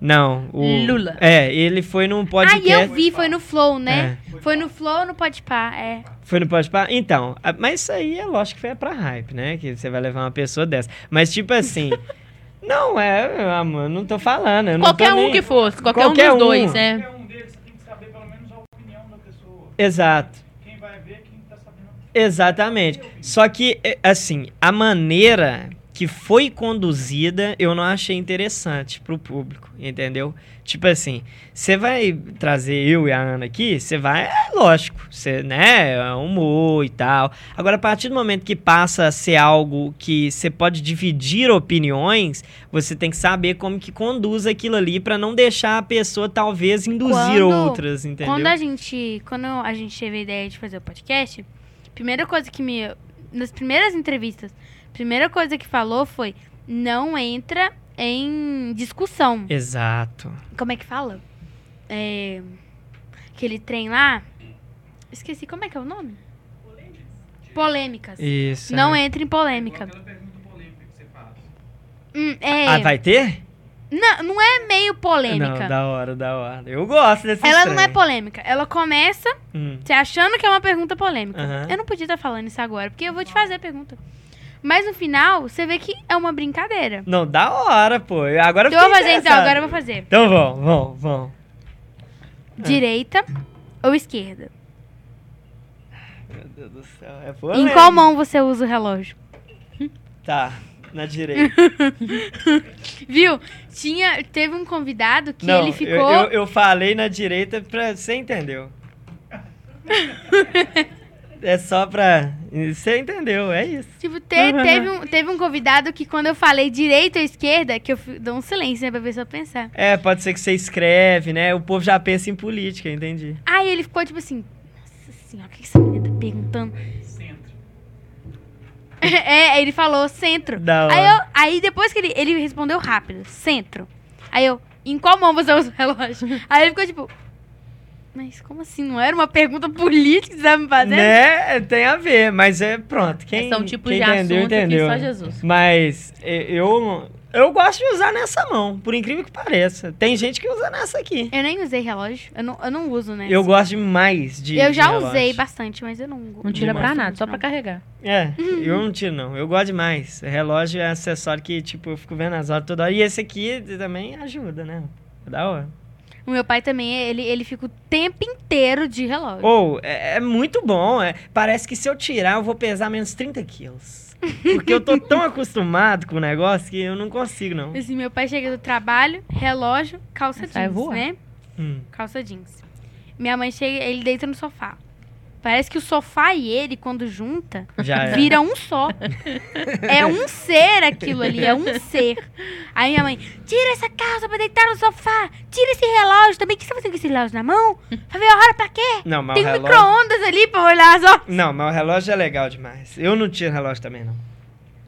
[SPEAKER 3] Não, o
[SPEAKER 2] Lula.
[SPEAKER 3] É, ele foi num
[SPEAKER 1] Ah,
[SPEAKER 3] podcast.
[SPEAKER 1] e eu vi, foi no Flow, né?
[SPEAKER 3] É.
[SPEAKER 1] Foi no Flow ou no Podpah, é.
[SPEAKER 3] Foi no Pode Pá? Então, a- mas isso aí é lógico que foi pra hype, né? Que você vai levar uma pessoa dessa. Mas, tipo assim. não, é, amor, não tô falando. eu não
[SPEAKER 2] Qualquer
[SPEAKER 3] tô
[SPEAKER 2] um
[SPEAKER 3] nem-
[SPEAKER 2] que fosse, qualquer,
[SPEAKER 3] Qualquer
[SPEAKER 2] um dos
[SPEAKER 3] um.
[SPEAKER 2] dois, é.
[SPEAKER 4] Qualquer um deles, você tem que saber pelo menos a opinião da pessoa.
[SPEAKER 3] Exato.
[SPEAKER 4] Quem vai ver, quem tá sabendo.
[SPEAKER 3] Exatamente. Só que, é, assim, a maneira que foi conduzida eu não achei interessante pro público, entendeu? Tipo assim, você vai trazer eu e a Ana aqui, você vai, é lógico, você, né, é humor e tal. Agora, a partir do momento que passa a ser algo que você pode dividir opiniões, você tem que saber como que conduz aquilo ali pra não deixar a pessoa, talvez, induzir
[SPEAKER 1] Quando-
[SPEAKER 3] outras, entendeu?
[SPEAKER 1] Quando a gente. Quando a gente teve a ideia de fazer o podcast, a primeira coisa que me. Nas primeiras entrevistas, primeira coisa que falou foi: não entra em discussão.
[SPEAKER 3] Exato.
[SPEAKER 1] Como é que fala? É, aquele trem lá. Esqueci, como é que é o nome? Polêmicas.
[SPEAKER 3] Isso.
[SPEAKER 1] Não
[SPEAKER 3] é.
[SPEAKER 1] entra em polêmica.
[SPEAKER 4] Aquela pergunta polêmica que você faz.
[SPEAKER 1] Hum, é,
[SPEAKER 3] Ah, vai ter?
[SPEAKER 1] não, não é meio polêmica.
[SPEAKER 3] Não, da hora, da hora. Eu gosto desse
[SPEAKER 1] Ela não é polêmica. Ela começa
[SPEAKER 3] Hum.
[SPEAKER 1] você achando que é uma pergunta polêmica. Eu não podia estar falando isso agora, porque eu vou te fazer a pergunta. Mas no final, você vê que é uma brincadeira.
[SPEAKER 3] Não, da hora, pô. Eu- Agora
[SPEAKER 1] Então eu vou
[SPEAKER 3] fiquei
[SPEAKER 1] fazer então, agora eu vou fazer.
[SPEAKER 3] Então vamos, vamos, vamos.
[SPEAKER 1] Direita ou esquerda?
[SPEAKER 3] Meu Deus do céu, é
[SPEAKER 1] Em
[SPEAKER 3] polêmico.
[SPEAKER 1] qual mão você usa o relógio?
[SPEAKER 3] Tá, na direita.
[SPEAKER 1] Viu? Tinha, teve um convidado que
[SPEAKER 3] não,
[SPEAKER 1] ele
[SPEAKER 3] eu-
[SPEAKER 1] ficou.
[SPEAKER 3] Eu, eu falei na direita pra... Você entendeu. É só pra. Você entendeu, é isso.
[SPEAKER 1] Tipo, te- teve, um, teve um convidado que quando eu falei direita ou esquerda, que eu dou um silêncio, né, pra pessoa pensar.
[SPEAKER 3] É, pode ser que você escreve, né? O povo já pensa em política, entendi.
[SPEAKER 1] Aí ele ficou tipo assim, nossa senhora, o que que essa menina tá perguntando?
[SPEAKER 4] Centro.
[SPEAKER 1] é, ele falou centro.
[SPEAKER 3] Da hora.
[SPEAKER 1] Aí, eu, aí depois que ele, ele respondeu rápido, centro. Aí eu, em qual mão você usa o relógio? Aí ele ficou tipo, mas como assim? Não era uma pergunta política que você me fazendo?
[SPEAKER 3] Né? Tem a ver, mas é pronto. Quem,
[SPEAKER 2] São tipos
[SPEAKER 3] quem
[SPEAKER 2] de
[SPEAKER 3] entendeu,
[SPEAKER 2] assunto
[SPEAKER 3] entendeu.
[SPEAKER 2] que só Jesus.
[SPEAKER 3] Mas eu, eu gosto de usar nessa mão, por incrível que pareça. Tem gente que usa nessa aqui.
[SPEAKER 1] Eu nem usei relógio, eu não, eu não uso, né?
[SPEAKER 3] Eu gosto demais de.
[SPEAKER 1] Eu
[SPEAKER 3] de
[SPEAKER 1] já
[SPEAKER 3] relógio.
[SPEAKER 1] usei bastante, mas eu não
[SPEAKER 2] Não tira
[SPEAKER 3] Demais.
[SPEAKER 2] pra nada, só pra carregar.
[SPEAKER 3] É, eu não tiro, não. Eu gosto demais. Relógio é acessório que, tipo, eu fico vendo as horas toda hora. E esse aqui também ajuda, né? É da hora.
[SPEAKER 1] O meu pai também, ele, ele fica o tempo inteiro de relógio.
[SPEAKER 3] Ou, é, é muito bom. É, parece que se eu tirar, eu vou pesar menos 30 quilos. Porque eu tô tão acostumado com o negócio que eu não consigo, não.
[SPEAKER 1] Assim, meu pai chega do trabalho, relógio, calça jeans, né?
[SPEAKER 3] Hum.
[SPEAKER 1] Calça jeans. Minha mãe chega, ele deita no sofá. Parece que o sofá e ele, quando junta,
[SPEAKER 3] Já é.
[SPEAKER 1] vira um só. é um ser aquilo ali, é um ser. Aí minha mãe, tira essa calça pra deitar no sofá, tira esse relógio também. O que você tá fazendo com esse relógio na mão? Pra ver a hora pra quê?
[SPEAKER 3] Não, mas
[SPEAKER 1] Tem um
[SPEAKER 3] relógio...
[SPEAKER 1] micro-ondas ali pra olhar as horas.
[SPEAKER 3] Não, mas o relógio é legal demais. Eu não tiro relógio também, não.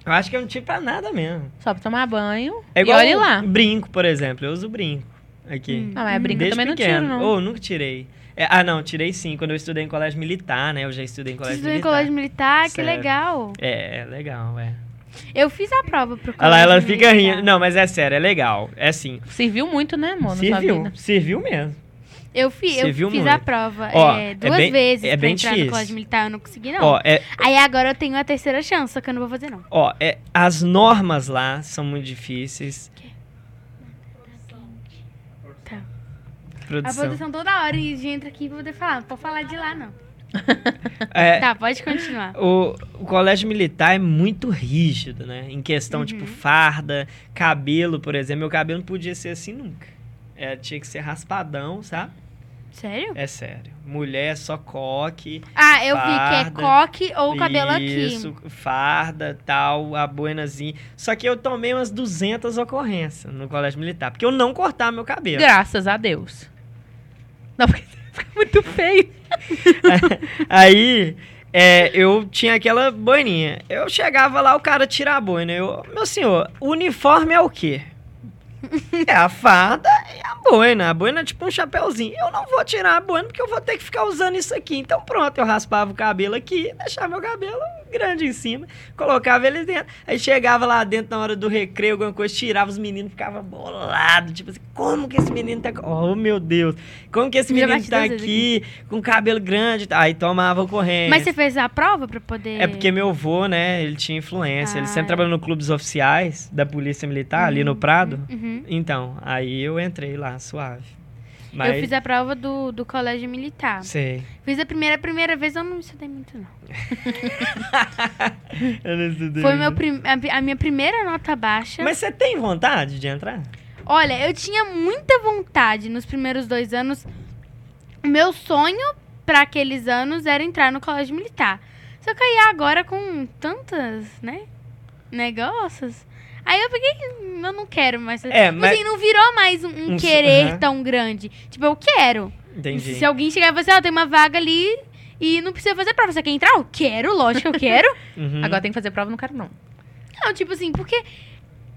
[SPEAKER 3] Eu acho que eu não tiro pra nada mesmo.
[SPEAKER 2] Só pra tomar banho
[SPEAKER 3] É
[SPEAKER 2] e
[SPEAKER 3] igual
[SPEAKER 2] olhe lá.
[SPEAKER 3] brinco, por exemplo. Eu uso brinco aqui.
[SPEAKER 1] Hum.
[SPEAKER 2] Ah, mas brinco eu
[SPEAKER 3] Desde
[SPEAKER 2] também não
[SPEAKER 3] pequeno.
[SPEAKER 2] tiro, não.
[SPEAKER 3] Ou nunca tirei. É, ah, não, tirei sim, quando eu estudei em colégio militar, né? Eu já estudei em
[SPEAKER 1] Você
[SPEAKER 3] colégio
[SPEAKER 1] estudou em
[SPEAKER 3] militar.
[SPEAKER 1] colégio militar, que
[SPEAKER 3] Sério.
[SPEAKER 1] legal.
[SPEAKER 3] É, é legal, é.
[SPEAKER 1] Eu fiz a prova pro colégio
[SPEAKER 3] Olha lá, ela fica
[SPEAKER 1] militar.
[SPEAKER 3] rindo. Não, mas é sério, é legal. É assim.
[SPEAKER 2] Serviu muito, né, amor, sua
[SPEAKER 3] Serviu,
[SPEAKER 2] vida.
[SPEAKER 3] serviu mesmo.
[SPEAKER 1] Eu, fi, eu fiz
[SPEAKER 3] muito.
[SPEAKER 1] a prova
[SPEAKER 3] Ó,
[SPEAKER 1] é,
[SPEAKER 3] é
[SPEAKER 1] duas
[SPEAKER 3] bem-
[SPEAKER 1] vezes
[SPEAKER 3] é
[SPEAKER 1] pra
[SPEAKER 3] bem
[SPEAKER 1] entrar
[SPEAKER 3] difícil.
[SPEAKER 1] no colégio militar, eu não consegui, não.
[SPEAKER 3] Ó, é,
[SPEAKER 1] Aí agora eu tenho a terceira chance, só que eu não vou fazer, não.
[SPEAKER 3] ó, é, as normas lá são muito difíceis.
[SPEAKER 1] Tá. A
[SPEAKER 3] Produção.
[SPEAKER 1] produção toda hora e entra aqui pra poder falar. Não pode falar de lá, não.
[SPEAKER 3] É,
[SPEAKER 1] Tá, pode continuar.
[SPEAKER 3] O, o colégio militar é muito rígido, né? Em questão, tipo, farda, cabelo, por exemplo. Meu cabelo não podia ser assim nunca. É, tinha que ser raspadão, sabe?
[SPEAKER 1] Sério?
[SPEAKER 3] É sério. Mulher só coque.
[SPEAKER 1] Ah, eu vi que é
[SPEAKER 3] Farda.
[SPEAKER 1] coque ou cabelo
[SPEAKER 3] Isso, farda, tal, a boinazinha. Só que eu tomei umas 200 ocorrências no colégio militar. Porque eu não cortava meu cabelo.
[SPEAKER 2] Graças a Deus. Não, porque fica muito feio.
[SPEAKER 3] Aí, é, eu tinha aquela boininha. Eu chegava lá, o cara tira a boina. Eu, meu senhor, uniforme é o quê? É a farda e a boina. A boina é tipo um chapéuzinho. Eu não vou tirar a boina porque eu vou ter que ficar usando isso aqui. Então pronto, eu raspava o cabelo aqui, deixava meu cabelo grande em cima, colocava ele dentro. Aí chegava lá dentro na hora do recreio, alguma coisa, tirava os meninos, ficava bolado. Tipo assim, como que esse menino tá... Oh, meu Deus. Como que esse menino tá
[SPEAKER 1] vezes
[SPEAKER 3] aqui com cabelo grande? Aí tomava ocorrência.
[SPEAKER 1] Mas você fez a prova pra poder...
[SPEAKER 3] É porque meu avô, né, ele tinha influência. ele
[SPEAKER 1] Ah,
[SPEAKER 3] sempre
[SPEAKER 1] é.
[SPEAKER 3] trabalhou no clubes oficiais da Polícia Militar, ali no Prado.
[SPEAKER 1] Uhum.
[SPEAKER 3] Então, aí eu entrei lá, suave. Mas,
[SPEAKER 1] Eu fiz a prova do, do colégio militar.
[SPEAKER 3] Sei.
[SPEAKER 1] Fiz a primeira, a primeira vez, eu não estudei muito, não.
[SPEAKER 3] Eu não estudei.
[SPEAKER 1] Foi meu prim- a, a minha primeira nota baixa.
[SPEAKER 3] Mas você tem vontade de entrar?
[SPEAKER 1] Olha, eu tinha muita vontade nos primeiros dois anos. O meu sonho para aqueles anos era entrar no colégio militar. Só que aí agora com tantas, né, negócios, aí eu peguei, eu não quero mais.
[SPEAKER 3] É,
[SPEAKER 1] Tipo
[SPEAKER 3] mas-
[SPEAKER 1] assim, não virou mais um, um
[SPEAKER 3] Um
[SPEAKER 1] querer tão grande. Tipo, eu quero.
[SPEAKER 3] Entendi.
[SPEAKER 1] Se alguém chegar e falar assim, ó, tem uma vaga ali e não precisa fazer prova, você quer entrar? Eu quero, lógico que eu quero.
[SPEAKER 3] Uhum.
[SPEAKER 2] Agora tem que fazer prova, não quero não.
[SPEAKER 1] não, tipo assim, porque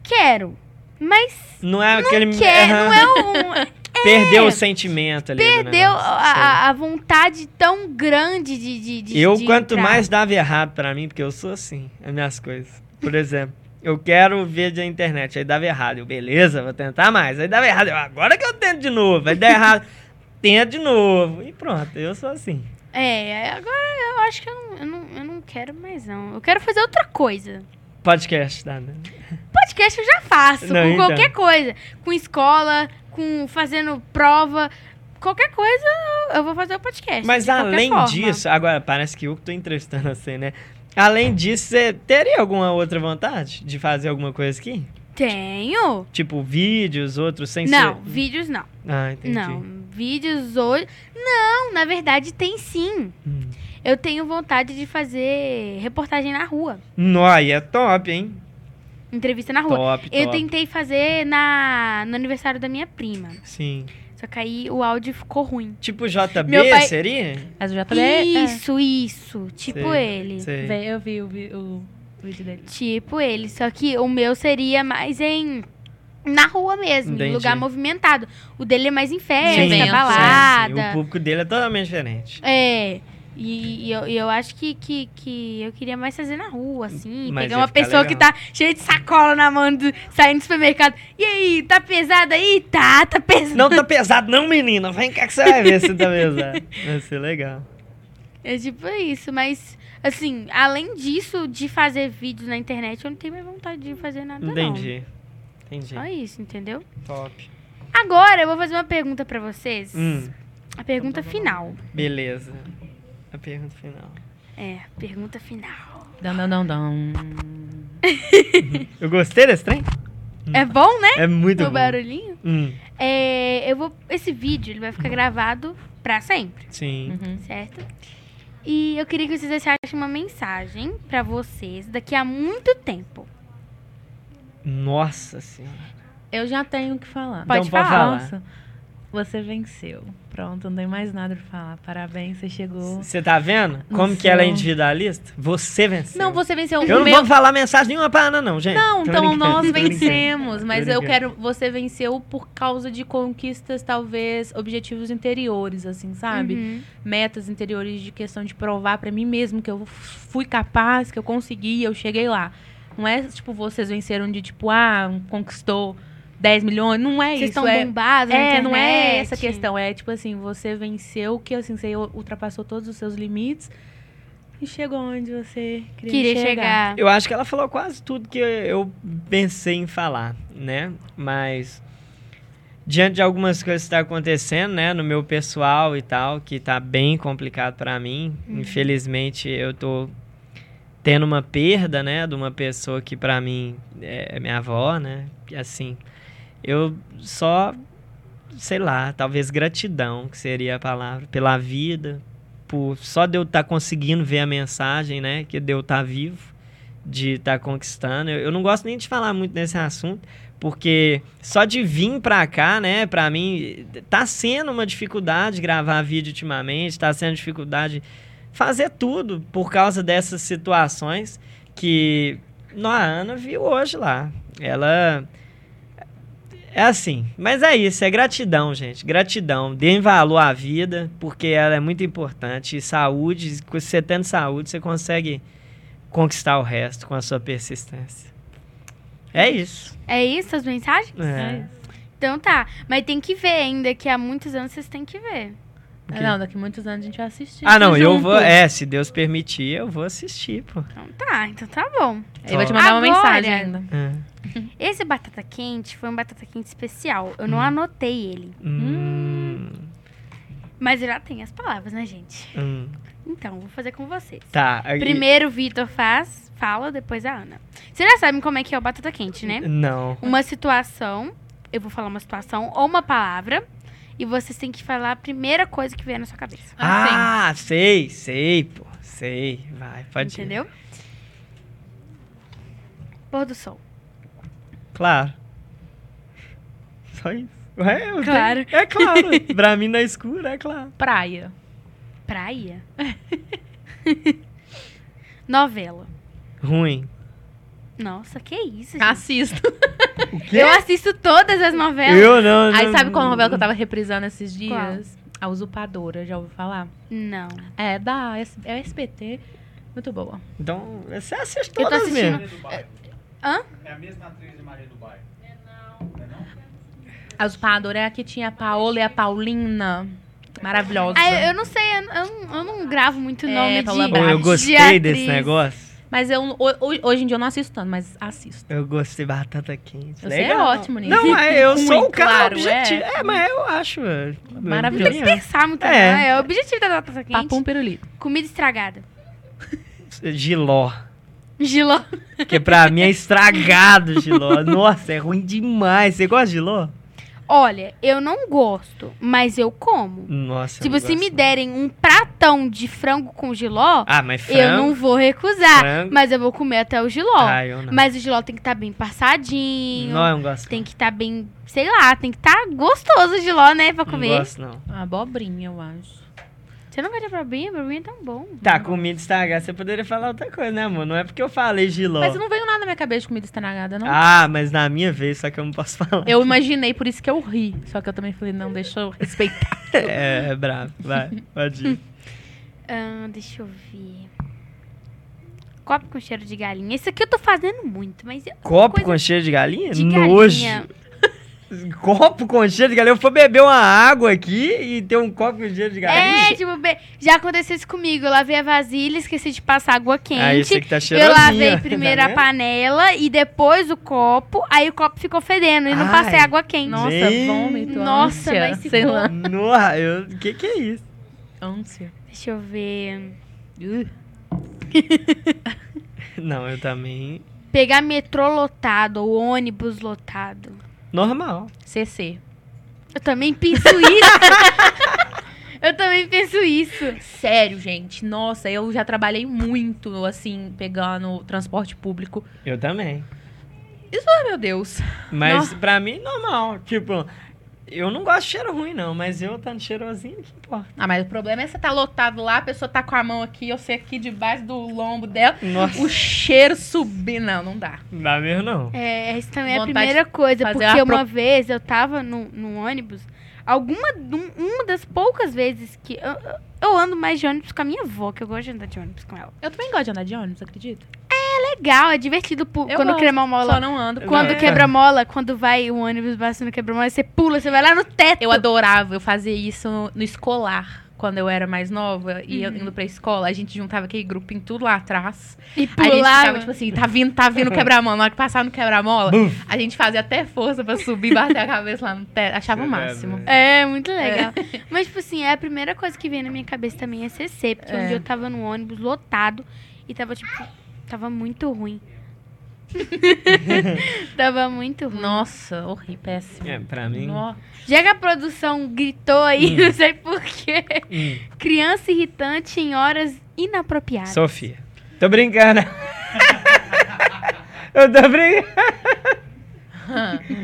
[SPEAKER 1] quero, mas
[SPEAKER 3] Não é aquele.
[SPEAKER 1] quer,
[SPEAKER 3] Aham.
[SPEAKER 1] não é um...
[SPEAKER 3] Perdeu o sentimento ali.
[SPEAKER 1] perdeu a, a- vontade tão grande de, de, de.
[SPEAKER 3] Eu,
[SPEAKER 1] de
[SPEAKER 3] quanto
[SPEAKER 1] entrar.
[SPEAKER 3] mais dava errado pra mim, porque eu sou assim, as minhas coisas. Por exemplo. Eu quero ver da internet, aí dava errado. Eu, beleza, vou tentar mais. Aí dava errado. Eu, agora que eu tento de novo. Aí dá errado. Tento de novo. E pronto, eu sou assim.
[SPEAKER 1] É, agora eu acho que eu não, eu, não, eu não quero mais, não. Eu quero fazer outra coisa.
[SPEAKER 3] Podcast, tá? né?
[SPEAKER 1] Podcast eu já faço,
[SPEAKER 3] Não,
[SPEAKER 1] com
[SPEAKER 3] então.
[SPEAKER 1] qualquer coisa. Com escola, com fazendo prova. Qualquer coisa, eu- vou fazer o podcast.
[SPEAKER 3] Mas
[SPEAKER 1] de
[SPEAKER 3] além
[SPEAKER 1] forma.
[SPEAKER 3] disso, agora parece que eu que tô entrevistando você, né? Além disso, você teria alguma outra vontade de fazer alguma coisa aqui?
[SPEAKER 1] Tenho.
[SPEAKER 3] Tipo, vídeos, outros sem
[SPEAKER 1] Não,
[SPEAKER 3] ser.
[SPEAKER 1] vídeos não.
[SPEAKER 3] Ah, entendi.
[SPEAKER 1] Não, vídeos hoje. Não, na verdade tem sim.
[SPEAKER 3] Hum.
[SPEAKER 1] Eu tenho vontade de fazer reportagem na rua.
[SPEAKER 3] Nóia, é top, hein?
[SPEAKER 1] Entrevista na rua.
[SPEAKER 3] Top, top.
[SPEAKER 1] Eu tentei fazer na, no aniversário da minha prima.
[SPEAKER 3] Sim.
[SPEAKER 1] Só que aí o áudio ficou ruim.
[SPEAKER 3] Tipo JB,
[SPEAKER 1] Meu pai-
[SPEAKER 3] seria?
[SPEAKER 2] Mas eu já falei.
[SPEAKER 1] Isso, isso. Tipo
[SPEAKER 3] Sei,
[SPEAKER 1] ele.
[SPEAKER 3] Sei.
[SPEAKER 2] Eu vi o, vi- o vídeo dele.
[SPEAKER 1] Tipo ele. Só que o meu seria mais em. Na rua mesmo,
[SPEAKER 3] Entendi.
[SPEAKER 1] em lugar movimentado. O dele é mais em festa,
[SPEAKER 2] Sim, sim, sim.
[SPEAKER 1] balada.
[SPEAKER 3] O público dele é totalmente diferente.
[SPEAKER 1] É. E, e eu, e eu acho que, que, que eu queria mais fazer na rua, assim.
[SPEAKER 3] Mas
[SPEAKER 1] pegar uma pessoa que
[SPEAKER 3] legal.
[SPEAKER 1] tá cheia de sacola na mão, do, saindo do supermercado. E aí, tá pesado aí? Tá, tá pesado.
[SPEAKER 3] Não tá pesado não, menina. Vem cá que você vai ver se tá pesado. Vai ser legal.
[SPEAKER 1] É tipo isso, mas assim, além disso, de fazer vídeos na internet, eu não tenho mais vontade de fazer nada,
[SPEAKER 3] Entendi. Entendi.
[SPEAKER 1] não. Só isso, entendeu?
[SPEAKER 3] Top.
[SPEAKER 1] Agora eu vou fazer uma pergunta pra vocês.
[SPEAKER 3] Hum,
[SPEAKER 1] A pergunta final.
[SPEAKER 3] beleza. A pergunta final.
[SPEAKER 1] É, pergunta final.
[SPEAKER 2] Dão, dão, dão, dão.
[SPEAKER 3] Eu gostei desse trem?
[SPEAKER 1] É bom, né?
[SPEAKER 3] É muito
[SPEAKER 1] o
[SPEAKER 3] bom.
[SPEAKER 1] barulhinho.
[SPEAKER 3] Hum,
[SPEAKER 1] É, eu vou. Esse vídeo ele vai ficar gravado pra sempre,
[SPEAKER 3] sim.
[SPEAKER 2] Uhum.
[SPEAKER 1] certo? E eu queria que vocês deixassem uma mensagem pra vocês daqui a muito tempo.
[SPEAKER 3] Nossa senhora.
[SPEAKER 2] Eu já tenho o que falar.
[SPEAKER 1] Pode
[SPEAKER 3] Então, pode
[SPEAKER 1] falar.
[SPEAKER 3] falar.
[SPEAKER 2] Nossa, você venceu. Pronto, não tem mais nada pra falar. Parabéns, você chegou.
[SPEAKER 3] Você tá vendo como que ela é individualista? Você venceu.
[SPEAKER 2] Não, você venceu.
[SPEAKER 3] Eu
[SPEAKER 2] o
[SPEAKER 3] não
[SPEAKER 2] meu...
[SPEAKER 3] vou falar mensagem nenhuma pra Ana, não, gente.
[SPEAKER 2] Não,
[SPEAKER 3] Tô
[SPEAKER 2] então
[SPEAKER 3] brincando,
[SPEAKER 2] nós vencemos, mas eu quero. Você venceu por causa de conquistas, talvez, objetivos interiores, assim, sabe?
[SPEAKER 1] Uhum.
[SPEAKER 2] Metas interiores de questão de provar pra mim mesmo que eu fui capaz, que eu consegui, eu cheguei lá. Não é tipo, vocês venceram de tipo, ah, conquistou 10 milhões. Não é
[SPEAKER 1] Vocês
[SPEAKER 2] isso.
[SPEAKER 1] estão
[SPEAKER 2] é,
[SPEAKER 1] bombados na
[SPEAKER 2] é, não é essa questão. É tipo assim, você venceu, que assim, você ultrapassou todos os seus limites e chegou onde você queria,
[SPEAKER 1] Queria
[SPEAKER 2] chegar.
[SPEAKER 1] chegar.
[SPEAKER 3] Eu acho que ela falou quase tudo que eu pensei em falar, né? Mas diante de algumas coisas que estão acontecendo, né, no meu pessoal e tal, que tá bem complicado pra mim. Infelizmente, eu tô tendo uma perda, né, de uma pessoa que pra mim é minha avó, né? E assim, eu só sei lá, talvez gratidão, que seria a palavra, pela vida, por só de eu estar conseguindo ver a mensagem, né, que de eu estar vivo, de estar conquistando. Eu, eu não gosto nem de falar muito nesse assunto, porque só de vir pra cá, né, pra mim, tá sendo uma dificuldade gravar vídeo ultimamente, tá sendo dificuldade fazer tudo por causa dessas situações que a Ana viu hoje lá. Ela é assim, mas é isso, é gratidão, gente. Gratidão. Deem valor à vida, porque ela é muito importante. E saúde, você tendo saúde, você consegue conquistar o resto com a sua persistência. É isso.
[SPEAKER 1] É isso as mensagens?
[SPEAKER 3] É.
[SPEAKER 1] Então tá. Mas tem que ver ainda, que há muitos anos vocês têm que ver.
[SPEAKER 3] O quê?
[SPEAKER 2] Não, daqui a muitos anos a gente vai assistir.
[SPEAKER 3] Ah, não, eu
[SPEAKER 2] junto.
[SPEAKER 3] vou. É, se Deus permitir, eu vou assistir, pô.
[SPEAKER 1] Então tá, então tá bom.
[SPEAKER 2] Ele vai te mandar uma
[SPEAKER 1] Agora-
[SPEAKER 2] mensagem ainda.
[SPEAKER 3] É.
[SPEAKER 1] Esse batata quente foi um batata quente especial. Eu não
[SPEAKER 3] Hum.
[SPEAKER 1] anotei ele.
[SPEAKER 3] Hum,
[SPEAKER 1] Mas eu já tenho as palavras, né, gente?
[SPEAKER 3] hum.
[SPEAKER 1] Então, vou fazer com vocês.
[SPEAKER 3] Tá.
[SPEAKER 1] Primeiro o Vitor faz, fala, depois a Ana. Vocês já sabem como é que é o batata quente, né?
[SPEAKER 3] Não.
[SPEAKER 1] Uma situação, eu vou falar uma situação ou uma palavra, e vocês têm que falar a primeira coisa que vier na sua cabeça.
[SPEAKER 3] Ah, sei, sei, pô. Sei. Vai, pode ir.
[SPEAKER 1] Entendeu? Pôr do sol.
[SPEAKER 3] Claro. Só isso. Ué, eu
[SPEAKER 1] Claro.
[SPEAKER 3] tenho- É claro. pra mim, na escura, é claro.
[SPEAKER 2] Praia.
[SPEAKER 1] Praia. Novela.
[SPEAKER 3] Ruim.
[SPEAKER 1] Nossa, que isso, gente.
[SPEAKER 2] Assisto.
[SPEAKER 3] O quê?
[SPEAKER 1] Eu assisto todas as novelas.
[SPEAKER 3] Eu não,
[SPEAKER 2] Aí
[SPEAKER 3] não-
[SPEAKER 2] sabe qual novela que eu tava reprisando esses
[SPEAKER 1] Qual?
[SPEAKER 2] dias? A Usurpadora, já ouviu falar?
[SPEAKER 1] Não.
[SPEAKER 2] É da S- é SBT. Muito boa.
[SPEAKER 3] Então, você assiste
[SPEAKER 1] Eu tô
[SPEAKER 3] todas
[SPEAKER 1] assistindo-
[SPEAKER 3] mesmo.
[SPEAKER 4] Maria do Bairro.
[SPEAKER 1] Hã?
[SPEAKER 4] É a mesma atriz de Maria do Bairro. Não é não?
[SPEAKER 2] A Usurpadora é a que tinha a Paola e a Paulina. Maravilhosa.
[SPEAKER 1] Ah, eu, eu não sei, eu, eu não, eu não gravo muito
[SPEAKER 2] É,
[SPEAKER 1] nome
[SPEAKER 2] Paula
[SPEAKER 1] de
[SPEAKER 3] Pô, eu
[SPEAKER 2] de
[SPEAKER 3] gostei
[SPEAKER 1] atriz.
[SPEAKER 3] desse negócio.
[SPEAKER 2] Mas eu, ho- ho- hoje em dia eu não assisto tanto, mas assisto.
[SPEAKER 3] Eu gostei batata quente.
[SPEAKER 2] Você
[SPEAKER 3] Legal.
[SPEAKER 2] é ótimo nisso.
[SPEAKER 3] Não, é, eu sou o cara
[SPEAKER 2] claro,
[SPEAKER 3] objetivo.
[SPEAKER 2] é.
[SPEAKER 3] É. mas eu acho. é,
[SPEAKER 2] Maravilhoso.
[SPEAKER 3] é.
[SPEAKER 1] Pensar muito,
[SPEAKER 3] É.
[SPEAKER 1] né? É o objetivo da batata quente.
[SPEAKER 2] Papum pirulito.
[SPEAKER 1] Comida estragada.
[SPEAKER 3] Giló.
[SPEAKER 1] Giló.
[SPEAKER 3] Que pra mim é estragado, Giló. Nossa, é ruim demais. Você gosta de Giló?
[SPEAKER 1] Olha, eu não gosto, mas eu como.
[SPEAKER 3] Nossa. eu
[SPEAKER 1] tipo,
[SPEAKER 3] não
[SPEAKER 1] se me
[SPEAKER 3] gosto.
[SPEAKER 1] derem um prato potão de frango com giló,
[SPEAKER 3] Ah, mas
[SPEAKER 1] eu
[SPEAKER 3] frango...
[SPEAKER 1] não vou recusar.
[SPEAKER 3] frango-
[SPEAKER 1] Mas eu vou comer até o giló.
[SPEAKER 3] Ah, eu não.
[SPEAKER 1] Mas o giló tem que estar bem passadinho.
[SPEAKER 3] Não, eu não gosto.
[SPEAKER 1] Tem que estar bem, sei lá, tem que estar gostoso o giló, né, pra
[SPEAKER 3] Não
[SPEAKER 1] comer.
[SPEAKER 3] gosto, não.
[SPEAKER 2] Abobrinha, eu acho.
[SPEAKER 1] Você não gosta de abobrinha? Abobrinha é tão bom.
[SPEAKER 3] Tá, comida estragada, você poderia falar outra coisa, né, amor? Não é porque eu falei giló.
[SPEAKER 2] Mas não veio nada na minha cabeça de comida estragada, não.
[SPEAKER 3] Ah, mas na minha vez, só que eu não posso falar.
[SPEAKER 2] Eu imaginei, por isso que eu ri. Só que eu também falei, não, deixa eu respeitar.
[SPEAKER 3] É, é bravo. Vai, pode ir.
[SPEAKER 1] Ah, deixa eu ver. Copo com cheiro de galinha. Esse aqui eu tô fazendo muito, mas... é uma
[SPEAKER 3] Copo
[SPEAKER 1] coisa
[SPEAKER 3] com cheiro de galinha?
[SPEAKER 1] de
[SPEAKER 3] Nojo.
[SPEAKER 1] galinha.
[SPEAKER 3] Copo com cheiro de galinha. Eu for beber uma água aqui e ter um copo com cheiro de galinha.
[SPEAKER 1] É, tipo, be- já aconteceu isso comigo. Eu lavei a vasilha, esqueci de passar água quente.
[SPEAKER 3] Aí você que tá
[SPEAKER 1] eu lavei
[SPEAKER 3] ó,
[SPEAKER 1] primeiro
[SPEAKER 3] tá
[SPEAKER 1] a panela e depois o copo. Aí o copo ficou fedendo e não
[SPEAKER 3] Ai.
[SPEAKER 1] passei água quente.
[SPEAKER 2] Nossa,
[SPEAKER 3] Gente.
[SPEAKER 2] vômito,
[SPEAKER 1] Nossa,
[SPEAKER 2] ânsia,
[SPEAKER 1] se
[SPEAKER 2] sei lá.
[SPEAKER 3] Nossa, eu... O que que é isso?
[SPEAKER 2] Ânsia.
[SPEAKER 1] Deixa eu ver.
[SPEAKER 2] Uh.
[SPEAKER 3] Não, eu também...
[SPEAKER 1] Pegar metrô lotado ou ônibus lotado.
[SPEAKER 3] Normal.
[SPEAKER 2] CC.
[SPEAKER 1] Eu também penso isso. eu também penso isso.
[SPEAKER 2] Sério, gente. Nossa, eu já trabalhei muito, assim, pegando transporte público.
[SPEAKER 3] Eu também.
[SPEAKER 2] Ai, meu Deus.
[SPEAKER 3] Mas pra mim, normal. Tipo, eu não gosto de cheiro ruim, não. Mas eu estando cheirosinho, que importa.
[SPEAKER 2] Ah, mas o problema é você tá lotado lá, a pessoa tá com a mão aqui, eu sei aqui debaixo do lombo dela,
[SPEAKER 3] Nossa,
[SPEAKER 2] o cheiro subir. Não, não dá.
[SPEAKER 3] não dá mesmo, não.
[SPEAKER 1] É, isso também é a
[SPEAKER 2] Vontade
[SPEAKER 1] primeira coisa. Porque
[SPEAKER 2] uma pro-
[SPEAKER 1] uma vez eu tava no, no ônibus. Alguma. um- Uma das poucas vezes que. Eu, eu- eu ando mais de ônibus com a minha avó, que eu gosto de andar de ônibus com ela.
[SPEAKER 2] Eu também gosto de andar de ônibus, acredita?
[SPEAKER 1] É legal, é divertido pu-
[SPEAKER 2] Eu
[SPEAKER 1] quando
[SPEAKER 2] gosto,
[SPEAKER 1] quebra mola.
[SPEAKER 2] Só não ando.
[SPEAKER 1] Quando
[SPEAKER 3] É.
[SPEAKER 1] quebra mola, quando vai o ônibus passando quebra mola, você pula, você vai lá no teto.
[SPEAKER 2] Eu adorava, eu fazia isso no, no escolar. Quando eu era mais nova e eu
[SPEAKER 1] Uhum.
[SPEAKER 2] indo pra escola, a gente juntava aquele grupinho tudo lá atrás.
[SPEAKER 1] E
[SPEAKER 2] Aí a gente
[SPEAKER 1] pulava.
[SPEAKER 2] ficava, tipo assim, tá vindo, tá vindo quebra-mola. Na hora que passava no quebra-mola,
[SPEAKER 3] Buf.
[SPEAKER 2] a gente fazia até força pra subir e bater a cabeça lá no teto. Achava o
[SPEAKER 3] Isso é
[SPEAKER 2] máximo.
[SPEAKER 1] É, muito legal. Mas, tipo assim, é a primeira coisa que vem na minha cabeça também é CC. Porque um
[SPEAKER 2] É.
[SPEAKER 1] dia eu tava no ônibus lotado e tava, tipo, tava muito ruim. tava muito ruim.
[SPEAKER 2] Nossa, horrível, péssimo.
[SPEAKER 3] É, pra mim...
[SPEAKER 2] Nó-
[SPEAKER 1] Já que a produção gritou aí,
[SPEAKER 3] Hum.
[SPEAKER 1] não sei porquê.
[SPEAKER 3] Hum,
[SPEAKER 1] Criança irritante em horas inapropriadas.
[SPEAKER 3] Sofia. Tô brincando. eu tô brincando.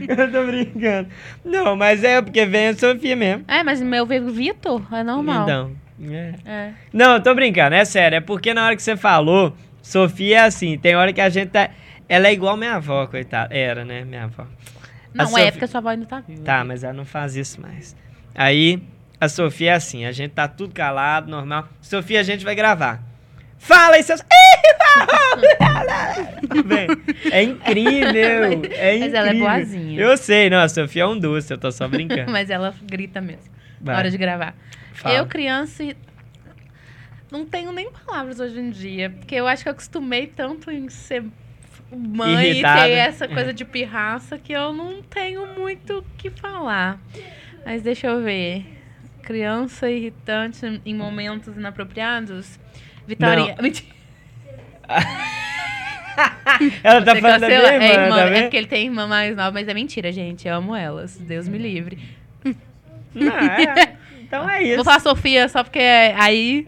[SPEAKER 3] eu tô brincando. Não, mas é porque vem a Sofia mesmo.
[SPEAKER 2] É, mas meu veio Vitor, é normal.
[SPEAKER 3] Então, é.
[SPEAKER 2] É.
[SPEAKER 3] Não, eu tô brincando, é sério. É porque na hora que você falou, Sofia é assim, tem hora que a gente tá. Ela é igual minha avó, coitada. Era, né, minha avó. A
[SPEAKER 2] Não,
[SPEAKER 3] Sofia-
[SPEAKER 2] é porque sua avó ainda tá viva.
[SPEAKER 3] Tá, mas ela não faz isso mais. Aí, a Sofia é assim, a gente tá tudo calado, normal. Sofia, a gente vai gravar. Fala aí, seus. É incrível. É incrível.
[SPEAKER 2] Mas ela é boazinha.
[SPEAKER 3] Eu sei, não, a Sofia é um doce, eu tô só brincando.
[SPEAKER 2] Mas ela grita mesmo, na
[SPEAKER 3] Vai,
[SPEAKER 2] hora de gravar.
[SPEAKER 3] fala.
[SPEAKER 2] Eu, criança, não tenho nem palavras hoje em dia. Porque eu acho que eu acostumei tanto em ser mãe
[SPEAKER 3] Irritada.
[SPEAKER 2] e ter essa coisa de pirraça que eu não tenho muito o que falar. Mas deixa eu ver. Criança irritante em momentos inapropriados. Vitória. Mentira.
[SPEAKER 3] Ela tá
[SPEAKER 2] Você
[SPEAKER 3] falando da minha irmã,
[SPEAKER 2] é, irmã,
[SPEAKER 3] tá
[SPEAKER 2] é porque ele tem irmã mais nova, mas é mentira, gente. Eu amo elas. Deus me livre.
[SPEAKER 3] Não, é. Então é isso.
[SPEAKER 2] Vou falar Sofia só porque aí,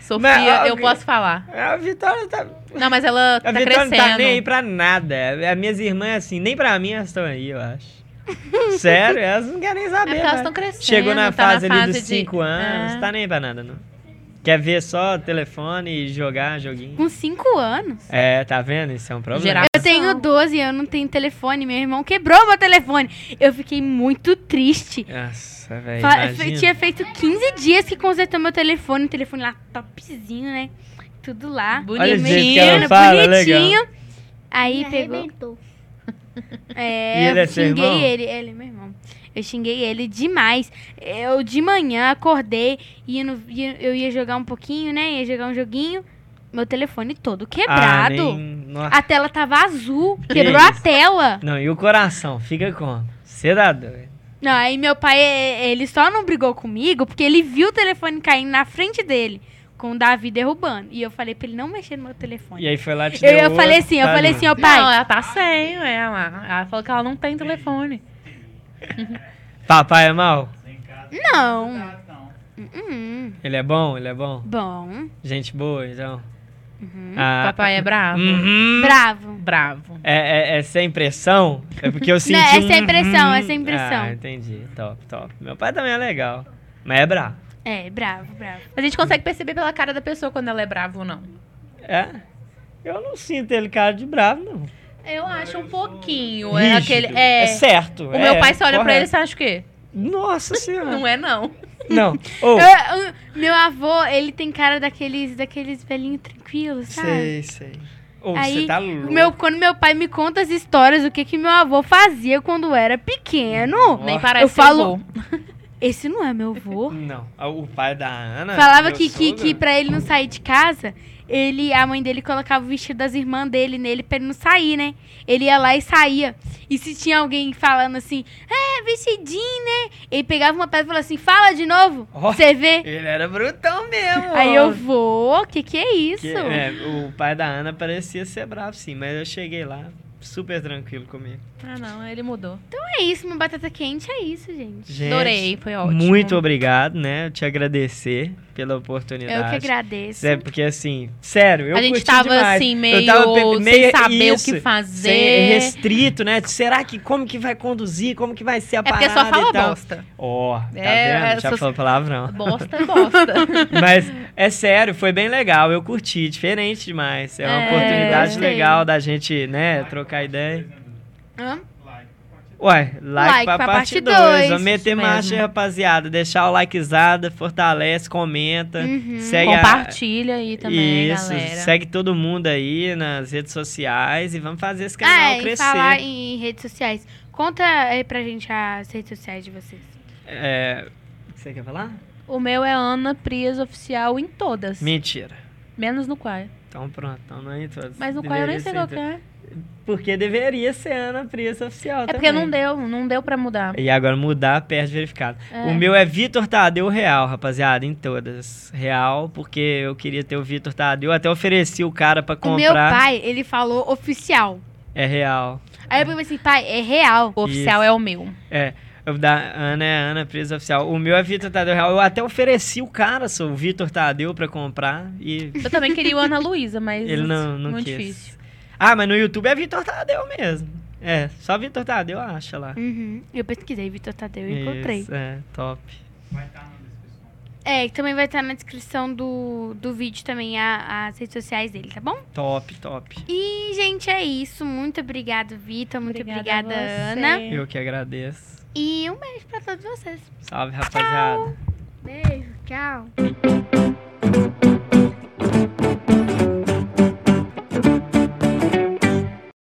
[SPEAKER 2] Sofia,
[SPEAKER 3] Mas,
[SPEAKER 2] eu posso falar.
[SPEAKER 3] A Vitória tá.
[SPEAKER 2] Não, mas ela
[SPEAKER 3] A
[SPEAKER 2] tá
[SPEAKER 3] Vitória
[SPEAKER 2] crescendo.
[SPEAKER 3] não tá nem aí pra nada. As minhas irmãs, assim, nem pra mim elas estão aí, eu acho. Sério, elas não querem nem
[SPEAKER 2] É
[SPEAKER 3] saber.
[SPEAKER 2] porque elas estão crescendo.
[SPEAKER 3] Chegou na
[SPEAKER 2] tá
[SPEAKER 3] fase ali dos
[SPEAKER 2] de-
[SPEAKER 3] 5 anos,
[SPEAKER 2] É.
[SPEAKER 3] tá nem aí pra nada, não. Quer ver só telefone e jogar joguinho?
[SPEAKER 1] Com 5 anos.
[SPEAKER 3] É, tá vendo? Isso é um problema.
[SPEAKER 2] Geral.
[SPEAKER 1] Eu tenho 12 e eu não tenho telefone. Meu irmão quebrou meu telefone. Eu fiquei muito triste.
[SPEAKER 3] Nossa, velho.
[SPEAKER 1] Tinha feito 15 dias que consertou meu telefone. Um telefone lá topzinho, né? Tudo lá.
[SPEAKER 3] Olha o jeito que ela
[SPEAKER 1] Bonitinho,
[SPEAKER 3] fala,
[SPEAKER 1] bonitinho. Aí
[SPEAKER 5] Me
[SPEAKER 1] pegou.
[SPEAKER 5] arrebentou.
[SPEAKER 1] É,
[SPEAKER 3] E ele é
[SPEAKER 1] xinguei
[SPEAKER 3] irmão?
[SPEAKER 1] ele. Ele é meu irmão. Eu xinguei ele demais. Eu de manhã acordei e eu ia jogar um pouquinho, né? Ia jogar um joguinho. Meu telefone todo
[SPEAKER 3] Ah,
[SPEAKER 1] quebrado.
[SPEAKER 3] nem... Nossa.
[SPEAKER 1] A tela tava azul. Quebrou a tela.
[SPEAKER 3] Não, e o coração? Fica como? Você dá doido.
[SPEAKER 1] Não, aí meu pai, ele só não brigou comigo porque ele viu o telefone caindo na frente dele, com o Davi derrubando. E eu falei pra ele não mexer no meu telefone.
[SPEAKER 3] E aí foi lá te
[SPEAKER 1] Eu, eu falei assim, eu
[SPEAKER 3] tá
[SPEAKER 1] falei assim, ó pai.
[SPEAKER 2] Não, ela tá sem, ela. Ela falou que ela não tem telefone.
[SPEAKER 3] Papai é mal?
[SPEAKER 4] Sem casa.
[SPEAKER 1] Não.
[SPEAKER 4] Não, não.
[SPEAKER 1] Hum,
[SPEAKER 3] Ele é bom? Ele é bom?
[SPEAKER 1] bom.
[SPEAKER 3] Gente boa, então?
[SPEAKER 1] Uhum.
[SPEAKER 3] Ah,
[SPEAKER 2] Papai é bravo.
[SPEAKER 3] uhum.
[SPEAKER 1] Bravo.
[SPEAKER 2] Bravo.
[SPEAKER 3] É, é, é sem pressão? É porque eu senti
[SPEAKER 1] Não, é sem pressão,
[SPEAKER 3] uhum.
[SPEAKER 1] é sem pressão.
[SPEAKER 3] Ah, entendi. Top, top. Meu pai também é legal. Mas é bravo.
[SPEAKER 1] É, bravo, bravo.
[SPEAKER 2] Mas a gente consegue perceber pela cara da pessoa quando ela é brava ou não.
[SPEAKER 3] É? Eu não sinto ele cara de bravo, não.
[SPEAKER 2] Eu acho um pouquinho. É
[SPEAKER 3] Rígido.
[SPEAKER 2] aquele. É.
[SPEAKER 3] certo.
[SPEAKER 2] O meu pai, você olha pra ele e você acha o quê?
[SPEAKER 3] Nossa senhora.
[SPEAKER 2] Não é, não.
[SPEAKER 3] Não. Ô,
[SPEAKER 1] Eu- eu- meu avô, ele tem cara daqueles, daqueles velhinhos tranquilos, sabe?
[SPEAKER 3] sei, sei. Ô,
[SPEAKER 1] Aí,
[SPEAKER 3] você tá louco.
[SPEAKER 1] Meu, quando meu pai me conta as histórias, o que que meu avô fazia quando era pequeno,
[SPEAKER 2] Nem parece
[SPEAKER 1] Eu falo-
[SPEAKER 2] avô.
[SPEAKER 1] Esse não é meu avô.
[SPEAKER 3] Não. Ah, O pai da Ana.
[SPEAKER 1] Falava que, que, que pra ele não sair de casa, ele, a mãe dele colocava o vestido das irmãs dele nele pra ele não sair, né? Ele ia lá e saía. E se tinha alguém falando assim, é, vestidinho, né? Ele pegava uma pedra e falava assim, fala de novo, você vê.
[SPEAKER 3] Ele era brutão mesmo.
[SPEAKER 1] Aí eu vou, que que é isso?
[SPEAKER 3] Que- é, o pai da Ana parecia ser bravo, sim, mas eu cheguei lá super tranquilo comigo.
[SPEAKER 2] Ah, não, ele mudou.
[SPEAKER 1] Então é isso, uma batata quente é isso, gente.
[SPEAKER 3] Gente,
[SPEAKER 2] Adorei, foi ótimo.
[SPEAKER 3] Muito obrigado, né? Eu te agradecer pela oportunidade.
[SPEAKER 1] Eu que agradeço.
[SPEAKER 3] É porque assim, sério, eu
[SPEAKER 2] a gente
[SPEAKER 3] curti
[SPEAKER 2] tava
[SPEAKER 3] demais.
[SPEAKER 2] assim,
[SPEAKER 3] Eu
[SPEAKER 2] meio,
[SPEAKER 3] tava meio
[SPEAKER 2] sem saber
[SPEAKER 3] isso,
[SPEAKER 2] o que fazer.
[SPEAKER 3] Sem, restrito, né? Será que como que vai conduzir? Como que vai ser a
[SPEAKER 2] É porque
[SPEAKER 3] parada
[SPEAKER 2] só fala
[SPEAKER 3] e tal?
[SPEAKER 2] bosta.
[SPEAKER 3] Ó, tá
[SPEAKER 2] É,
[SPEAKER 3] vendo? Já
[SPEAKER 2] essas-
[SPEAKER 3] falou palavrão.
[SPEAKER 2] Bosta é bosta.
[SPEAKER 3] Mas é sério, foi bem legal. Eu curti, diferente demais. É uma
[SPEAKER 2] É,
[SPEAKER 3] oportunidade legal da gente, né, trocar ideia.
[SPEAKER 1] Hã?
[SPEAKER 3] Ué, like,
[SPEAKER 1] Like
[SPEAKER 3] pra,
[SPEAKER 1] pra
[SPEAKER 3] parte
[SPEAKER 1] parte
[SPEAKER 3] 2.
[SPEAKER 1] dois.
[SPEAKER 3] Vamos meter marcha, rapaziada. Deixar o likezada, fortalece, comenta.
[SPEAKER 1] Uhum.
[SPEAKER 3] Segue a-
[SPEAKER 2] Compartilha aí também,
[SPEAKER 3] Isso,
[SPEAKER 2] galera.
[SPEAKER 3] segue todo mundo aí nas redes sociais e vamos fazer esse canal
[SPEAKER 1] Ah, e
[SPEAKER 3] crescer.
[SPEAKER 1] falar em redes sociais. Conta aí pra gente as redes sociais de vocês.
[SPEAKER 3] É, Você quer falar?
[SPEAKER 2] O meu é Ana Prias Oficial em todas.
[SPEAKER 3] Mentira.
[SPEAKER 2] Menos no Quai.
[SPEAKER 3] Então pronto, então não é em todas.
[SPEAKER 2] Mas no Quai eu nem sei qual
[SPEAKER 3] todas.
[SPEAKER 2] é.
[SPEAKER 3] Porque deveria ser Ana Prisa Oficial
[SPEAKER 2] É porque
[SPEAKER 3] também.
[SPEAKER 2] não deu, não deu pra mudar.
[SPEAKER 3] E agora mudar, perde verificado.
[SPEAKER 2] É.
[SPEAKER 3] O meu é Vitor Tadeu Real, rapaziada, em todas. Real, porque eu queria ter o Vitor Tadeu. Até ofereci o cara pra
[SPEAKER 1] O meu
[SPEAKER 3] comprar.
[SPEAKER 1] pai, ele falou oficial.
[SPEAKER 3] É real.
[SPEAKER 1] Aí eu falei assim, pai, é real.
[SPEAKER 2] O oficial
[SPEAKER 3] Isso.
[SPEAKER 2] é o meu.
[SPEAKER 3] É. O da Ana é Ana Prisa Oficial. O meu é Vitor Tadeu Real. Eu até ofereci o cara, sou o Vitor Tadeu, pra comprar. E
[SPEAKER 2] Eu também queria o Ana Luísa, mas
[SPEAKER 3] ele não, não
[SPEAKER 2] muito
[SPEAKER 3] quis.
[SPEAKER 2] difícil.
[SPEAKER 3] Ah, mas no YouTube é Vitor Tadeu mesmo. É, só Vitor Tadeu acha lá.
[SPEAKER 1] Uhum. Eu pesquisei Vitor Tadeu e encontrei.
[SPEAKER 3] Isso, é, top.
[SPEAKER 4] Vai estar na descrição.
[SPEAKER 1] É, que também vai estar na descrição do, do vídeo também a- as redes sociais dele, tá bom?
[SPEAKER 3] Top, top.
[SPEAKER 1] E, gente, é isso. Muito obrigado, Vitor. Muito
[SPEAKER 2] Obrigada
[SPEAKER 1] obrigada. Ana.
[SPEAKER 3] Eu que agradeço.
[SPEAKER 1] E um beijo pra todos vocês.
[SPEAKER 3] Salve, rapaziada.
[SPEAKER 1] Beijo, tchau.